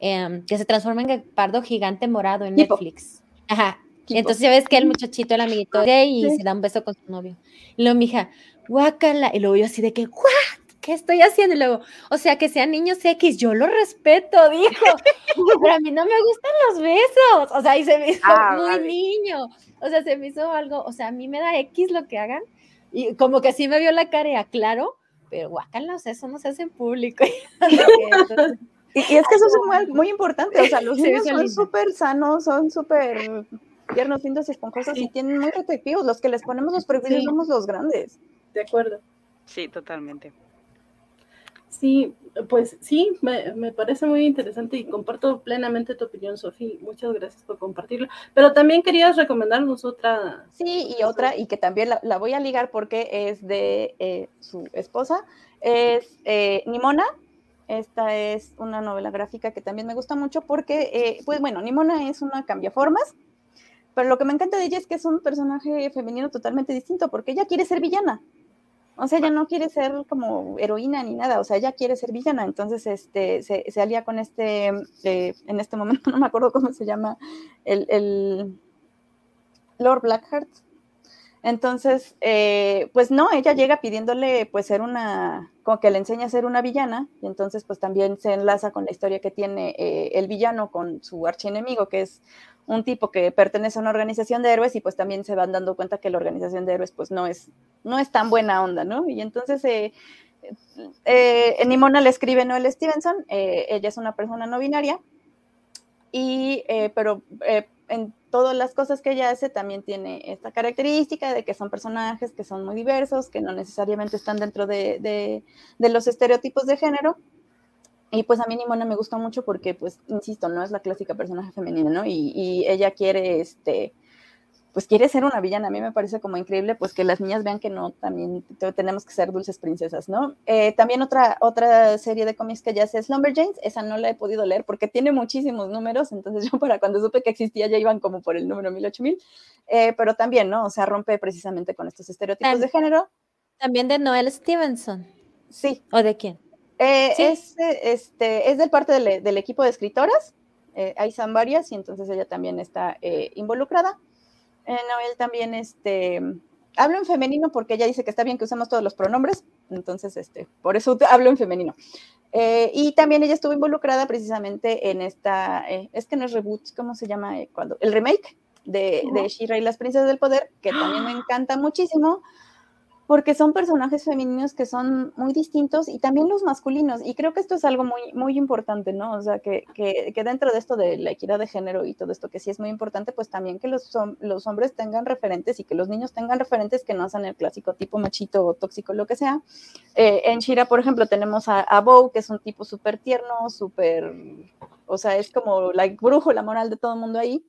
em, que se transforma en guepardo gigante morado en Netflix. Ajá, entonces ya ves que el muchachito, el amiguito gay y se da un beso con su novio. Y luego mi hija, guácala. Y luego yo así de que, ¿what? ¿Qué estoy haciendo? Y luego, o sea, que sean niños X, yo lo respeto, dijo. (laughs) Pero a mí no me gustan los besos. O sea, y se me hizo ah, muy niño. O sea, se me hizo algo, o sea, a mí me da X lo que hagan. Y como que así me vio la cara, claro, pero guácala, o sea, eso no se hace en público. (laughs) (laughs)
y, es que eso es muy, muy importante, o sea, los niños son súper sanos, son súper tiernos, lindos y esponjosos y tienen muy receptivos. Los que les ponemos los prejuicios somos los grandes.
De acuerdo.
Sí, totalmente.
Sí, pues sí, me, parece muy interesante y comparto plenamente tu opinión, Sofía. Muchas gracias por compartirlo. Pero también querías recomendarnos otra.
Sí, y otra, y que también la, voy a ligar porque es de eh, su esposa, es eh, Nimona. Esta es una novela gráfica que también me gusta mucho porque, eh, pues bueno, Nimona es una cambiaformas pero lo que me encanta de ella es que es un personaje femenino totalmente distinto, porque ella quiere ser villana. O sea, ella no quiere ser como heroína ni nada, o sea, ella quiere ser villana. Entonces, este, se, se alía con este, eh, en este momento (laughs) no me acuerdo cómo se llama, el, el Lord Blackheart. Entonces, eh, pues no, ella llega pidiéndole pues ser una, como que le enseña a ser una villana, y entonces pues también se enlaza con la historia que tiene eh, el villano con su archienemigo, que es un tipo que pertenece a una organización de héroes y pues también se van dando cuenta que la organización de héroes pues no es, no es tan buena onda, ¿no? Y entonces eh, eh, Nimona le escribe Noel Stevenson, eh, ella es una persona no binaria, y, eh, pero en todas las cosas que ella hace también tiene esta característica de que son personajes que son muy diversos, que no necesariamente están dentro de, de los estereotipos de género, y pues a mí Nimona me gustó mucho porque, pues, insisto, no es la clásica personaje femenina, ¿no? Y, ella quiere, este, pues quiere ser una villana. A mí me parece como increíble, pues que las niñas vean que no, también tenemos que ser dulces princesas, ¿no? Eh, también otra, otra serie de cómics que ya hace es Lumberjanes, esa no la he podido leer porque tiene muchísimos números, entonces yo para cuando supe que existía ya iban como por el número 1000, 8000, eh, pero también, ¿no? O sea, rompe precisamente con estos estereotipos de género.
También de Noel Stevenson.
Sí.
¿O de quién?
Eh, es, este, es del parte del, equipo de escritoras, eh, ahí son varias y entonces ella también está eh, involucrada. Noel también, este, hablo en femenino porque ella dice que está bien que usemos todos los pronombres, entonces, este, por eso (laughs) hablo en femenino. y también ella estuvo involucrada precisamente en esta, es que no es reboot, ¿cómo se llama? cuando El remake de, de y las Princesas del Poder, que también me (gasps) encanta muchísimo porque son personajes femeninos que son muy distintos y también los masculinos. Y creo que esto es algo muy, muy importante, ¿no? O sea, que, que, dentro de esto de la equidad de género y todo esto que sí es muy importante, pues también que los, hombres tengan referentes y que los niños tengan referentes que no sean el clásico tipo machito o tóxico, lo que sea. Eh, en Shira, por ejemplo, tenemos a, a Bo, que es un tipo súper tierno, súper, o sea, es como la brujo, la moral de todo el mundo ahí.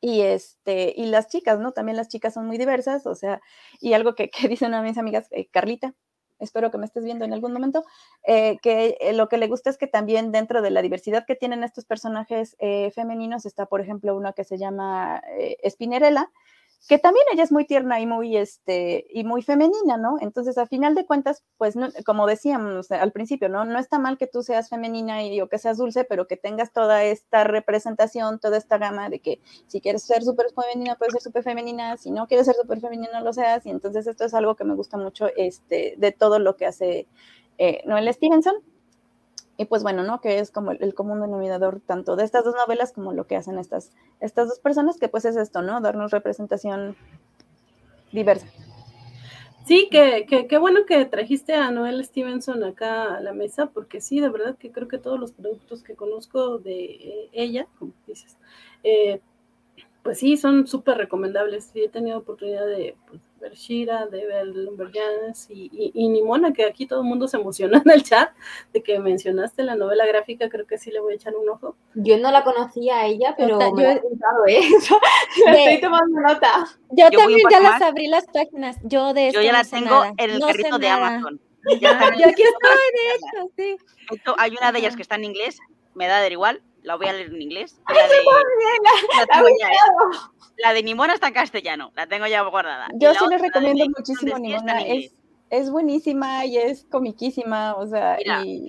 Y, este, y las chicas, ¿no? También las chicas son muy diversas, o sea, y algo que, que (laughs) dicen a mis amigas, eh, Carlita, espero que me estés viendo en algún momento, eh, que eh, lo que le gusta es que también dentro de la diversidad que tienen estos personajes femeninos está, por ejemplo, una que se llama Spinerella, que también ella es muy tierna y muy, este, y muy femenina, ¿no? Entonces, a final de cuentas, pues, como decíamos al principio, ¿no? No está mal que tú seas femenina y, o que seas dulce, pero que tengas toda esta representación, toda esta gama de que si quieres ser súper femenina, puedes ser súper femenina, si no quieres ser súper femenina, no lo seas, y entonces esto es algo que me gusta mucho, este, de todo lo que hace eh, Noel Stevenson. Y pues bueno, ¿no? Que es como el, común denominador tanto de estas dos novelas como lo que hacen estas, estas dos personas, que pues es esto, ¿no? Darnos representación diversa.
Sí, que, que, bueno que trajiste a Noel Stevenson acá a la mesa, porque sí, de verdad que creo que todos los productos que conozco de eh, ella, como dices, eh, pues sí, son súper recomendables. Sí, he tenido oportunidad de pues, ver Shira, de ver Lumberjanes y, y, Nimona, que aquí todo el mundo se emociona en el chat de que mencionaste la novela gráfica, creo que sí le voy a echar un ojo.
Yo no la conocía a ella, pero me he apuntado, ¿eh? (laughs) estoy tomando nota.
Yo, también ya las abrí las páginas. Yo de
Yo ya la tengo en el carrito de Amazon. (laughs)
yo aquí estoy, de hecho, sí.
hay una de ellas que está en inglés, me da de igual, la voy a leer en inglés.
La de,
la, de Nimona está en castellano, la tengo ya guardada.
Yo sí les recomiendo muchísimo Nimona, es, es, buenísima y es comiquísima, o sea, y,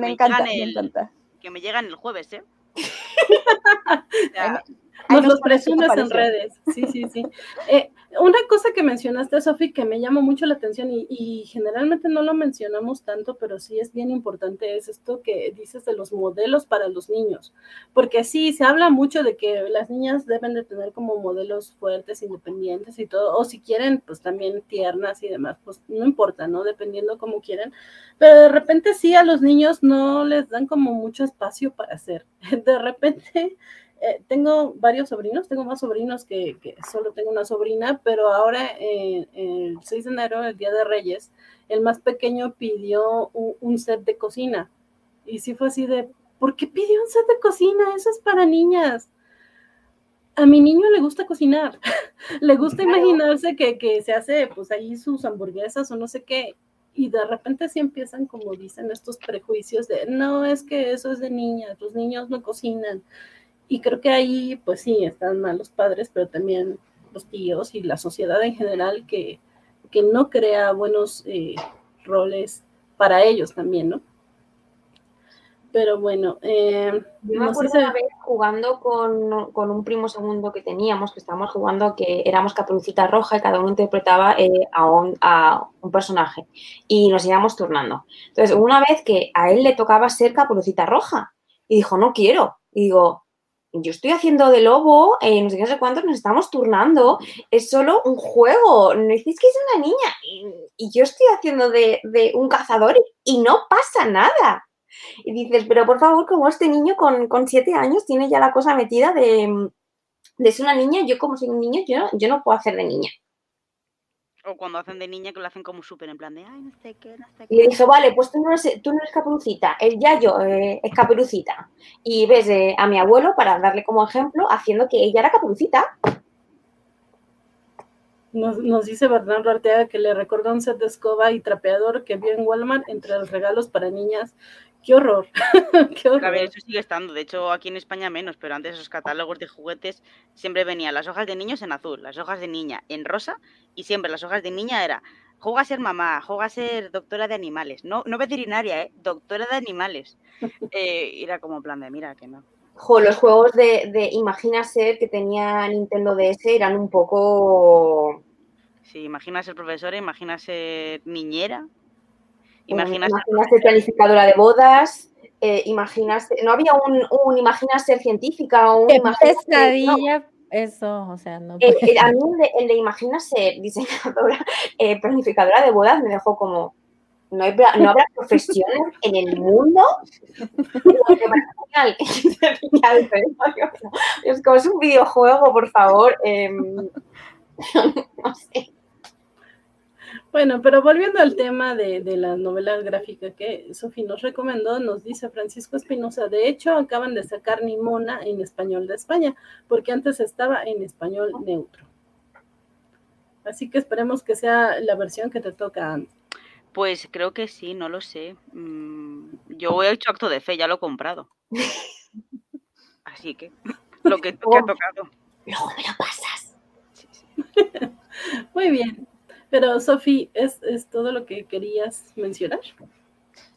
me encanta, me encanta.
Que me llegan el jueves, ¿eh? (laughs)
Nos los presumes en redes. Sí, sí, sí. Eh, una cosa que mencionaste, Sofi, que me llamó mucho la atención y, generalmente no lo mencionamos tanto, pero sí es bien importante, es esto que dices de los modelos para los niños. Porque sí, se habla mucho de que las niñas deben de tener como modelos fuertes, independientes y todo, o si quieren, pues también tiernas y demás, pues no importa, ¿no? Dependiendo como quieran. Pero de repente sí a los niños no les dan como mucho espacio para hacer. (laughs) De repente eh, tengo varios sobrinos, tengo más sobrinos que, solo tengo una sobrina, pero ahora eh, el 6 de enero, el Día de Reyes, el más pequeño pidió un, set de cocina. Y sí fue así de, ¿por qué pidió un set de cocina? Eso es para niñas. A mi niño le gusta cocinar, (laughs) le gusta imaginarse que, que se hace pues ahí sus hamburguesas o no sé qué, y de repente sí empiezan, como dicen, estos prejuicios de, no, es que eso es de niñas, los niños no cocinan. Y creo que ahí, pues sí, están mal los padres, pero también los tíos y la sociedad en general que, que no crea buenos eh, roles para ellos también, ¿no? Pero bueno, eh,
yo me acuerdo una vez jugando con, con, un primo segundo que teníamos, que estábamos jugando, que éramos Caperucita Roja y cada uno interpretaba eh, a, un, a, un, personaje y nos íbamos turnando. Entonces, una vez que a él le tocaba ser Caperucita Roja y dijo, no quiero. Y digo, yo estoy haciendo de lobo, eh, no sé qué, sé cuántos, nos estamos turnando, es solo un juego, no decís que es una niña, y, yo estoy haciendo de, un cazador y, no pasa nada. Y dices, pero por favor, como este niño con, siete años tiene ya la cosa metida de, de ser una niña, yo como soy un niño, yo, yo no puedo hacer de niña.
O cuando hacen de niña que lo hacen como súper en plan de, ay, no sé qué, no sé
qué. Y le dije, vale, pues tú no eres, tú no eres caperucita, el yayo eh, es caperucita. Y ves eh, a mi abuelo, para darle como ejemplo, haciendo que ella era caperucita.
Nos, nos dice Bernardo Arteaga que le recordó un set de escoba y trapeador que vio en Walmart entre los regalos para niñas qué horror. (laughs) qué horror.
A ver, eso sigue estando. De hecho, aquí en España menos, pero antes esos catálogos de juguetes siempre venían las hojas de niños en azul, las hojas de niña en rosa, y siempre las hojas de niña era juega a ser mamá, juega a ser doctora de animales. No, no veterinaria, ¿eh? Doctora de animales. (laughs) Eh, era como plan de, mira, que no.
Jo, los juegos de, de Imagina Ser que tenía Nintendo DS eran un poco...
Sí, imagina ser profesora, imagina ser niñera.
Imaginas, ser planificadora de bodas, eh, imaginas, no había un, un imaginas ser científica o un
pesadilla, eso, o sea, no.
Eh, eh, a mí el de, imaginas ser diseñadora, eh, planificadora de bodas me dejó como, no, hay, no habrá (laughs) profesiones en el mundo. (laughs) es como es un videojuego, por favor. Em, (laughs) no sé.
Bueno, pero volviendo al tema de, de la novela gráfica que Sofi nos recomendó, nos dice Francisco Espinosa, de hecho acaban de sacar Nimona en español de España, porque antes estaba en español neutro. Así que esperemos que sea la versión que te toca
Pues creo que sí, no lo sé. Mm, yo he hecho acto de fe, ya lo he comprado. (laughs) Así que lo que, ha tocado.
Luego me lo pasas. Sí, sí. (laughs)
Muy bien. Pero, Sofi, ¿es, ¿es, todo lo que querías mencionar?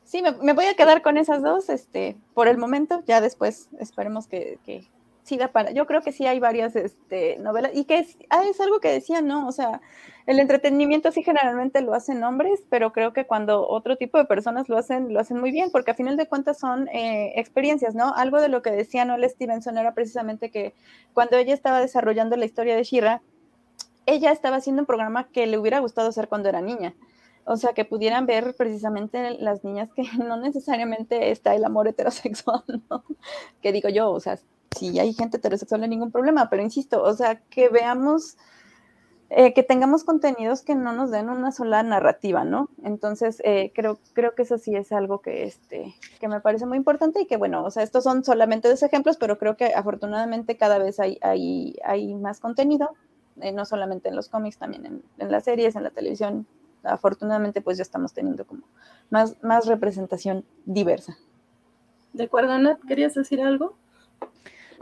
Sí, me, voy a quedar con esas dos este, por el momento. Ya después esperemos que, que siga para. Yo creo que sí hay varias este, novelas y que es, ah, es algo que decían, ¿no? O sea, el entretenimiento sí generalmente lo hacen hombres, pero creo que cuando otro tipo de personas lo hacen, lo hacen muy bien, porque a final de cuentas son eh, experiencias, ¿no? Algo de lo que decía Noel Stevenson era precisamente que cuando ella estaba desarrollando la historia de Shira, ella estaba haciendo un programa que le hubiera gustado hacer cuando era niña. O sea, que pudieran ver precisamente las niñas que (laughs) no necesariamente está el amor heterosexual, (laughs) ¿no? Que digo yo, o sea, si hay gente heterosexual no hay ningún problema, pero insisto, o sea, que veamos, eh, que tengamos contenidos que no nos den una sola narrativa, ¿no? Entonces, eh, creo, creo que eso sí es algo que, este, que me parece muy importante y que, bueno, o sea, estos son solamente dos ejemplos, pero creo que afortunadamente cada vez hay, hay, hay más contenido, eh, no solamente en los cómics, también en, en las series, en la televisión, afortunadamente pues ya estamos teniendo como más, más representación diversa.
De acuerdo, Nat, ¿querías decir algo?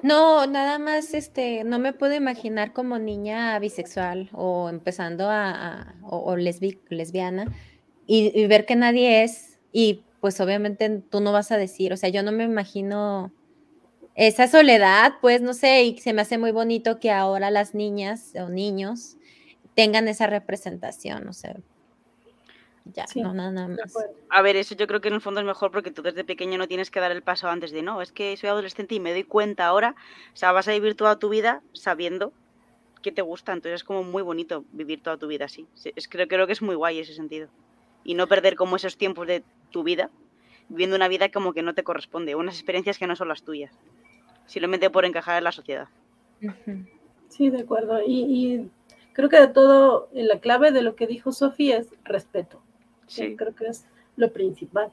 No, nada más, este, no me puedo imaginar como niña bisexual o empezando a, a o, o lesbiana y, y, ver que nadie es y pues obviamente tú no vas a decir, o sea, yo no me imagino esa soledad, pues no sé, y se me hace muy bonito que ahora las niñas o niños tengan esa representación, o sea, ya, sí, no, nada más.
A ver, eso yo creo que en el fondo es mejor porque tú desde pequeño no tienes que dar el paso antes de no, es que soy adolescente y me doy cuenta ahora. O sea, vas a vivir toda tu vida sabiendo que te gusta, entonces es como muy bonito vivir toda tu vida así. Es, creo, creo que es muy guay ese sentido. Y no perder como esos tiempos de tu vida, viviendo una vida como que no te corresponde, unas experiencias que no son las tuyas, simplemente por encajar en la sociedad.
Sí, de acuerdo. Y, y creo que de todo, la clave de lo que dijo Sofía es respeto. Sí. Creo que es lo principal.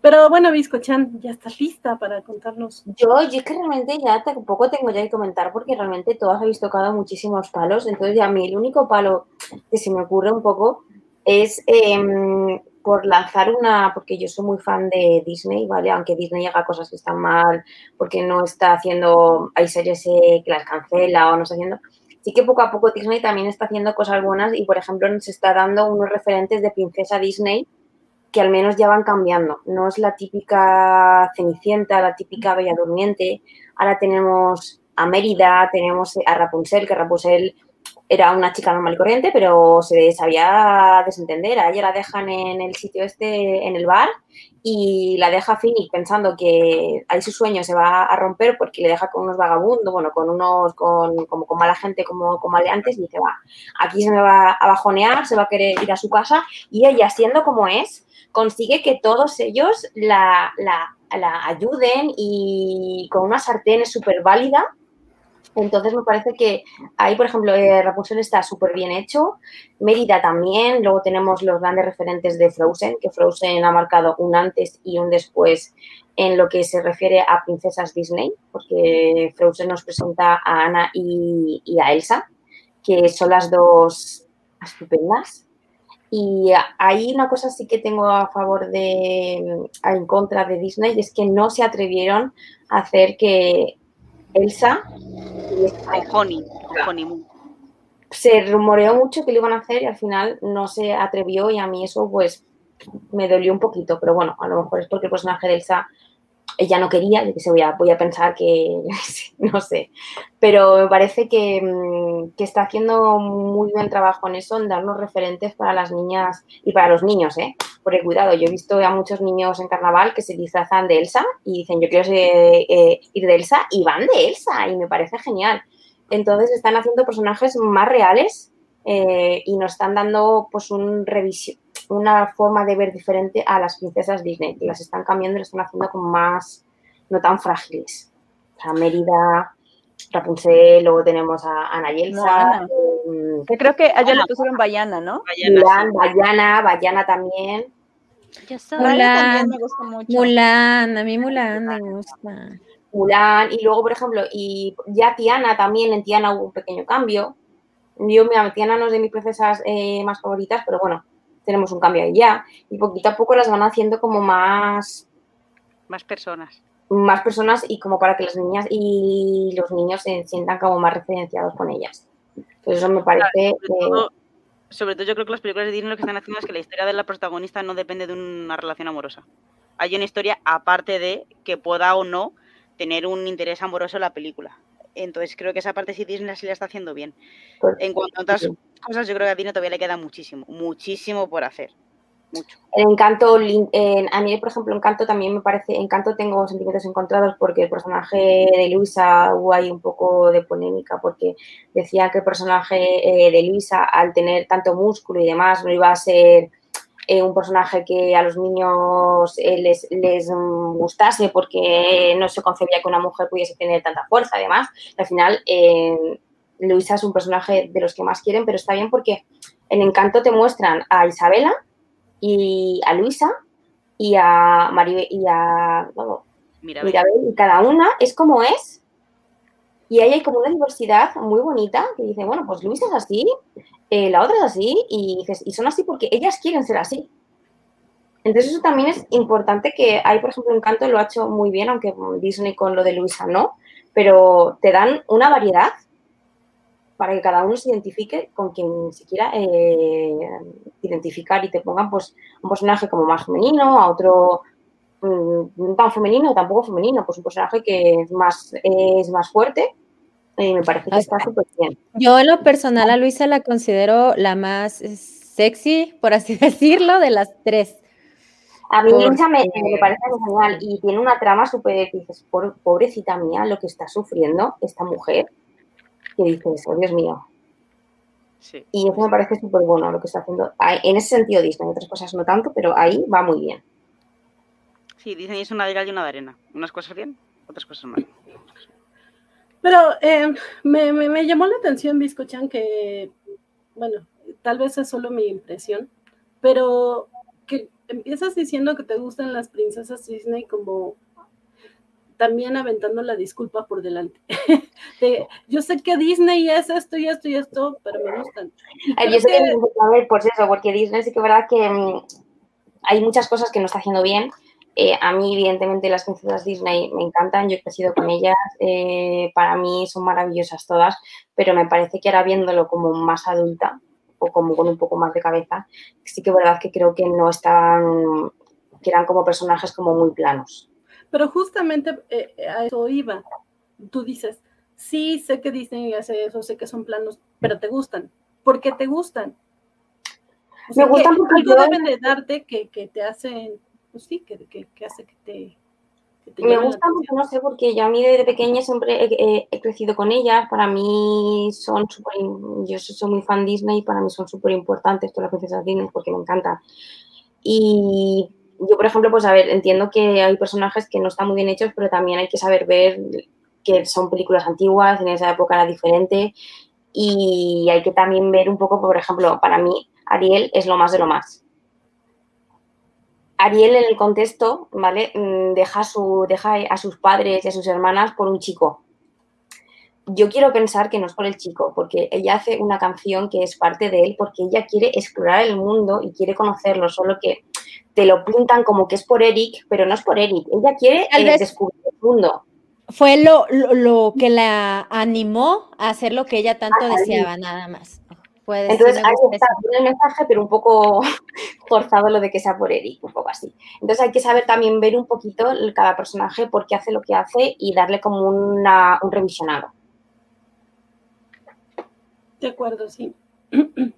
Pero bueno, Chan, ya estás lista para contarnos.
Yo, yo es que realmente ya tampoco tengo ya que comentar porque realmente todas habéis tocado muchísimos palos. Entonces, ya a mí el único palo que se me ocurre un poco es eh, por lanzar una, porque yo soy muy fan de Disney, ¿vale? Aunque Disney haga cosas que están mal, porque no está haciendo, hay series que las cancela o no está haciendo sí que poco a poco Disney también está haciendo cosas buenas y, por ejemplo, nos está dando unos referentes de princesa Disney que al menos ya van cambiando. No es la típica Cenicienta, la típica Bella Durmiente. Ahora tenemos a Mérida, tenemos a Rapunzel, que Rapunzel era una chica normal y corriente, pero se sabía desentender. A ella la dejan en el sitio este, en el bar, y la deja Phoenix pensando que ahí su sueño se va a romper porque le deja con unos vagabundos, bueno, con unos, con, como con mala gente como, como antes, y dice, va, aquí se me va a bajonear, se va a querer ir a su casa, y ella, siendo como es, consigue que todos ellos la, la, la ayuden y con una sartén súper válida entonces me parece que ahí, por ejemplo, eh, Rapunzel está súper bien hecho, Mérida también, luego tenemos los grandes referentes de Frozen, que Frozen ha marcado un antes y un después en lo que se refiere a princesas Disney, porque Frozen nos presenta a Anna y, a Elsa, que son las dos estupendas. Y hay una cosa sí que tengo a favor de, en contra de Disney, es que no se atrevieron a hacer que Elsa.
Honey, Honey
Se rumoreó mucho que lo iban a hacer y al final no se atrevió y a mí eso pues me dolió un poquito, pero bueno, a lo mejor es porque el personaje de Elsa ella no quería, yo que sé, voy a, voy a pensar que, (laughs) no sé, pero me parece que, mm, que, está haciendo muy buen trabajo en eso, en darnos referentes para las niñas y para los niños, ¿eh? Por el cuidado, yo he visto a muchos niños en carnaval que se disfrazan de Elsa y dicen, yo quiero eh, ir de Elsa y van de Elsa y me parece genial. Entonces están haciendo personajes más reales eh, y nos están dando pues un revisión, una forma de ver diferente a las princesas Disney, las están cambiando y las están haciendo como más, no tan frágiles. O sea, Mérida, Rapunzel, luego tenemos a Ana y Elsa.
No, eh, creo que allá le pusieron Bayana, ¿no?
Bayana, sí. Bayana, Bayana también.
Mulan, me gusta mucho. Mulan, a mí Mulan me gusta.
Mulan, y luego, por ejemplo, y ya Tiana también, en Tiana hubo un pequeño cambio. Yo, mira, Tiana no es de mis princesas eh, más favoritas, pero bueno, tenemos un cambio ahí ya. Y poquito a poco las van haciendo como más...
Más personas.
Más personas y como para que las niñas y los niños se sientan como más referenciados con ellas. Entonces eso me parece...
Claro, todo, sobre todo yo creo que las películas de Disney lo que están haciendo es que la historia de la protagonista no depende de una relación amorosa. Hay una historia aparte de que pueda o no tener un interés amoroso en la película. Entonces creo que esa parte sí Disney sí la está haciendo bien.
Pues,
En cuanto a otras cosas, yo creo que a Disney todavía le queda muchísimo, muchísimo por hacer. Mucho.
El encanto, en- a mí, por ejemplo, Encanto también me parece, Encanto tengo sentimientos encontrados porque el personaje de Luisa hubo ahí un poco de polémica porque decía que el personaje eh, de Luisa, al tener tanto músculo y demás, no iba a ser eh, un personaje que a los niños eh, les, les gustase porque no se concebía que una mujer pudiese tener tanta fuerza, además. Al final, eh, Luisa es un personaje de los que más quieren, pero está bien porque en Encanto te muestran a Isabela y a Luisa y a Maribel y a vamos,
Mira,
Mirabel, y cada una es como es. Y ahí hay como una diversidad muy bonita que dice, bueno, pues Luisa es así, eh, la otra es así, y dices, son así porque ellas quieren ser así. Entonces eso también es importante que hay, por ejemplo, Encanto lo ha hecho muy bien, aunque Disney con lo de Luisa no, pero te dan una variedad para que cada uno se identifique con quien se quiera eh, identificar y te pongan pues un personaje como más femenino, a otro mm, tan femenino, tampoco femenino, pues un personaje que más, es más fuerte. Y me parece que
Ah,
está súper bien.
Yo en lo personal a Luisa la considero la más eh, sexy, por así (laughs) decirlo, de las tres.
A mí Luisa me, me parece genial y tiene una trama súper, que dices, "Por- pobrecita mía, lo que está sufriendo esta mujer, que dices, oh Dios mío.
sí.
Y eso me parece súper bueno lo que está haciendo. En ese sentido Disney, otras cosas no tanto, pero ahí va muy bien.
Sí, Disney es una de y una de arena. Unas cosas bien, otras cosas mal.
Pero eh, me, me- llamó la atención, Biscochan, que, bueno, tal vez es solo mi impresión, pero que empiezas diciendo que te gustan las princesas Disney como también aventando la disculpa por delante. (laughs) De, yo sé que Disney es esto y esto y esto, pero me gustan.
Yo sé que, a ver, pues eso, porque Disney sí que es verdad que mm, hay muchas cosas que no está haciendo bien. Eh, a mí, evidentemente, las princesas Disney me encantan, yo he crecido con ellas, eh, para mí son maravillosas todas, pero me parece que ahora viéndolo como más adulta o como con un poco más de cabeza, sí que es verdad que creo que no están, que eran como personajes como muy planos.
Pero justamente eh, a eso iba. Tú dices, sí, sé que Disney hace eso, sé que son planos, pero te gustan. ¿Por qué te gustan? O
Me gustan
que
porque
algo deben de darte que, que te hacen, pues sí, que, que, que hace que te,
Me gusta mucho, no sé, porque yo a mí desde pequeña siempre he, he- crecido con ellas. Para mí son súper. Yo soy, soy muy fan Disney y para mí son súper importantes todas las princesas Disney porque me encantan. Y yo, por ejemplo, pues a ver, entiendo que hay personajes que no están muy bien hechos, pero también hay que saber ver que son películas antiguas, en esa época era diferente. Y hay que también ver un poco, por ejemplo, para mí, Ariel es lo más de lo más. Ariel en el contexto, ¿vale? Mm, Deja, a su, deja a sus padres y a sus hermanas por un chico. Yo quiero pensar que no es por el chico, porque ella hace una canción que es parte de él, porque ella quiere explorar el mundo y quiere conocerlo, solo que te lo pintan como que es por Eric, pero no es por Eric. Ella quiere eh, descubrir el mundo.
Fue lo, lo, lo que la animó a hacer lo que ella tanto
Ah,
deseaba, nada más. Puede
Entonces,
sí
ahí está el mensaje, pero un poco (laughs) forzado lo de que sea por Eric, un poco así. Entonces, hay que saber también ver un poquito cada personaje, por qué hace lo que hace y darle como una- un revisionado.
De acuerdo, sí. (clears throat)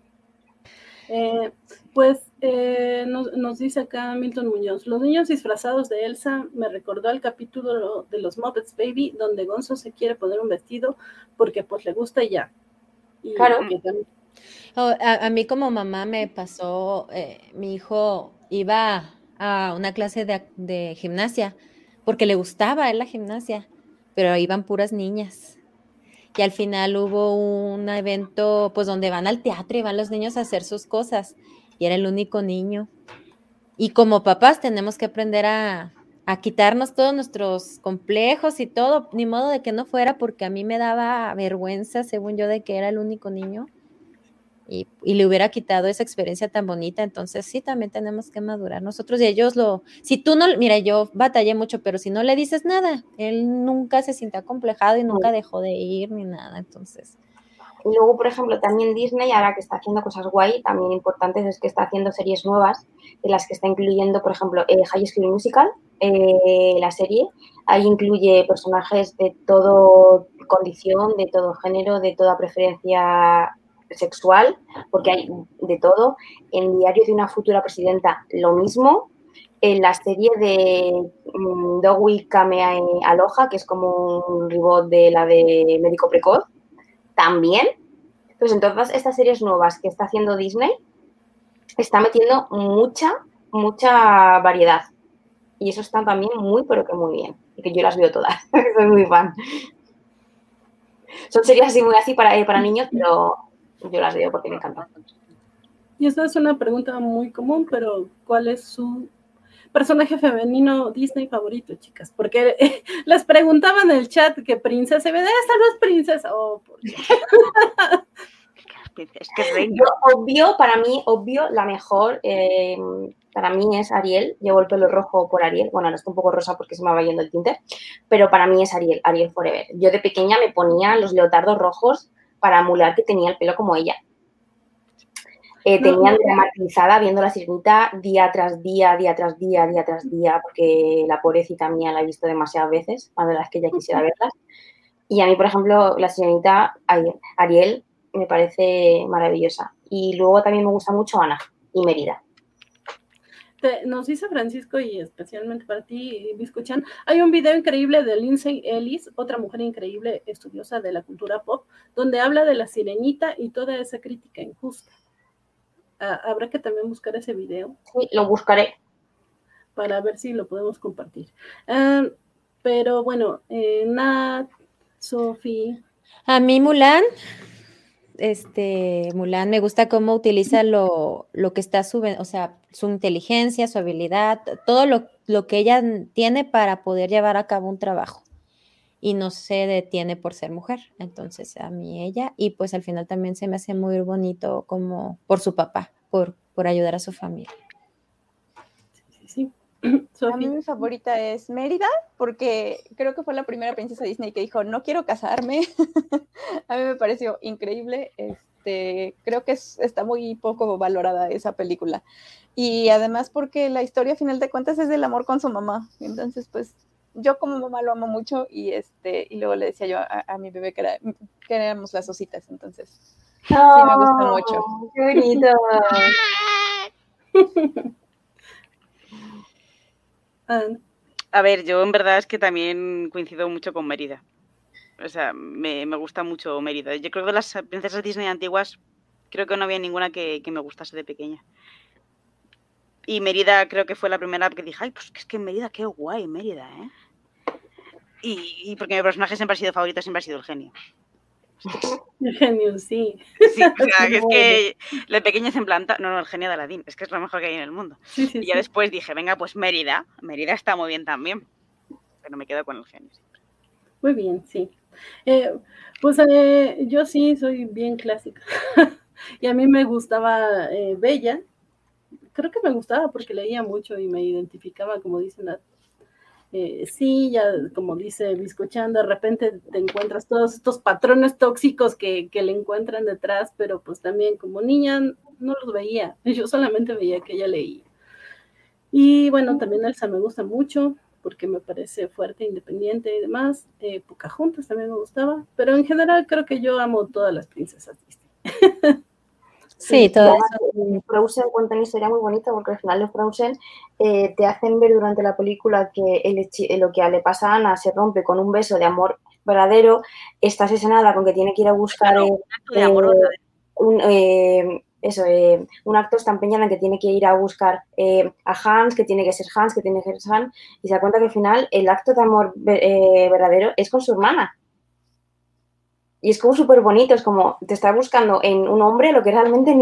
Eh, pues eh, nos, nos dice acá Milton Muñoz, los niños disfrazados de Elsa me recordó al capítulo de los Muppets Baby, donde Gonzo se quiere poner un vestido porque pues le gusta y ya. Y
Claro.
Oh, a, mí como mamá me pasó, eh, mi hijo iba a una clase de, gimnasia porque le gustaba la gimnasia, pero iban puras niñas. Y al final hubo un evento pues donde van al teatro y van los niños a hacer sus cosas y era el único niño. Y como papás tenemos que aprender a, a quitarnos todos nuestros complejos y todo, ni modo de que no fuera porque a mí me daba vergüenza, según yo, de que era el único niño y, y le hubiera quitado esa experiencia tan bonita. Entonces sí, también tenemos que madurar nosotros y ellos lo, si tú no, mira, yo batallé mucho, pero si no le dices nada, él nunca se sintió complejado y nunca dejó de ir ni nada. Entonces,
Y luego, por ejemplo, también Disney, ahora que está haciendo cosas guay, también importantes, es que está haciendo series nuevas, en las que está incluyendo, por ejemplo, eh, High School Musical, eh, la serie. Ahí incluye personajes de todo condición, de todo género, de toda preferencia sexual, porque hay de todo. En Diario de una futura presidenta, lo mismo. En la serie de mm, Doggy Kame Aloha, que es como un reboot de la de Médico Precoz, también. Pues en todas estas series nuevas que está haciendo Disney, está metiendo mucha, mucha variedad. Y eso está también muy, pero que muy bien. Y que yo las veo todas. (laughs) Soy muy fan. Son series así muy así para, eh, para niños, pero yo las veo porque me encantan.
Y esta es una pregunta muy común, pero ¿cuál es su personaje femenino Disney favorito, chicas? Porque (laughs) les preguntaba en el chat que princesa, y esta no es princesa. Oh, (laughs)
es que obvio, para mí, obvio, la mejor, eh, para mí es Ariel. Llevo el pelo rojo por Ariel. Bueno, ahora está un poco rosa porque se me va yendo el tinte, pero para mí es Ariel, Ariel Forever. Yo de pequeña me ponía los leotardos rojos para emular que tenía el pelo como ella. Eh, tenían dramatizada viendo la sirenita día tras día, día tras día, día tras día, porque la pobrecita mía la he visto demasiadas veces, más de las que ella quisiera verlas. Y a mí, por ejemplo, la sirenita Ariel me parece maravillosa. Y luego también me gusta mucho Ana y Mérida.
nos dice Francisco y especialmente para ti, Biscochan, hay un video increíble de Lindsay Ellis, otra mujer increíble estudiosa de la cultura pop, donde habla de la sirenita y toda esa crítica injusta. Ah, habrá que también buscar ese video.
Sí, lo buscaré.
Para ver si lo podemos compartir. Ah, pero bueno, eh, Nat, Sophie.
A mí Mulan este, Mulan, me gusta cómo utiliza lo, lo que está su, o sea, su inteligencia, su habilidad, todo lo, lo, que ella tiene para poder llevar a cabo un trabajo. Y no se detiene por ser mujer. Entonces, a mí ella, y pues al final también se me hace muy bonito como por su papá, por, por ayudar a su familia. (clears throat)
A mí mi favorita es Mérida, porque creo que fue la primera princesa Disney que dijo, no quiero casarme. (laughs) a mí me pareció increíble. Este, creo que está muy poco valorada esa película. Y además porque la historia, a final de cuentas, es del amor con su mamá. Entonces, pues, yo como mamá lo amo mucho y, este, y luego le decía yo a, mi bebé que, era, que éramos las ositas. Entonces, sí me gusta mucho.
¡Qué bonito! (laughs)
A ver, yo en verdad es que también coincido mucho con Mérida. O sea, me, gusta mucho Mérida. Yo creo que las princesas Disney antiguas, creo que no había ninguna que, me gustase de pequeña. Y Mérida creo que fue la primera que dije, ay, pues es que Mérida, qué guay, Mérida, ¿eh? Y, y porque mi personaje siempre ha sido favorito, siempre ha sido el genio.
El (laughs) genio, sí.
Sí, o sea, (laughs) es que de pequeño en planta, no, no, el genio de Aladín, es que es lo mejor que hay en el mundo. y ya después dije, venga, pues Mérida, Mérida está muy bien también, pero me quedo con el genio
Muy bien, sí. Eh, pues eh, yo sí soy bien clásica. (laughs) y a mí me gustaba eh, Bella. Creo que me gustaba porque leía mucho y me identificaba, como dicen, eh, sí, ya como dice Biscochan, de repente te encuentras todos estos patrones tóxicos que, le encuentran detrás, pero pues también como niña no los veía, (laughs) yo solamente veía que ella leía. Y bueno, también Elsa me gusta mucho porque me parece fuerte, independiente y demás. Eh, Pocahontas también me gustaba, pero en general creo que yo amo todas las princesas. (laughs)
Sí, todo eso.
Frozen cuenta una historia muy bonita porque al final de Frozen eh, te hacen ver durante la película que el, lo que le pasa a Ana se rompe con un beso de amor verdadero, está asesinada con que tiene que ir a buscar eh, eh, un, eso, un acto está empeñada en que tiene que ir a buscar a Hans, que tiene que ser Hans, que tiene que ser Hans, y se da cuenta que al final el acto de amor verdadero es con su hermana. Y es como súper bonito, es como te está buscando en un hombre lo que realmente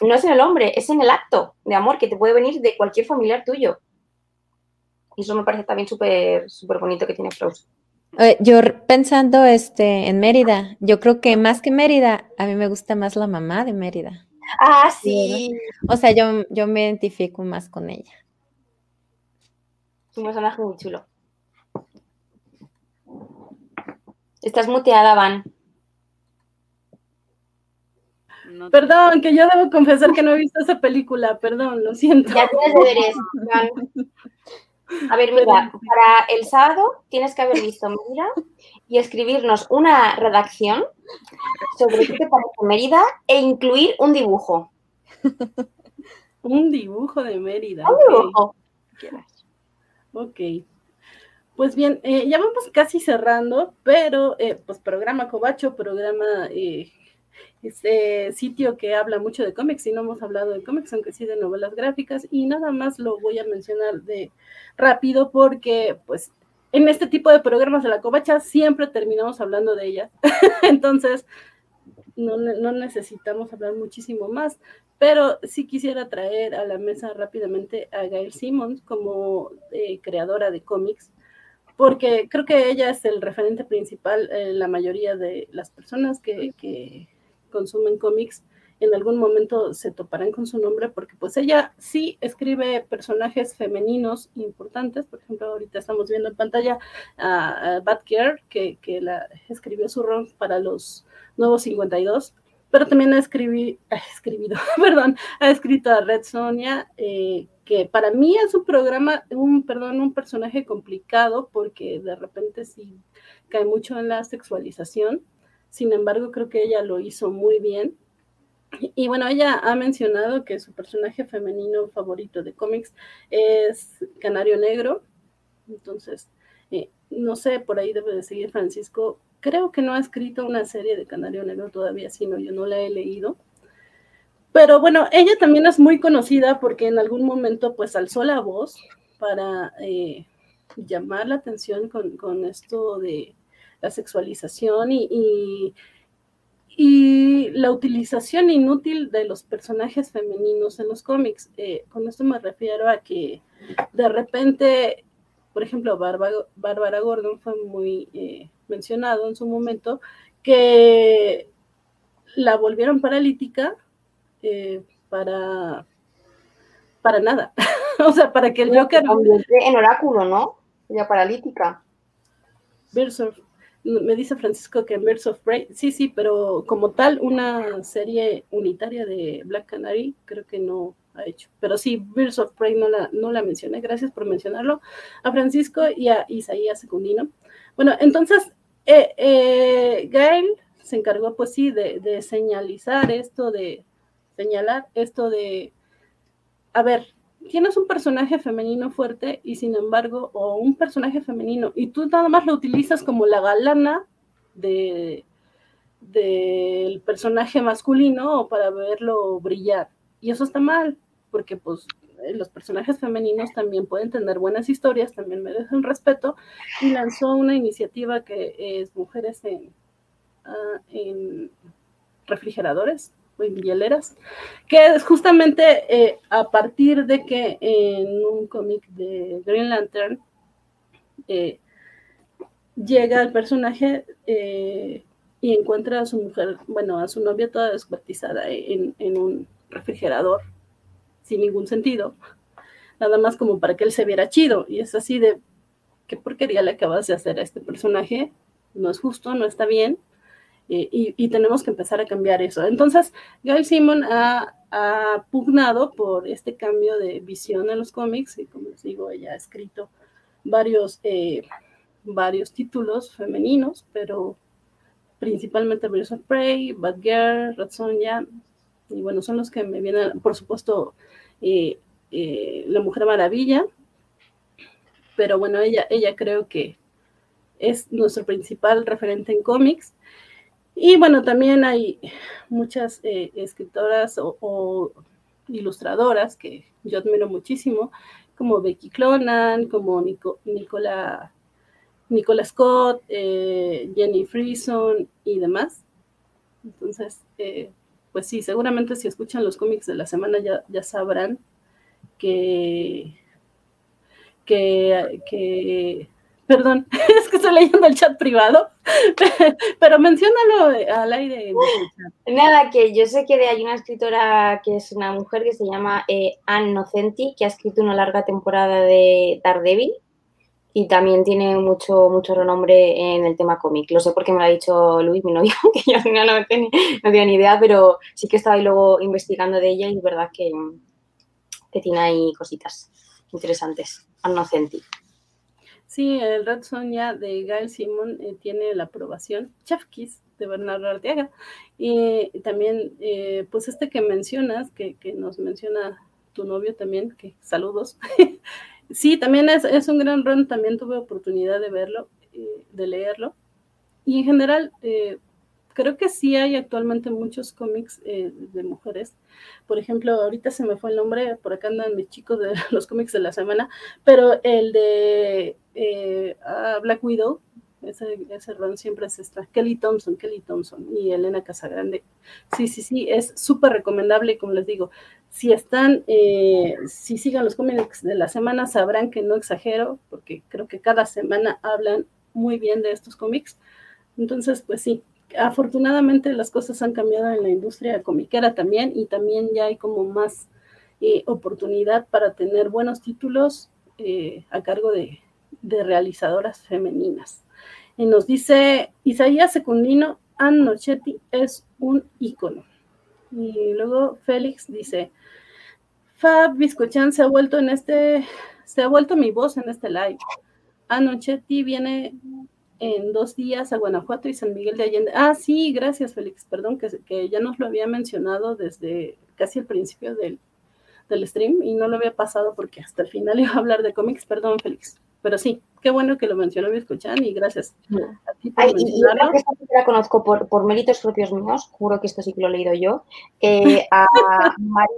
no es en el hombre, es en el acto de amor que te puede venir de cualquier familiar tuyo. Y eso me parece también súper súper bonito que tiene Frozen.
Yo pensando este, en Mérida, yo creo que más que Mérida, a mí me gusta más la mamá de Mérida.
Ah, sí.
O sea, yo, yo me identifico más con ella.
Es un personaje muy chulo. Estás muteada, Van.
No te-
Perdón, que yo debo confesar que no he visto esa película, perdón, lo siento.
Ya tienes deberes. A ver, mira, para el sábado tienes que haber visto Mérida y escribirnos una redacción sobre qué te parece Mérida e incluir un dibujo.
Un dibujo de Mérida.
Un
ok.
dibujo.
quieras.
Ok. Pues bien, eh, ya vamos casi cerrando, pero eh, pues programa Cobacho, programa, eh, este sitio que habla mucho de cómics, y no hemos hablado de cómics, aunque sí de novelas gráficas, y nada más lo voy a mencionar de rápido porque pues en este tipo de programas de la Covacha siempre terminamos hablando de ellas. (laughs) Entonces, no, no necesitamos hablar muchísimo más, pero sí quisiera traer a la mesa rápidamente a Gail Simmons como eh, creadora de cómics, porque creo que ella es el referente principal, eh, la mayoría de las personas que, que consumen cómics en algún momento se toparán con su nombre porque pues ella sí escribe personajes femeninos importantes, por ejemplo ahorita estamos viendo en pantalla a, que, que la escribió su rol para los nuevos 52, pero también ha, ha escribido, (laughs) perdón, ha escrito a Red Sonia, eh, que para mí es un programa, un, perdón, un personaje complicado porque de repente sí cae mucho en la sexualización, sin embargo creo que ella lo hizo muy bien. Y bueno, ella ha mencionado que su personaje femenino favorito de cómics es Canario Negro. Entonces, eh, no sé, por ahí debe de seguir Francisco. Creo que no ha escrito una serie de Canario Negro todavía, sino yo no la he leído. Pero bueno, ella también es muy conocida porque en algún momento pues alzó la voz para eh, llamar la atención con, con, esto de la sexualización y, y y la utilización inútil de los personajes femeninos en los cómics. Eh, con esto me refiero a que de repente, por ejemplo, Bárbara, Gordon fue muy eh, mencionado en su momento, que la volvieron paralítica eh, para, para nada. (laughs) o sea, para que el Joker...
En oráculo, ¿no? Ya paralítica.
Birds me dice Francisco que Birds of Prey, sí, sí, pero como tal, una serie unitaria de Black Canary, creo que no ha hecho. Pero sí, Birds of Prey no la, no la mencioné, gracias por mencionarlo a Francisco y a Isaías Secundino. Bueno, entonces, eh, eh, Gail se encargó, pues sí, de, de señalizar esto, de señalar esto de, a ver, tienes un personaje femenino fuerte y sin embargo, o un personaje femenino, y tú nada más lo utilizas como la galana de del personaje masculino o para verlo brillar. Y eso está mal, porque pues los personajes femeninos también pueden tener buenas historias, también merecen respeto, y lanzó una iniciativa que es Mujeres en, uh, en refrigeradores, en que es justamente eh, a partir de que en un cómic de Green Lantern eh, llega el personaje eh, y encuentra a su mujer, bueno, a su novia toda descuartizada en, en, un refrigerador, sin ningún sentido, nada más como para que él se viera chido, y es así de, ¿qué porquería le acabas de hacer a este personaje? No es justo, no está bien, y, y, tenemos que empezar a cambiar eso. Entonces, Gail Simon ha, ha, pugnado por este cambio de visión en los cómics y como les digo, ella ha escrito varios, eh, varios títulos femeninos, pero principalmente Birds of Prey, Bad Girl, Red Sonja, y bueno, son los que me vienen, por supuesto, eh, eh, La Mujer Maravilla, pero bueno, ella, ella creo que es nuestro principal referente en cómics. Y bueno, también hay muchas eh, escritoras o, ilustradoras que yo admiro muchísimo, como Becky Clonan, como Nico, Nicola, Nicola Scott, eh, Jenny Frison y demás. Entonces, eh, pues sí, seguramente si escuchan los cómics de la semana ya, ya sabrán que, que, que perdón, (laughs) es que estoy leyendo el chat privado, (laughs) pero menciónalo al aire.
Nada, que yo sé que hay una escritora que es una mujer que se llama eh, Anne Nocenti, que ha escrito una larga temporada de Daredevil y también tiene mucho, mucho renombre en el tema cómic. Lo sé porque me lo ha dicho Luis, mi novio, (laughs) que yo no, no, tenía, no tenía ni idea, pero sí que estaba ahí luego investigando de ella y es verdad que, que tiene ahí cositas interesantes. Annocenti.
Sí, el Red Sonja de Gail Simon eh, tiene la aprobación. Chef Kiss de Bernardo Arteaga. Y también, eh, pues este que mencionas, que, que, nos menciona tu novio también, que saludos. (laughs) sí, también es, es, un gran run, también tuve oportunidad de verlo, eh, de leerlo. Y en general, creo que sí hay actualmente muchos cómics eh, de mujeres. Por ejemplo, ahorita se me fue el nombre, por acá andan mis chicos de (laughs) los cómics de la semana, pero el de eh, Black Widow, ese, ese siempre es extra. Kelly Thompson, Kelly Thompson y Elena Casagrande. Sí, sí, sí, es súper recomendable, como les digo. Si están, eh, si sigan los cómics de la semana, sabrán que no exagero, porque creo que cada semana hablan muy bien de estos cómics. Entonces, pues sí, afortunadamente las cosas han cambiado en la industria comiquera también y también ya hay como más eh, oportunidad para tener buenos títulos a cargo de, de, realizadoras femeninas. Y nos dice Isaías Secundino, Ann Nochetti es un ícono. Y luego Félix dice, Fab Biscochan se ha vuelto en este, se ha vuelto mi voz en este live. Ann Nochetti viene en dos días a Guanajuato y San Miguel de Allende. Ah, sí, gracias, Félix. Perdón, que, que ya nos lo había mencionado desde casi el principio del, del, stream y no lo había pasado porque hasta el final iba a hablar de cómics. Perdón, Félix. Pero sí, qué bueno que lo mencionó y escuchan y gracias
a ti por Ay, mencionarlo. Y esta la conozco por, por méritos propios míos, juro que esto sí que lo he leído yo, eh, a Mari,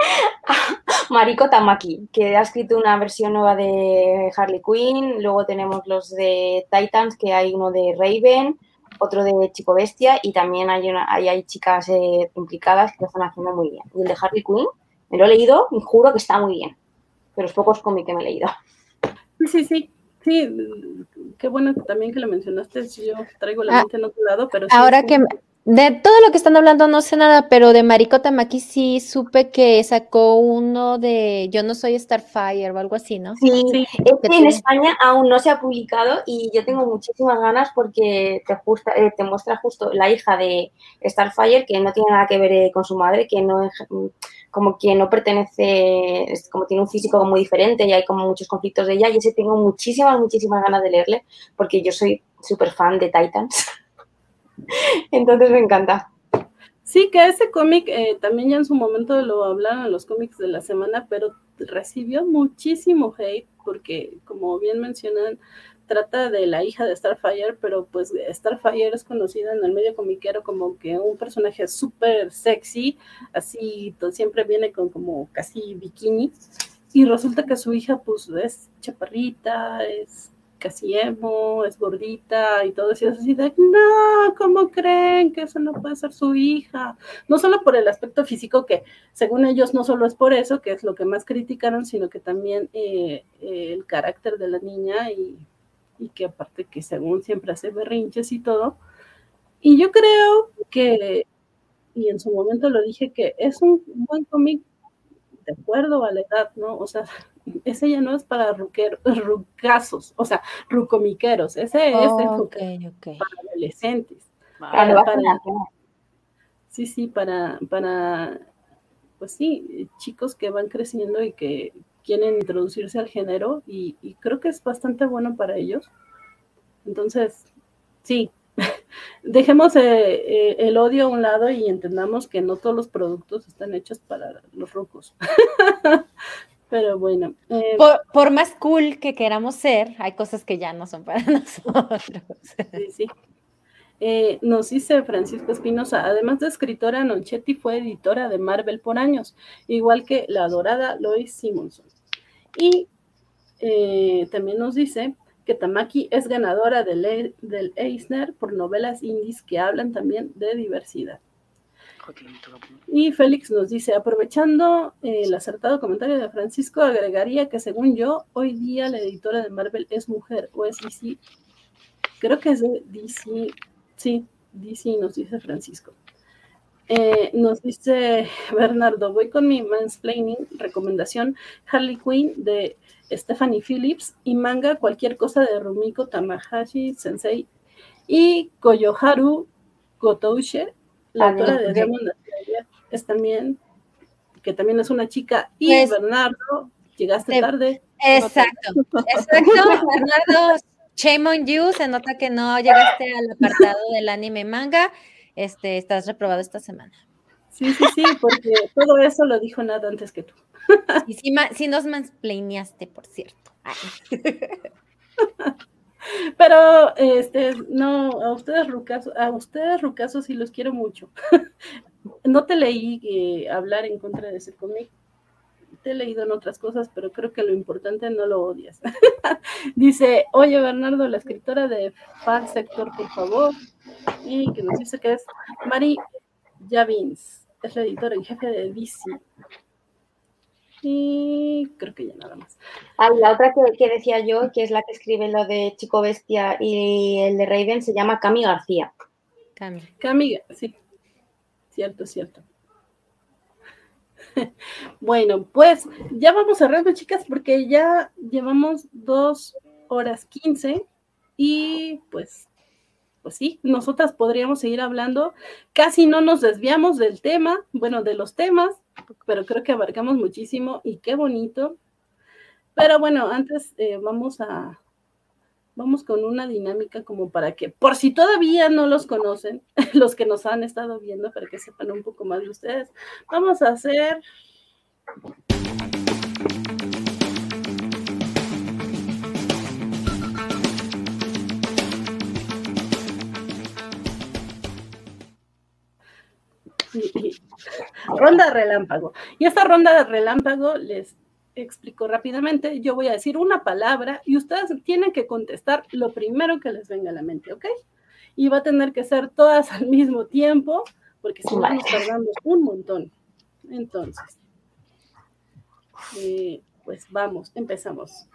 (laughs) Mariko Tamaki, que ha escrito una versión nueva de Harley Quinn. Luego tenemos los de Titans, que hay uno de Raven, otro de Chico Bestia, y también hay, una, hay, hay chicas eh, implicadas que lo están haciendo muy bien. Y el de Harley Quinn, me lo he leído y juro que está muy bien. Pero los pocos cómics que me he leído.
Sí, sí, sí. Sí, qué bueno también que lo mencionaste. Yo traigo la ah, mente en otro lado, pero sí
Ahora que, de todo lo que están hablando no sé nada, pero de Mariko Tamaki sí supe que sacó uno de Yo no soy Starfire o algo así, ¿no?
Sí, sí. es que en España aún no se ha publicado y yo tengo muchísimas ganas porque te, justa, eh, te muestra justo la hija de Starfire que no tiene nada que ver eh, con su madre, que no es como que no pertenece, es como tiene un físico muy diferente y hay como muchos conflictos de ella y ese tengo muchísimas, muchísimas ganas de leerle porque yo soy súper fan de Titans. (laughs) (laughs) Entonces me encanta.
Sí, que ese cómic eh, también ya en su momento lo hablaron en los cómics de la semana, pero recibió muchísimo hate porque, como bien mencionan, trata de la hija de Starfire, pero pues Starfire es conocida en el medio comiquero como que un personaje súper sexy, así siempre viene con como casi bikini, y resulta que su hija pues es chaparrita, es casi emo, es gordita y todo eso, así de, no, ¿cómo creen que eso no puede ser su hija? No solo por el aspecto físico, que según ellos no solo es por eso, que es lo que más criticaron, sino que también eh, eh, el carácter de la niña y, y que aparte que según siempre hace berrinches y todo. Y yo creo que, y en su momento lo dije, que es un buen cómic de acuerdo a la edad, ¿no? O sea, ese ya no es para (laughs) rucazos, o sea, rucomiqueros, ese es para adolescentes. sí, sí, para, para, pues sí, chicos que van creciendo y que quieren introducirse al género y, y creo que es bastante bueno para ellos. Entonces, sí, (laughs) dejemos eh, eh, el odio a un lado y entendamos que no todos los productos están hechos para los rucos. (laughs) Pero bueno.
Eh, por, más cool que queramos ser, hay cosas que ya no son para (laughs) nosotros.
Sí, sí. Eh, nos dice Francisco Espinosa, además de escritora, Nonchetti fue editora de Marvel por años, igual que la adorada Lois Simonson. Y eh, también nos dice que Tamaki es ganadora del, del Eisner por novelas indies que hablan también de diversidad. Y Félix nos dice, aprovechando el acertado comentario de Francisco, agregaría que según yo, hoy día la editora de Marvel es mujer o es DC. Creo que es de DC. Sí, DC nos dice Francisco. Eh, nos dice (laughs) Bernardo, voy con mi mansplaining recomendación Harley Quinn de Stephanie Phillips y manga cualquier cosa de Rumiko Tamahashi Sensei y Koyoharu Gotouche, la autora de. Demon es también, que también es una chica. Y
Pues-
Bernardo, llegaste tarde.
Exacto, exacto. Bernardo, shame on you. Se nota que no llegaste al apartado del anime manga. Este, estás reprobado esta semana.
Sí, sí, sí, porque todo eso lo dijo nada antes que tú.
Y sí, sí nos mansplaineaste, por cierto. Ay. (laughs) (laughs)
Pero, este, no, a ustedes, Rucaso, a ustedes, Rucaso, sí los quiero mucho. (laughs) no te leí eh, hablar en contra de ese cómic. Te he leído en otras cosas, pero creo que lo importante no lo odias. (laughs) dice, oye, Bernardo, la escritora de Fan Sector, por favor. Y que nos dice que es Mari Javins, es la editora en jefe de DC. Y creo que ya nada más.
Ah, y la otra que, que decía yo, que es la que escribe lo de Chico Bestia y el de Raven, se llama Cami García.
Cami.
Cami, sí. Cierto, cierto. (laughs) Bueno, pues ya vamos cerrando, chicas, porque ya llevamos dos horas quince y pues, pues sí, nosotras podríamos seguir hablando. Casi no nos desviamos del tema, bueno, de los temas, pero creo que abarcamos muchísimo y qué bonito. Pero bueno, antes eh, vamos a, vamos con una dinámica como para que, por si todavía no los conocen, (laughs) los que nos han estado viendo, para que sepan un poco más de ustedes, vamos a hacer... (laughs) Ronda relámpago. Y esta ronda de relámpago les explico rápidamente. Yo voy a decir una palabra y ustedes tienen que contestar lo primero que les venga a la mente, ¿ok? Y va a tener que ser todas al mismo tiempo, porque si no nos tardamos un montón. Entonces, eh, pues vamos, empezamos.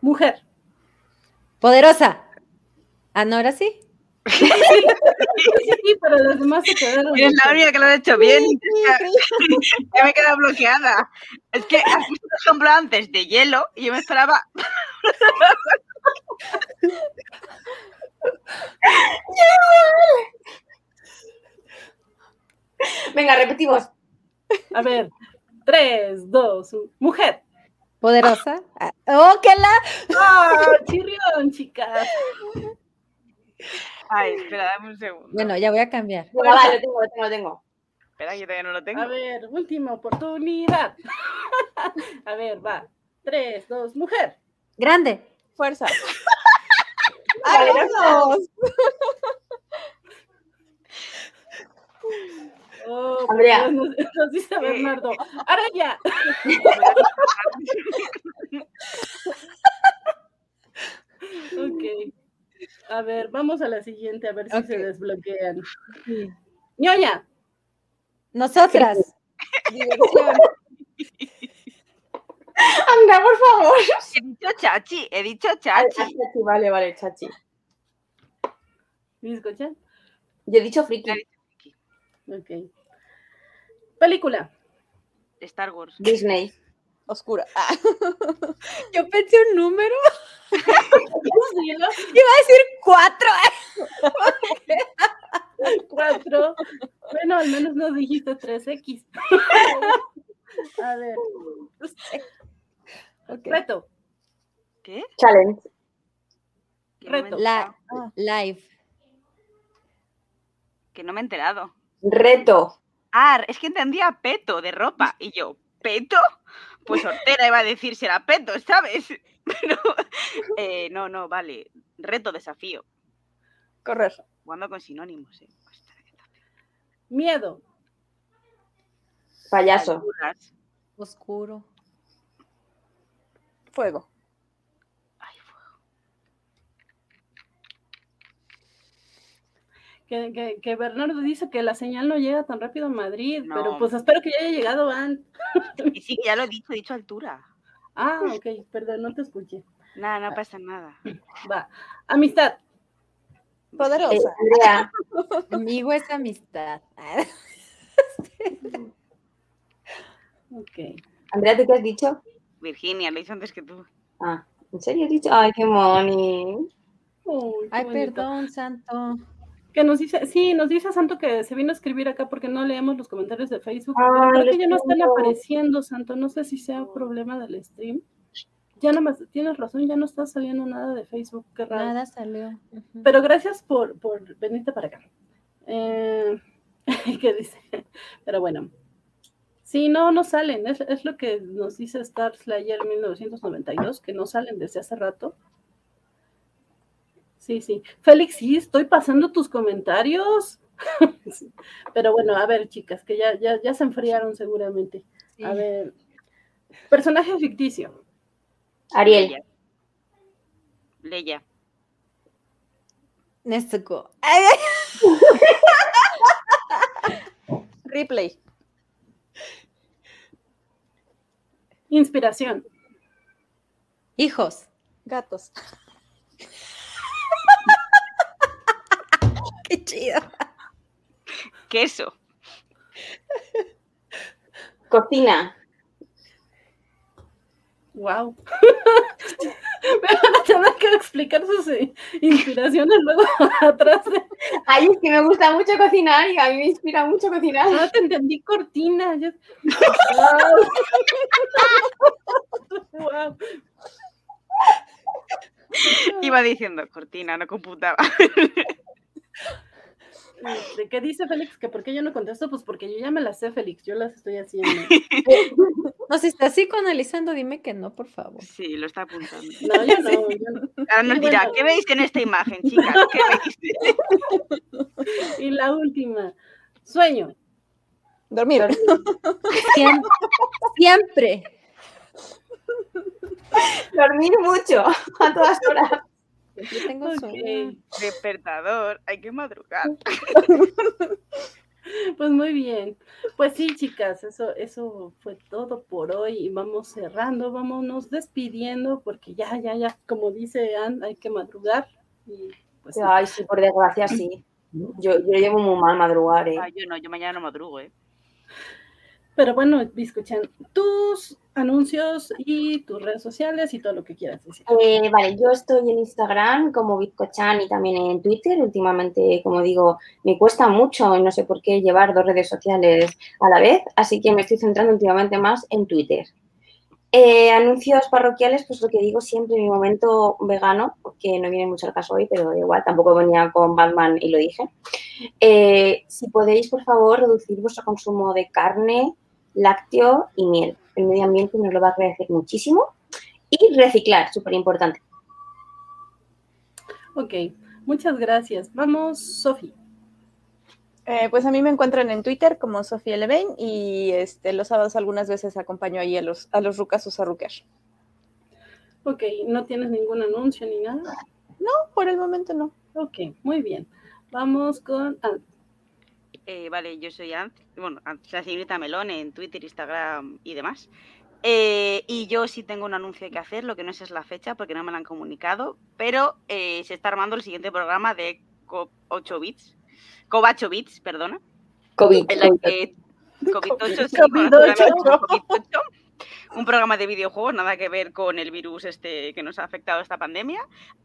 Mujer.
Poderosa. Ah, no, ahora sí.
Sí, sí, pero los demás se quedaron.
Eres la única que lo ha hecho bien.
Sí, sí,
Ya (laughs) me he quedado bloqueada. Es que has ejemplo antes de hielo y yo me esperaba. (laughs)
Venga, repetimos.
A ver, tres, dos, un. Mujer.
Poderosa. Ah, ¡Oh, que la!
¡Ah, chirrión, chicas!
Ay, espera, dame un segundo.
Bueno, ya voy a cambiar.
Venga, va, lo tengo, lo tengo, lo tengo.
Espera, que todavía no lo tengo.
A ver, última oportunidad. (laughs) A ver, va. Tres, dos, mujer.
Grande.
Fuerza. (laughs)
Vale,
¡Ay, vámonos!
Oh,
Andrea.
Nos, nos dice Bernardo. Ahora ya. (laughs) ok. A ver, vamos a la siguiente, a ver si se desbloquean. ñoña.
Nosotras. (laughs)
Diversión.
Anda, por favor.
He dicho chachi, he dicho
Ah,
chachi.
Chachi, vale, vale, chachi.
¿Me escuchan?
Yo he dicho friki.
Ok. Película.
Star Wars.
Disney.
Oscura. Ah, (laughs)
Yo pensé un número. Iba a decir cuatro. (laughs)
Cuatro. Bueno, al menos no dijiste 3X. (laughs) A ver, reto.
¿Qué?
Challenge.
Reto.
La
Ah.
live.
Que no me he enterado.
Reto.
Ah, es que entendía peto de ropa. Y yo, ¿peto? Pues hortera iba a decir si era peto, ¿sabes? (laughs) Pero, eh, no, no, vale. Reto, desafío.
correr.
Jugando con sinónimos, ¿eh?
Miedo.
Payaso.
Oscuro.
Fuego.
Ay, fuego.
Que, que, que Bernardo dice que la señal no llega tan rápido a Madrid,
No.
pero pues espero que ya haya llegado antes. (laughs)
Y sí, ya lo he dicho, he dicho altura.
Ah, ok, perdón, no te escuché.
Nada, no pasa nada.
Va. Amistad.
Eh,
Poderosa.
Andrea. (laughs)
Amigo es amistad.
Ok.
Andrea, ¿tú qué has dicho?
Virginia, lo hizo antes que tú.
Ah, ¿en serio has dicho? Ay, qué moni.
Qué
Ay,
bonito.
perdón, santo.
Que nos dice, sí, nos dice Santo que se vino a escribir acá porque no leemos los comentarios de Facebook. Pero creo que ya no están apareciendo, Santo. No sé si sea problema del stream. Ya no más, tienes razón, ya no está saliendo nada de Facebook. Qué raro.
Nada salió.
Pero gracias por, por venirte para acá. Eh, (laughs) ¿Qué dice? Pero bueno. Sí, no, no salen. Es, es lo que nos dice Star Slayer 1992, que no salen desde hace rato. Sí, sí. Félix, sí, estoy pasando tus comentarios. (laughs) Sí. Pero bueno, a ver, chicas, que ya, ya, ya se enfriaron seguramente. A ver. Personaje ficticio.
Ariel.
Leia. Leia.
Nezuko. (laughs)
Ripley.
Inspiración.
Hijos.
Gatos.
Chido.
Queso.
Cocina.
Wow. Me van a tener que explicar sus inspiraciones luego (laughs) atrás de.
Ay, es que me gusta mucho cocinar y a mí me inspira mucho cocinar.
No te entendí cortina. Yo- (laughs) Wow.
Iba diciendo cortina, no computaba. (laughs)
Este, ¿Qué dice Félix? ¿Que por qué yo no contesto? Pues porque yo ya me las sé, Félix. Yo las estoy haciendo. (laughs)
No, si estás psicoanalizando, dime que no, por favor.
Sí, lo está apuntando.
No, yo no. yo no.
Ahora nos dirá,
bueno.
¿qué veis en esta imagen, chicas? ¿Qué veis? (laughs)
Y la última. Sueño.
Dormir.
Siempre. Siempre.
Dormir mucho, a todas horas.
Yo tengo
Ok.
sueño.
Despertador, hay que madrugar. (laughs)
Pues muy bien. Pues sí, chicas, eso, eso fue todo por hoy. Y vamos cerrando, vámonos despidiendo, porque ya, ya, ya, como dice Ann, hay que madrugar. Y pues.
Ay, sí, por desgracia, sí. Yo, yo llevo muy mal madrugar, ¿eh?
Ah, yo no, yo mañana no madrugo, ¿eh?
Pero bueno, escuchan tus anuncios y tus redes sociales y todo lo que quieras decir.
Eh, vale, yo estoy en Instagram como Bitcochan y también en Twitter. Últimamente, como digo, me cuesta mucho y no sé por qué llevar dos redes sociales a la vez, así que me estoy centrando últimamente más en Twitter. Eh, anuncios parroquiales, pues lo que digo siempre, mi momento vegano, porque no viene mucho al caso hoy, pero igual, tampoco venía con Batman y lo dije. Eh, si podéis, por favor, reducir vuestro consumo de carne, lácteo y miel. El medio ambiente nos lo va a agradecer muchísimo. Y reciclar, súper importante.
Ok, muchas gracias. Vamos, Sofi.
Eh, pues a mí me encuentran en Twitter como Sofía Levain y este, los sábados algunas veces acompaño ahí a los, a los rucasos a ruquear.
Ok, no tienes ningún anuncio ni nada.
No, por el momento no.
Ok, muy bien. Vamos con Ann.
Eh, vale, yo soy Ant, bueno, Ant, la señorita Melón en Twitter, Instagram y demás. Eh, y yo sí tengo un anuncio que hacer, lo que no sé es la fecha porque no me lo han comunicado, pero eh, se está armando el siguiente programa de Co 8 bits, Cobacho bits, perdona,
COVID.
en la
COVID.
que COVID-8, sí,
COVID-8.
conocido como COVID-8, un programa de videojuegos, nada que ver con el virus este que nos ha afectado esta pandemia.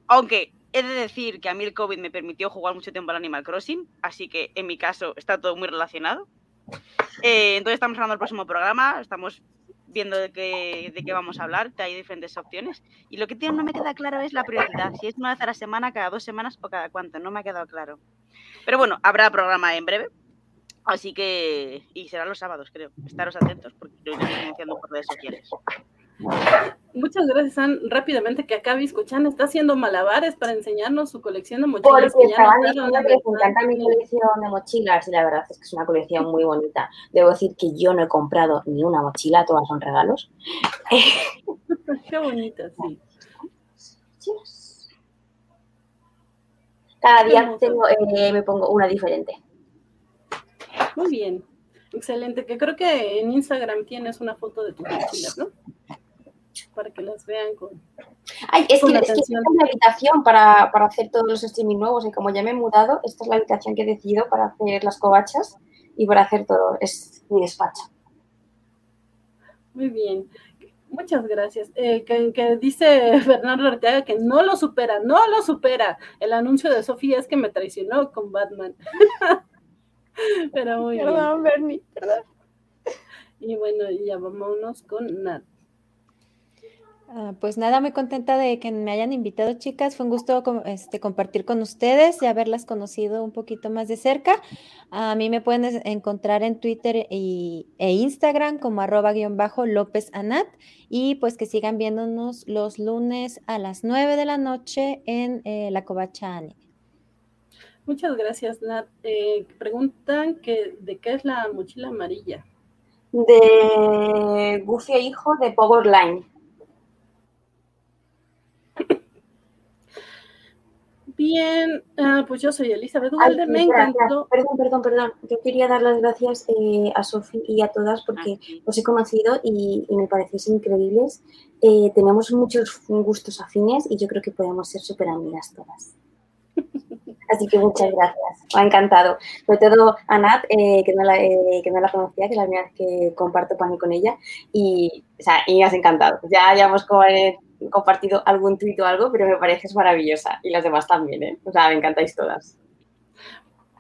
Aunque he de decir que a mí el COVID me permitió jugar mucho tiempo al Animal Crossing, así que en mi caso está todo muy relacionado. Eh, entonces estamos hablando del próximo programa, estamos viendo de qué, de qué vamos a hablar, hay diferentes opciones. Y lo que tío, no me queda claro es la prioridad, si es una vez a la semana, cada dos semanas o cada cuánto, no me ha quedado claro. Pero bueno, habrá programa en breve. Así que, y serán los sábados, creo. Estaros atentos porque lo iré anunciando por redes sociales.
Muchas gracias, Ann. Rápidamente, que acá Biscochan está haciendo malabares para enseñarnos su colección de
Porque
mochilas. que ya
diciendo
dieron
que les encanta mi colección de mochilas y la verdad es que es una colección muy bonita. Debo decir que yo no he comprado ni una mochila, todas son regalos. (laughs)
Qué bonita, sí.
Cada día tengo, eh, me pongo una diferente.
Muy bien. Excelente. Que creo que en Instagram tienes una foto de tus mochilas, ¿no? Para que las vean con.
Ay, es
Con
que, es que esta es la habitación para, para hacer todos los streaming nuevos y como ya me he mudado, esta es la habitación que he decidido para hacer las covachas y por hacer todo. Es mi despacho.
Muy bien. Muchas gracias. Eh, que, dice Bernardo Arteaga que no lo supera, no lo supera. El anuncio de Sofía es que me traicionó con Batman. (laughs) (laughs) Pero muy
perdón, Bernie, perdón.
Y bueno, ya vámonos con Nat.
Ah, pues nada, muy contenta de que me hayan invitado, chicas. Fue un gusto este, compartir con ustedes y haberlas conocido un poquito más de cerca. A mí me pueden encontrar en Twitter e Instagram como arroba guion bajo López Anat y pues que sigan viéndonos los lunes a las 9 de la noche en eh, La Covacha
Muchas gracias, Nat. Eh, preguntan que, de qué es la mochila amarilla.
De Goofy Hijo de Powerline.
Bien, ah, pues yo soy Elizabeth Ugalde, me encantó.
Perdón, perdón, perdón. Yo quería dar las gracias eh, a Sofi y a todas porque ah, os he conocido y, me parecéis increíbles. Eh, tenemos muchos gustos afines y yo creo que podemos ser súper amigas todas. Así que muchas gracias, me ha encantado. Sobre todo a Nat, eh, que, no la, que no la conocía, que es la primera vez que comparto pan con ella, y, o sea, y me has encantado. Ya llevamos como compartido algún tuit o algo, pero me parece maravillosa y las demás también, ¿eh? O sea, me encantáis todas.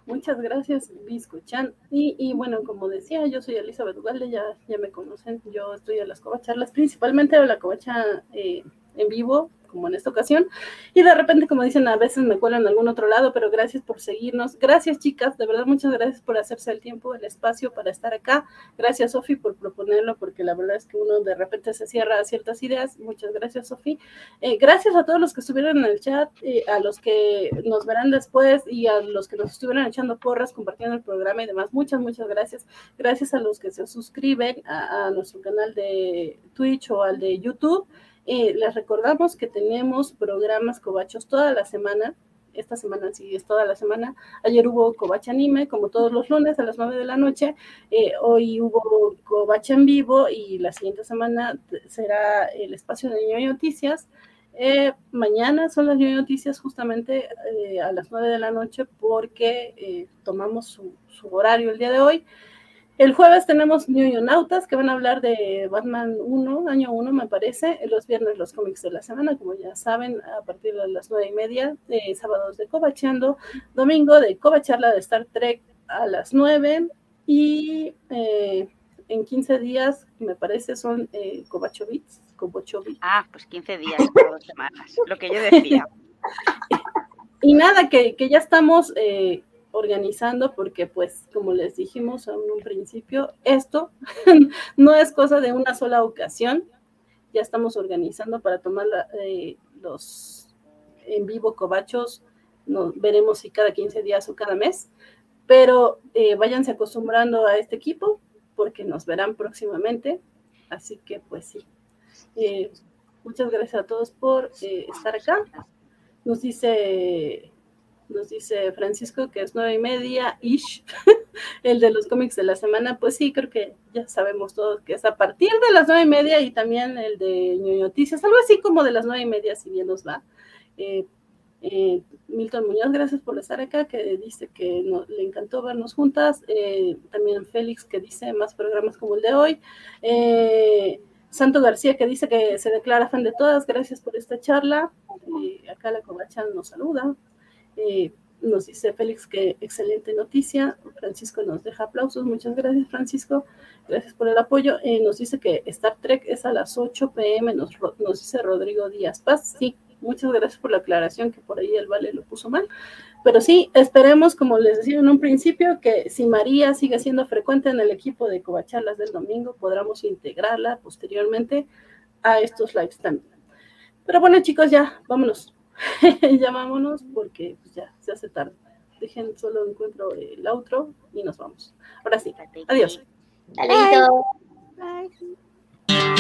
Muchas gracias, Biscochan. Y, y bueno, como decía, yo soy Elizabeth Ugalde, ya, ya me conocen, yo estoy en las covacharlas, principalmente de la covacha eh, en vivo, como en esta ocasión. Y de repente, como dicen, a veces me cuelo en algún otro lado, pero gracias por seguirnos. Gracias, chicas, de verdad, muchas gracias por hacerse el tiempo, el espacio para estar acá. Gracias, Sofi, por proponerlo, porque la verdad es que uno de repente se cierra a ciertas ideas. Muchas gracias, Sofi. Eh, gracias a todos los que estuvieron en el chat, eh, a los que nos verán después y a los que nos estuvieron echando porras, compartiendo el programa y demás. Muchas, muchas gracias. Gracias a los que se suscriben a nuestro canal de Twitch o al de YouTube. Eh, les recordamos que tenemos programas cobachos toda la semana. Esta semana sí es toda la semana. Ayer hubo Covacha Anime, como todos los lunes a las 9 de la noche. Eh, hoy hubo Covacha en vivo y la siguiente semana será el espacio de Ñoño Noticias. Eh, mañana son las Noticias justamente a las 9 de la noche porque tomamos su, su horario el día de hoy. El jueves tenemos Nautas que van a hablar de Batman 1, año 1 me parece. Los viernes los cómics de la semana, como ya saben, a partir de las nueve y media. Eh, sábados de Cobachando. Domingo de Cobacharla de Star Trek a las 9. Y eh, en 15 días, me parece, son eh, Cobachovits.
Ah, pues 15 días, (laughs) dos semanas. Lo que yo decía. (laughs)
y nada, que, que ya estamos... Eh, organizando porque pues como les dijimos en un principio, esto (laughs) no es cosa de una sola ocasión, ya estamos organizando para tomar eh, los en vivo cobachos, nos veremos si cada 15 días o cada mes, pero eh, váyanse acostumbrando a este equipo porque nos verán próximamente, así que pues sí. Eh, muchas gracias a todos por estar acá. Nos dice nos dice Francisco que es nueve y media, ish, (laughs) el de los cómics de la semana, pues sí, creo que ya sabemos todos que es a partir de las nueve y media y también el de Noticias, algo así como de las nueve y media, si bien nos va. Eh, eh, Milton Muñoz, gracias por estar acá, que dice que le encantó vernos juntas. Eh, también Félix, que dice más programas como el de hoy. Santo García, que dice que se declara fan de todas, gracias por esta charla. acá la Covacha nos saluda. Eh, nos dice Félix que excelente noticia. Francisco nos deja aplausos. Muchas gracias, Francisco. Gracias por el apoyo. Eh, nos dice que Star Trek es a las 8 pm. Nos, nos dice Rodrigo Díaz Paz. Sí, muchas gracias por la aclaración que por ahí el Vale lo puso mal. Pero sí, esperemos, como les decía en un principio, que si María sigue siendo frecuente en el equipo de Covacharlas del domingo, podamos integrarla posteriormente a estos lives también. Pero bueno, chicos, ya, vámonos. (laughs) Llamámonos porque pues, ya se hace tarde. Dejen solo encuentro el outro y nos vamos. Ahora sí, adiós.
Bye. Bye.